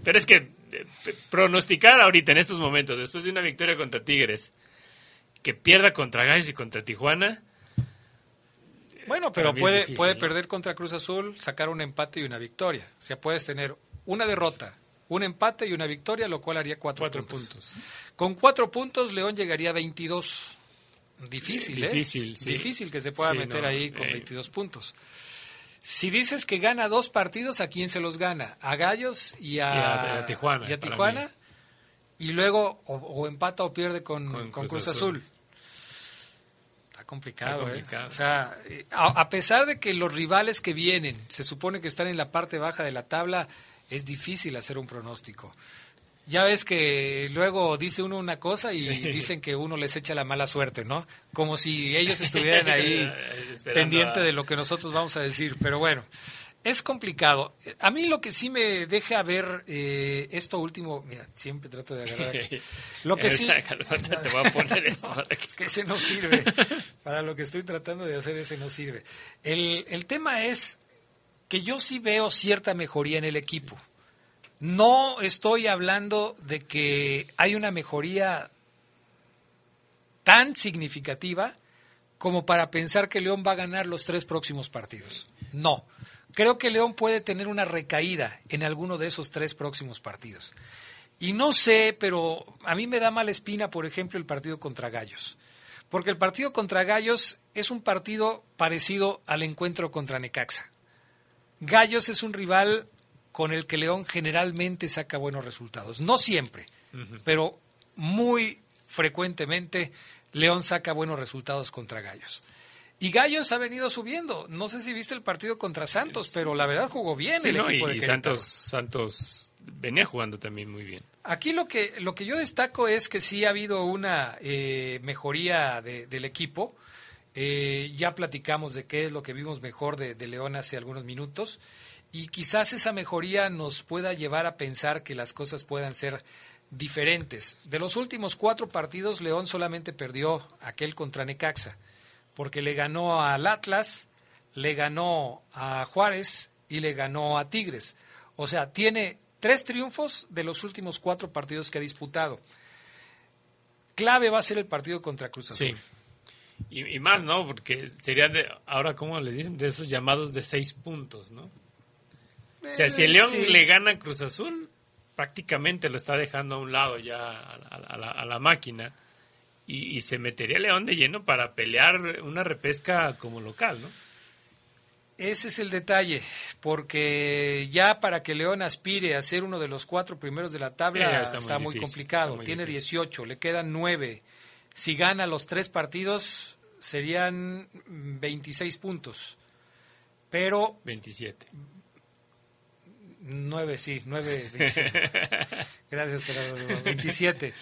Pero es que eh, pronosticar ahorita, en estos momentos, después de una victoria contra Tigres, que pierda contra Gallos y contra Tijuana... Bueno, pero puede, difícil, puede ¿no? perder contra Cruz Azul, sacar un empate y una victoria. O sea, puedes tener una derrota, un empate y una victoria, lo cual haría cuatro, cuatro puntos. puntos. Con cuatro puntos, León llegaría a 22. Difícil, ¿eh? Difícil, sí. Difícil que se pueda Sí, meter no, ahí con eh. 22 puntos. Si dices que gana dos partidos, ¿a quién se los gana? ¿A Gallos y a, Y a- a Tijuana, y a para Tijuana? mí. Y luego o, o empata o pierde con, Con con Cruz Cruz, Azul. Azul. Está complicado, Está ¿eh? complicado. O sea, eh, a, a pesar de que los rivales que vienen se supone que están en la parte baja de la tabla, es difícil hacer un pronóstico. Ya ves que luego dice uno una cosa y Sí. dicen que uno les echa la mala suerte, ¿no? Como si ellos estuvieran *laughs* ahí pendiente a- de lo que nosotros vamos a decir. Pero bueno, es complicado. A mí lo que sí me deja ver eh, esto último, mira, siempre trato de agarrar aquí. *laughs* Lo que sí... Calmate, te voy a poner esto. para que- *laughs* Es que ese no sirve. Para lo que estoy tratando de hacer, ese no sirve. El, el tema es que yo sí veo cierta mejoría en el equipo. No estoy hablando de que hay una mejoría tan significativa como para pensar que León va a ganar los tres próximos partidos. No. Creo que León puede tener una recaída en alguno de esos tres próximos partidos. Y no sé, pero a mí me da mala espina, por ejemplo, el partido contra Gallos. Porque el partido contra Gallos es un partido parecido al encuentro contra Necaxa. Gallos es un rival con el que León generalmente saca buenos resultados. No siempre, pero muy frecuentemente León saca buenos resultados contra Gallos. Y Gallos ha venido subiendo. No sé si viste el partido contra Santos, pero la verdad jugó bien Sí, el no, equipo y, de y Querétaro. Santos, Santos venía jugando también muy bien. Aquí lo que, lo que yo destaco es que sí ha habido una eh, mejoría de- del equipo. Eh, ya platicamos de qué es lo que vimos mejor de, de León hace algunos minutos. Y quizás esa mejoría nos pueda llevar a pensar que las cosas puedan ser diferentes. De los últimos cuatro partidos, León solamente perdió aquel contra Necaxa, porque le ganó al Atlas, le ganó a Juárez y le ganó a Tigres. O sea, tiene tres triunfos de los últimos cuatro partidos que ha disputado. Clave va a ser el partido contra Cruz Azul. Sí. Y, y más, ¿no? Porque sería de, ahora, ¿cómo les dicen? De esos llamados de seis puntos, ¿no? O sea, si el León Eh, sí. le gana a Cruz Azul, prácticamente lo está dejando a un lado ya a, a- a la, a la máquina. Y, y se metería León de lleno para pelear una repesca como local, ¿no? Ese es el detalle, porque ya para que León aspire a ser uno de los cuatro primeros de la tabla Eh, está, está muy muy, difícil, complicado. está muy Tiene difícil. 18, le quedan 9. Si gana los tres partidos, serían mm, 26 puntos. Pero 27. 9, sí, 9. 27. *laughs* Gracias, Gerardo. 27.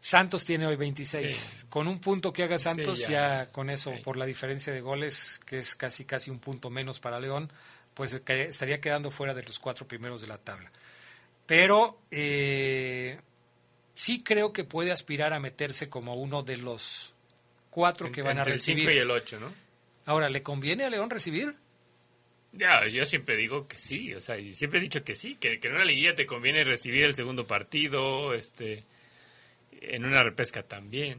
Santos tiene hoy 26. Sí. Con un punto que haga Santos, Sí, ya. ya. con eso, por la diferencia de goles, que es casi casi un punto menos para León, pues ca- estaría quedando fuera de los cuatro primeros de la tabla. Pero eh, sí creo que puede aspirar a meterse como uno de los cuatro que van a Entre el recibir. 5 y el 8, ¿no? Ahora, ¿le conviene a León recibir? Ya, yo siempre digo que sí, o sea, y siempre he dicho que sí, que, que en una liguilla te conviene recibir el segundo partido, este, en una repesca también.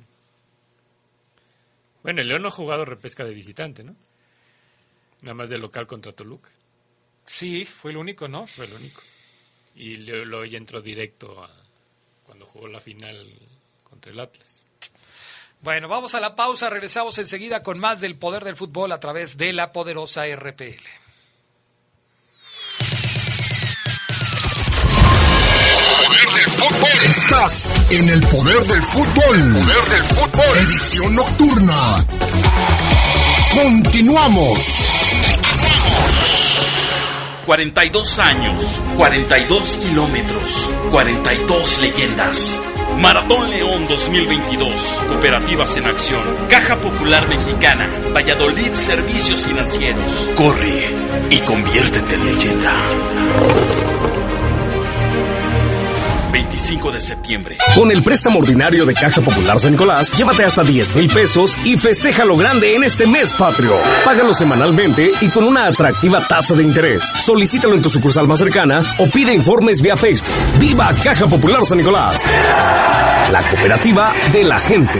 Bueno, el León no ha jugado repesca de visitante, ¿no? Nada más de local contra Toluca. Sí, fue el único, ¿no? Fue el único. Y luego luego ya entró directo a cuando jugó la final contra el Atlas. Bueno, vamos a la pausa, regresamos enseguida con más del poder del fútbol a través de la poderosa RPL. Poder del fútbol. Estás en el poder del fútbol. Poder del fútbol. Edición nocturna. Continuamos. 42 años, 42 kilómetros, 42 leyendas. Maratón León 2022. Cooperativas en acción. Caja Popular Mexicana. Valladolid Servicios Financieros. Corre y conviértete en leyenda. 25 de septiembre. Con el préstamo ordinario de Caja Popular San Nicolás, llévate hasta 10 mil pesos y festeja lo grande en este mes patrio. Págalo semanalmente y con una atractiva tasa de interés. Solicítalo en tu sucursal más cercana o pide informes vía Facebook. ¡Viva Caja Popular San Nicolás! La cooperativa de la gente.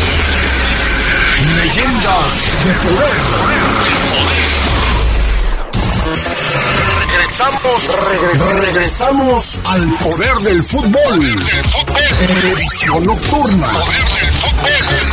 Leyendas de poder. Regresamos, regresamos al poder del fútbol. Edición nocturna. Ay,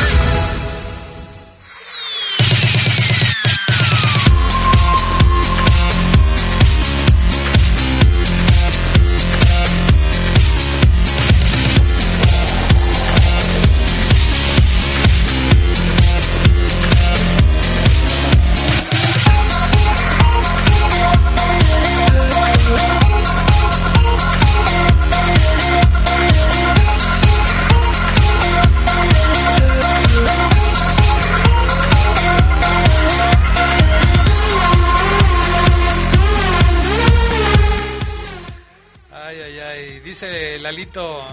Dice Lalito,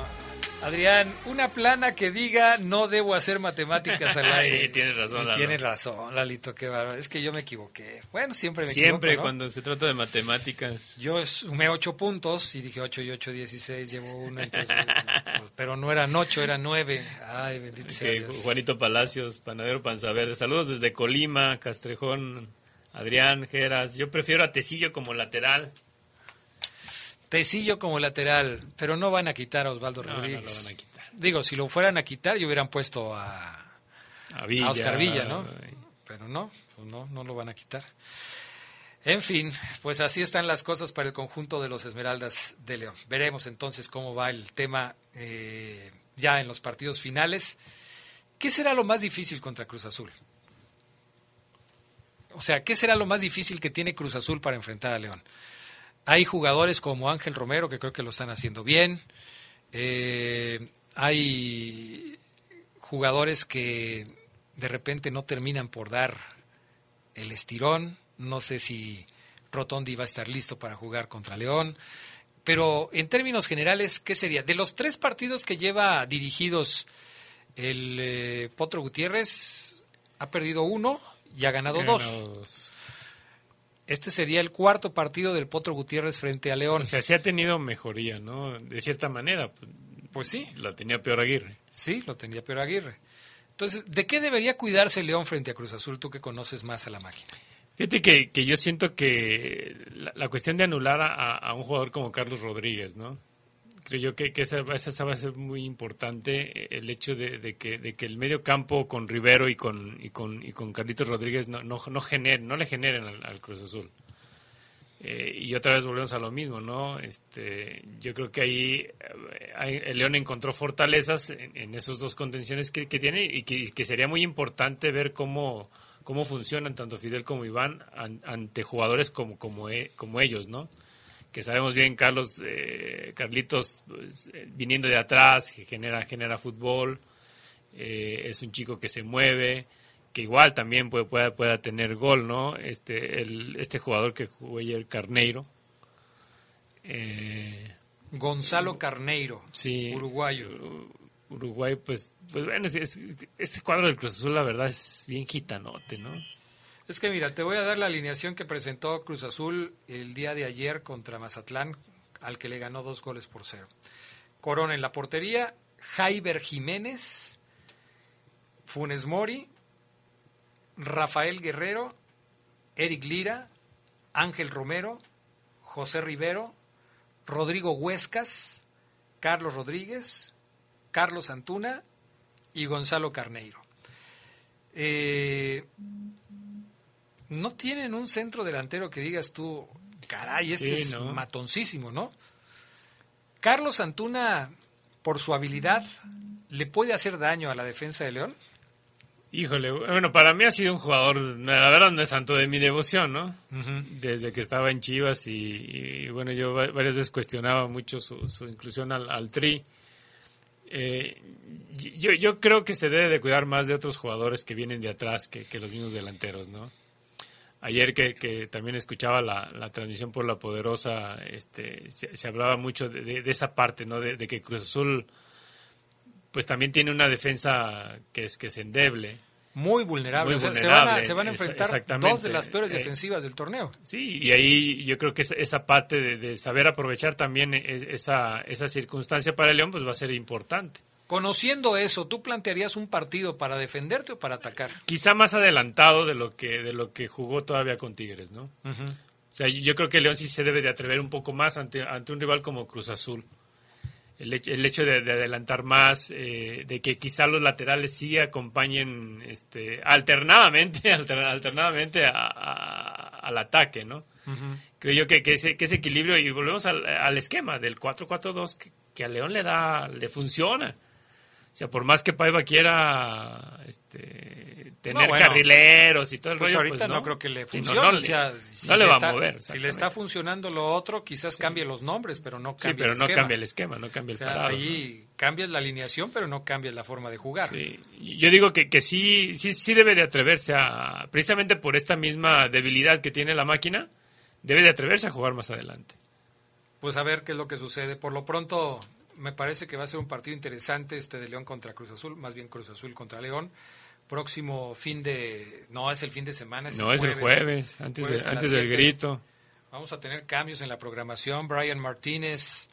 Adrián, una plana que diga no debo hacer matemáticas al *laughs* aire. tienes razón, Lalo. Tienes razón, Lalito, qué bárbaro. Es que yo me equivoqué. Bueno, siempre me Siempre equivoco. ¿no? cuando se trata de matemáticas. Yo sumé ocho puntos y dije 8 y 8, 16, llevo uno. Entonces, *laughs* pues, pero no eran ocho, eran nueve. Ay, bendito sea Dios. Juanito Palacios, panadero Panzaverde. Saludos desde Colima, Castrejón, Adrián, Geras. Yo prefiero a Tecillo como lateral. Tecillo como lateral, pero no van a quitar a Osvaldo No, no Rodríguez. lo van a quitar. Digo, si lo fueran a quitar, yo hubieran puesto a, A Villa. a Oscar Villa, ¿no? Pero no, pues no, no lo van a quitar. En fin, pues así están las cosas para el conjunto de los Esmeraldas de León. Veremos entonces cómo va el tema eh, ya en los partidos finales. ¿Qué será lo más difícil contra Cruz Azul? O sea, ¿qué será lo más difícil que tiene Cruz Azul para enfrentar a León? Hay jugadores como Ángel Romero que creo que lo están haciendo bien. Eh, hay jugadores que de repente no terminan por dar el estirón. No sé si Rotondi va a estar listo para jugar contra León. Pero en términos generales, ¿qué sería? De los tres partidos que lleva dirigidos el eh, Potro Gutiérrez, ha perdido uno y ha ganado Ganado dos. Este sería el cuarto partido del Potro Gutiérrez frente a León. O sea, sí ha tenido mejoría, ¿no? De cierta manera. Pues sí. La tenía peor Aguirre. Sí, lo tenía peor Aguirre. Entonces, ¿de qué debería cuidarse León frente a Cruz Azul, tú que conoces más a la máquina? Fíjate que, que yo siento que la, la cuestión de anular a, a un jugador como Carlos Rodríguez, ¿no? Creo yo que, que esa, esa va a ser muy importante, eh, el hecho de, de que, de que el medio campo con Rivero y con, y con, y con Carlitos Rodríguez no, no, no, gener- no le generen al, Cruz Azul. Eh, y otra vez volvemos a lo mismo, ¿no? Este, yo creo que ahí eh, el León encontró fortalezas en, en esos dos contenciones que, que tiene y que, que sería muy importante ver cómo, cómo funcionan tanto Fidel como Iván an- ante jugadores como, como, e- como ellos, ¿no? Que sabemos bien, Carlos, eh, Carlitos, pues, eh, viniendo de atrás, que genera, genera fútbol, eh, es un chico que se mueve, que igual también puede, pueda, pueda tener gol, ¿no? Este, el, este jugador que jugó ayer, Carneiro. Eh, Gonzalo Carneiro, sí, uruguayo. Uruguay, pues, pues bueno, es- es- este cuadro del Cruz Azul, la verdad, es bien gitanote, ¿no? Es que mira, te voy a dar la alineación que presentó Cruz Azul el día de ayer contra Mazatlán, al que le ganó dos goles por cero. Corona en la portería, Jaiber Jiménez, Funes Mori, Rafael Guerrero, Eric Lira, Ángel Romero, José Rivero, Rodrigo Huescas, Carlos Rodríguez, Carlos Antuna y Gonzalo Carneiro. Eh, no tienen un centro delantero que digas tú, caray, este Sí, es ¿no? matoncísimo, ¿no? Carlos Antuna, por su habilidad, ¿le puede hacer daño a la defensa de León? Híjole, bueno, para mí ha sido un jugador, la verdad no es santo de mi devoción, ¿no? Desde que estaba en Chivas y, bueno, yo varias veces cuestionaba mucho su, inclusión al, tri. Eh, yo, yo creo que se debe de cuidar más de otros jugadores que vienen de atrás que, los mismos delanteros, ¿no? Ayer que, también escuchaba la, transmisión por la poderosa, este, se, hablaba mucho de, esa parte, ¿no? De, de que Cruz Azul pues también tiene una defensa que es que es endeble. Muy vulnerable. se, van a, se, van a, enfrentar dos de las peores eh, defensivas del torneo. Sí, y ahí yo creo que esa parte de, saber aprovechar también esa, esa circunstancia para el León pues va a ser importante. Conociendo eso, ¿tú plantearías un partido para defenderte o para atacar? Quizá más adelantado de lo que de lo que jugó todavía con Tigres, ¿no? O sea, yo creo que León sí se debe de atrever un poco más ante, ante un rival como Cruz Azul el, hecho, de, adelantar más, eh, de que quizá los laterales sí acompañen este, alternadamente, *laughs* alternadamente al ataque, ¿no? Creo yo que, que, ese, que ese equilibrio, y volvemos al, al esquema del 4-4-2, que, que, a León le da, le funciona. O sea, por más que Paiva quiera este, tener carrileros y todo el pues rollo, ahorita pues no. creo que le funcione. no, le, va a mover. Si le está funcionando lo otro, quizás cambie los nombres, pero no cambia sí, pero el no esquema. cambia el esquema, no cambia el o sea, Ahí cambias la alineación, pero no cambias la forma de jugar. Sí. Yo digo que, que sí, sí, sí debe de atreverse a, precisamente por esta misma debilidad que tiene la máquina, debe de atreverse a jugar más adelante. Pues a ver qué es lo que sucede. Por lo pronto, me parece que va a ser un partido interesante este de León contra Cruz Azul, más bien Cruz Azul contra León. Próximo fin de... No, es el fin de semana. no, es el jueves, antes, antes del grito. Vamos a tener cambios en la programación. Brian Martínez,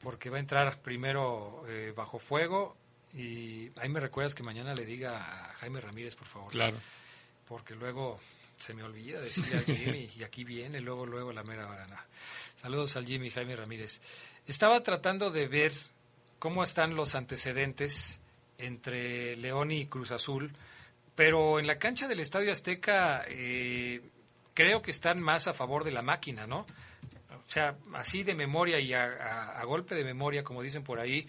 porque va a entrar primero eh, bajo fuego. Y ahí me recuerdas que mañana le diga a Jaime Ramírez, por favor. Claro. Porque luego se me olvida decirle a *laughs* Jimmy y aquí viene, luego, luego la mera hora. Saludos al Jimmy Jaime Ramírez. Estaba tratando de ver cómo están los antecedentes entre León y Cruz Azul, pero en la cancha del Estadio Azteca eh, creo que están más a favor de la máquina, ¿no? O sea, así de memoria y a, golpe de memoria, como dicen por ahí,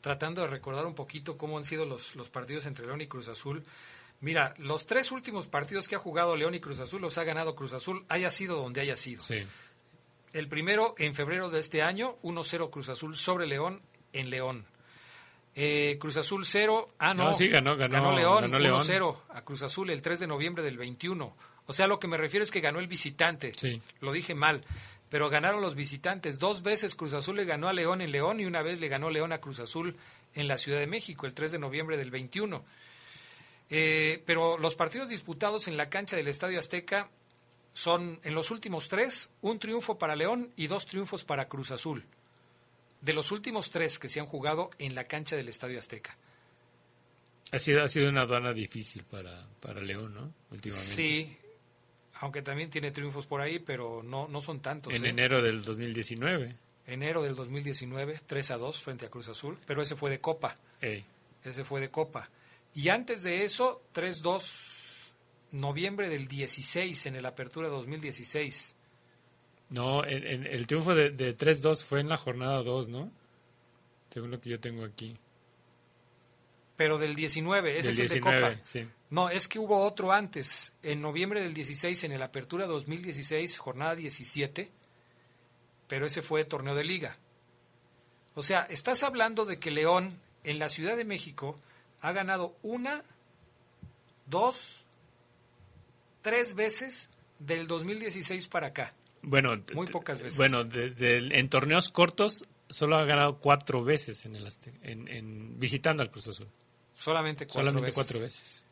tratando de recordar un poquito cómo han sido los, los partidos entre León y Cruz Azul. Mira, los tres últimos partidos que ha jugado León y Cruz Azul los ha ganado Cruz Azul, haya sido donde haya sido. Sí. El primero en febrero de este año, 1-0 Cruz Azul sobre León en León. Eh, Cruz Azul 0, ah no, sí, ganó, ganó, León 1-0 a Cruz Azul el 3 de noviembre del 21. O sea, lo que me refiero es que ganó el visitante. Sí. Lo dije mal, pero ganaron los visitantes. Dos veces Cruz Azul le ganó a León en León y una vez le ganó León a Cruz Azul en la Ciudad de México el 3 de noviembre del 21. Eh, pero los partidos disputados en la cancha del Estadio Azteca son en los últimos tres un triunfo para León y dos triunfos para Cruz Azul. De los últimos tres que se han jugado en la cancha del Estadio Azteca. Ha sido, ha sido una aduana difícil para, para León, ¿no? Últimamente. Sí, aunque también tiene triunfos por ahí, pero no, no son tantos. En ¿eh? enero del 2019. Enero del 2019, 3 a 2 frente a Cruz Azul, pero ese fue de Copa. Ese fue de Copa. Y antes de eso, 3-2 noviembre del 16, en el Apertura 2016. No, en, el triunfo de, 3-2 fue en la jornada 2, ¿no? Según lo que yo tengo aquí. Pero del 19, ese es el de Copa. No, es que hubo otro antes, en noviembre del 16, en el Apertura 2016, jornada 17, pero ese fue torneo de liga. O sea, estás hablando de que León en la Ciudad de México ha ganado una, dos, tres veces del 2016 para acá. Bueno, muy pocas veces. Bueno, en torneos cortos solo ha ganado cuatro veces en el en, visitando al Cruz Azul. Solamente cuatro Solamente veces. cuatro veces.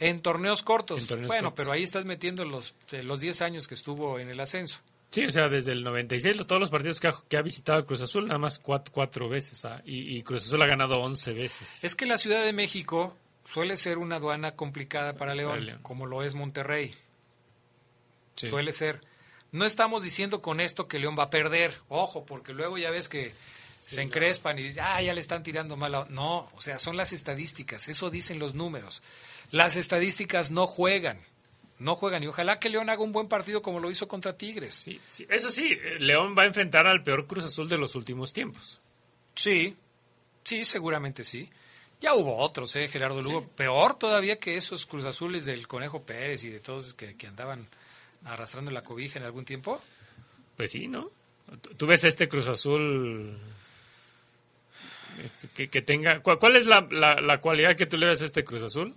En torneos cortos. bueno, pero ahí estás metiendo los los 10 años que estuvo en el ascenso. Sí, o sea, desde el 96, todos los partidos que ha, que ha visitado el Cruz Azul, nada más cuatro, cuatro veces. Ah, y, y, Cruz Azul ha ganado 11 veces. Es que la Ciudad de México suele ser una aduana complicada para León, como lo es Monterrey. Suele ser. No estamos diciendo con esto que León va a perder, ojo, porque luego ya ves que se encrespan y dicen, ah, ya le están tirando mal. No, o sea, son las estadísticas, eso dicen los números. Las estadísticas no juegan, no juegan y ojalá que León haga un buen partido como lo hizo contra Tigres. Eso sí, León va a enfrentar al peor Cruz Azul de los últimos tiempos. Sí, sí, seguramente sí. Ya hubo otros, ¿eh? Gerardo Lugo. Peor todavía que esos Cruz Azules del Conejo Pérez y de todos que, que andaban arrastrando la cobija en algún tiempo. Pues sí, ¿no? Tú ves este Cruz Azul este, que, que, tenga... ¿Cuál, es la, la, la, cualidad que tú le ves a este Cruz Azul?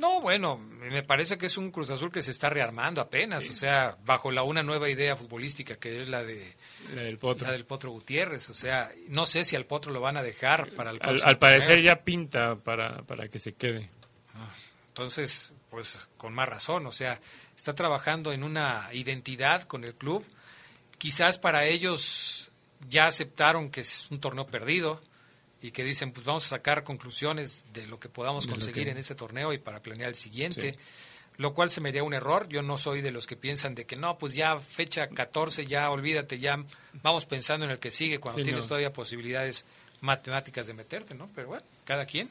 No, bueno, me parece que es un Cruz Azul que se está rearmando apenas, o sea, bajo la una nueva idea futbolística que es la de la del Potro, la del Potro Gutiérrez, o sea, no sé si al Potro lo van a dejar para el Al, al parecer ya pinta para, para que se quede. Entonces, pues con más razón, o sea, está trabajando en una identidad con el club. Quizás para ellos ya aceptaron que es un torneo perdido, y que dicen, pues vamos a sacar conclusiones de lo que podamos conseguir que... en ese torneo y para planear el siguiente, sí. lo cual se me dio un error. Yo no soy de los que piensan de que no, pues ya fecha 14, ya olvídate, ya vamos pensando en el que sigue cuando sí, tienes no. todavía posibilidades matemáticas de meterte, ¿no? Pero bueno, cada quien.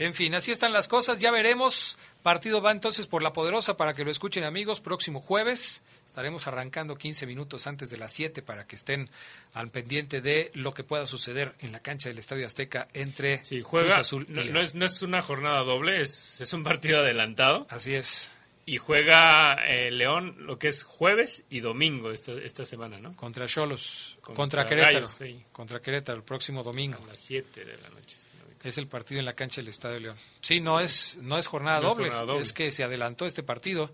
En fin, así están las cosas, ya veremos. Partido va entonces por la poderosa para que lo escuchen amigos, próximo jueves. Estaremos arrancando 15 minutos antes de las 7 para que estén al pendiente de lo que pueda suceder en la cancha del Estadio Azteca entre sí, juega, Cruz Azul y no, no, es, no es una jornada doble, es, es un partido adelantado. Así es. Y juega eh, León lo que es jueves y domingo esta, esta semana, ¿no? Contra Cholos, contra, contra Querétaro. Sí. Contra Querétaro el próximo domingo. A las 7 de la noche. Es el partido en la cancha del Estadio León. Sí, no es no es jornada, no doble, es, jornada doble. es que se adelantó este partido.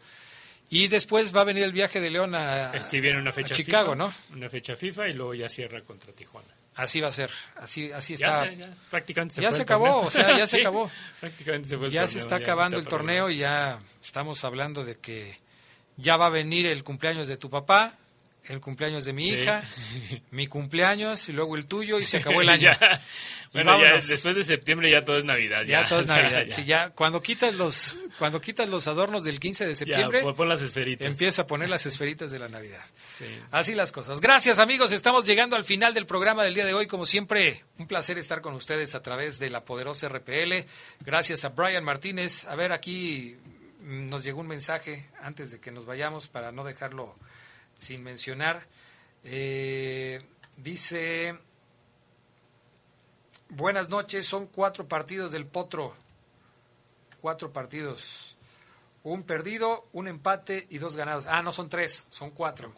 Y después va a venir el viaje de León a, Eh, viene una fecha a Chicago, FIFA, ¿no? Una fecha FIFA y luego ya cierra contra Tijuana. Así va a ser, así así está. Ya, se, ya prácticamente se, ya se acabó, o sea, ya *laughs* Sí, se acabó. Prácticamente se fue ya torneo, se está acabando el torneo y ya estamos hablando de que ya va a venir el cumpleaños de tu papá, el cumpleaños de mi Sí. hija, mi cumpleaños y luego el tuyo y se acabó el *laughs* año. Ya. Bueno, ya después de septiembre ya todo es Navidad. Ya, Ya, todo es o sea, Navidad. *laughs* Sí, ya cuando quitas los cuando quitas los adornos del 15 de septiembre, pon- pon las esferitas. Empieza a poner las esferitas de la Navidad. Sí. Así las cosas. Gracias amigos, estamos llegando al final del programa del día de hoy. Como siempre, un placer estar con ustedes a través de la poderosa RPL. Gracias a Brian Martínez. A ver, aquí mm, nos llegó un mensaje antes de que nos vayamos para no dejarlo sin mencionar. Eh, dice, buenas noches, son cuatro partidos del Potro. Cuatro partidos. Un perdido, un empate y dos ganados. Ah, no son tres, son cuatro.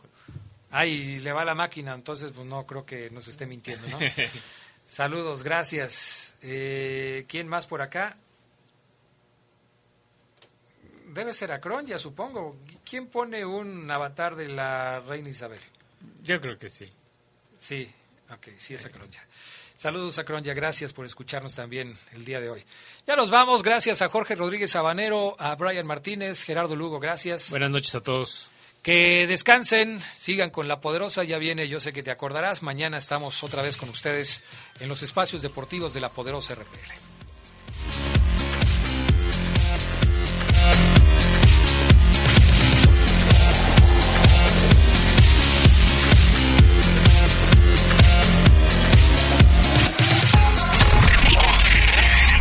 Ay, le va la máquina, entonces pues no creo que nos esté mintiendo, ¿no? *laughs* Saludos, gracias. Eh, ¿Quién más por acá? Debe ser Acron, ya supongo. ¿Quién pone un avatar de la reina Isabel? Yo creo que sí. Sí, ok, sí es Acron ya. Saludos a Cronya, gracias por escucharnos también el día de hoy. Ya nos vamos, gracias a Jorge Rodríguez Sabanero, a Brian Martínez, Gerardo Lugo, gracias. Buenas noches a todos. Que descansen, sigan con la poderosa, ya viene, yo sé que te acordarás, mañana estamos otra vez con ustedes en los espacios deportivos de la poderosa RPL.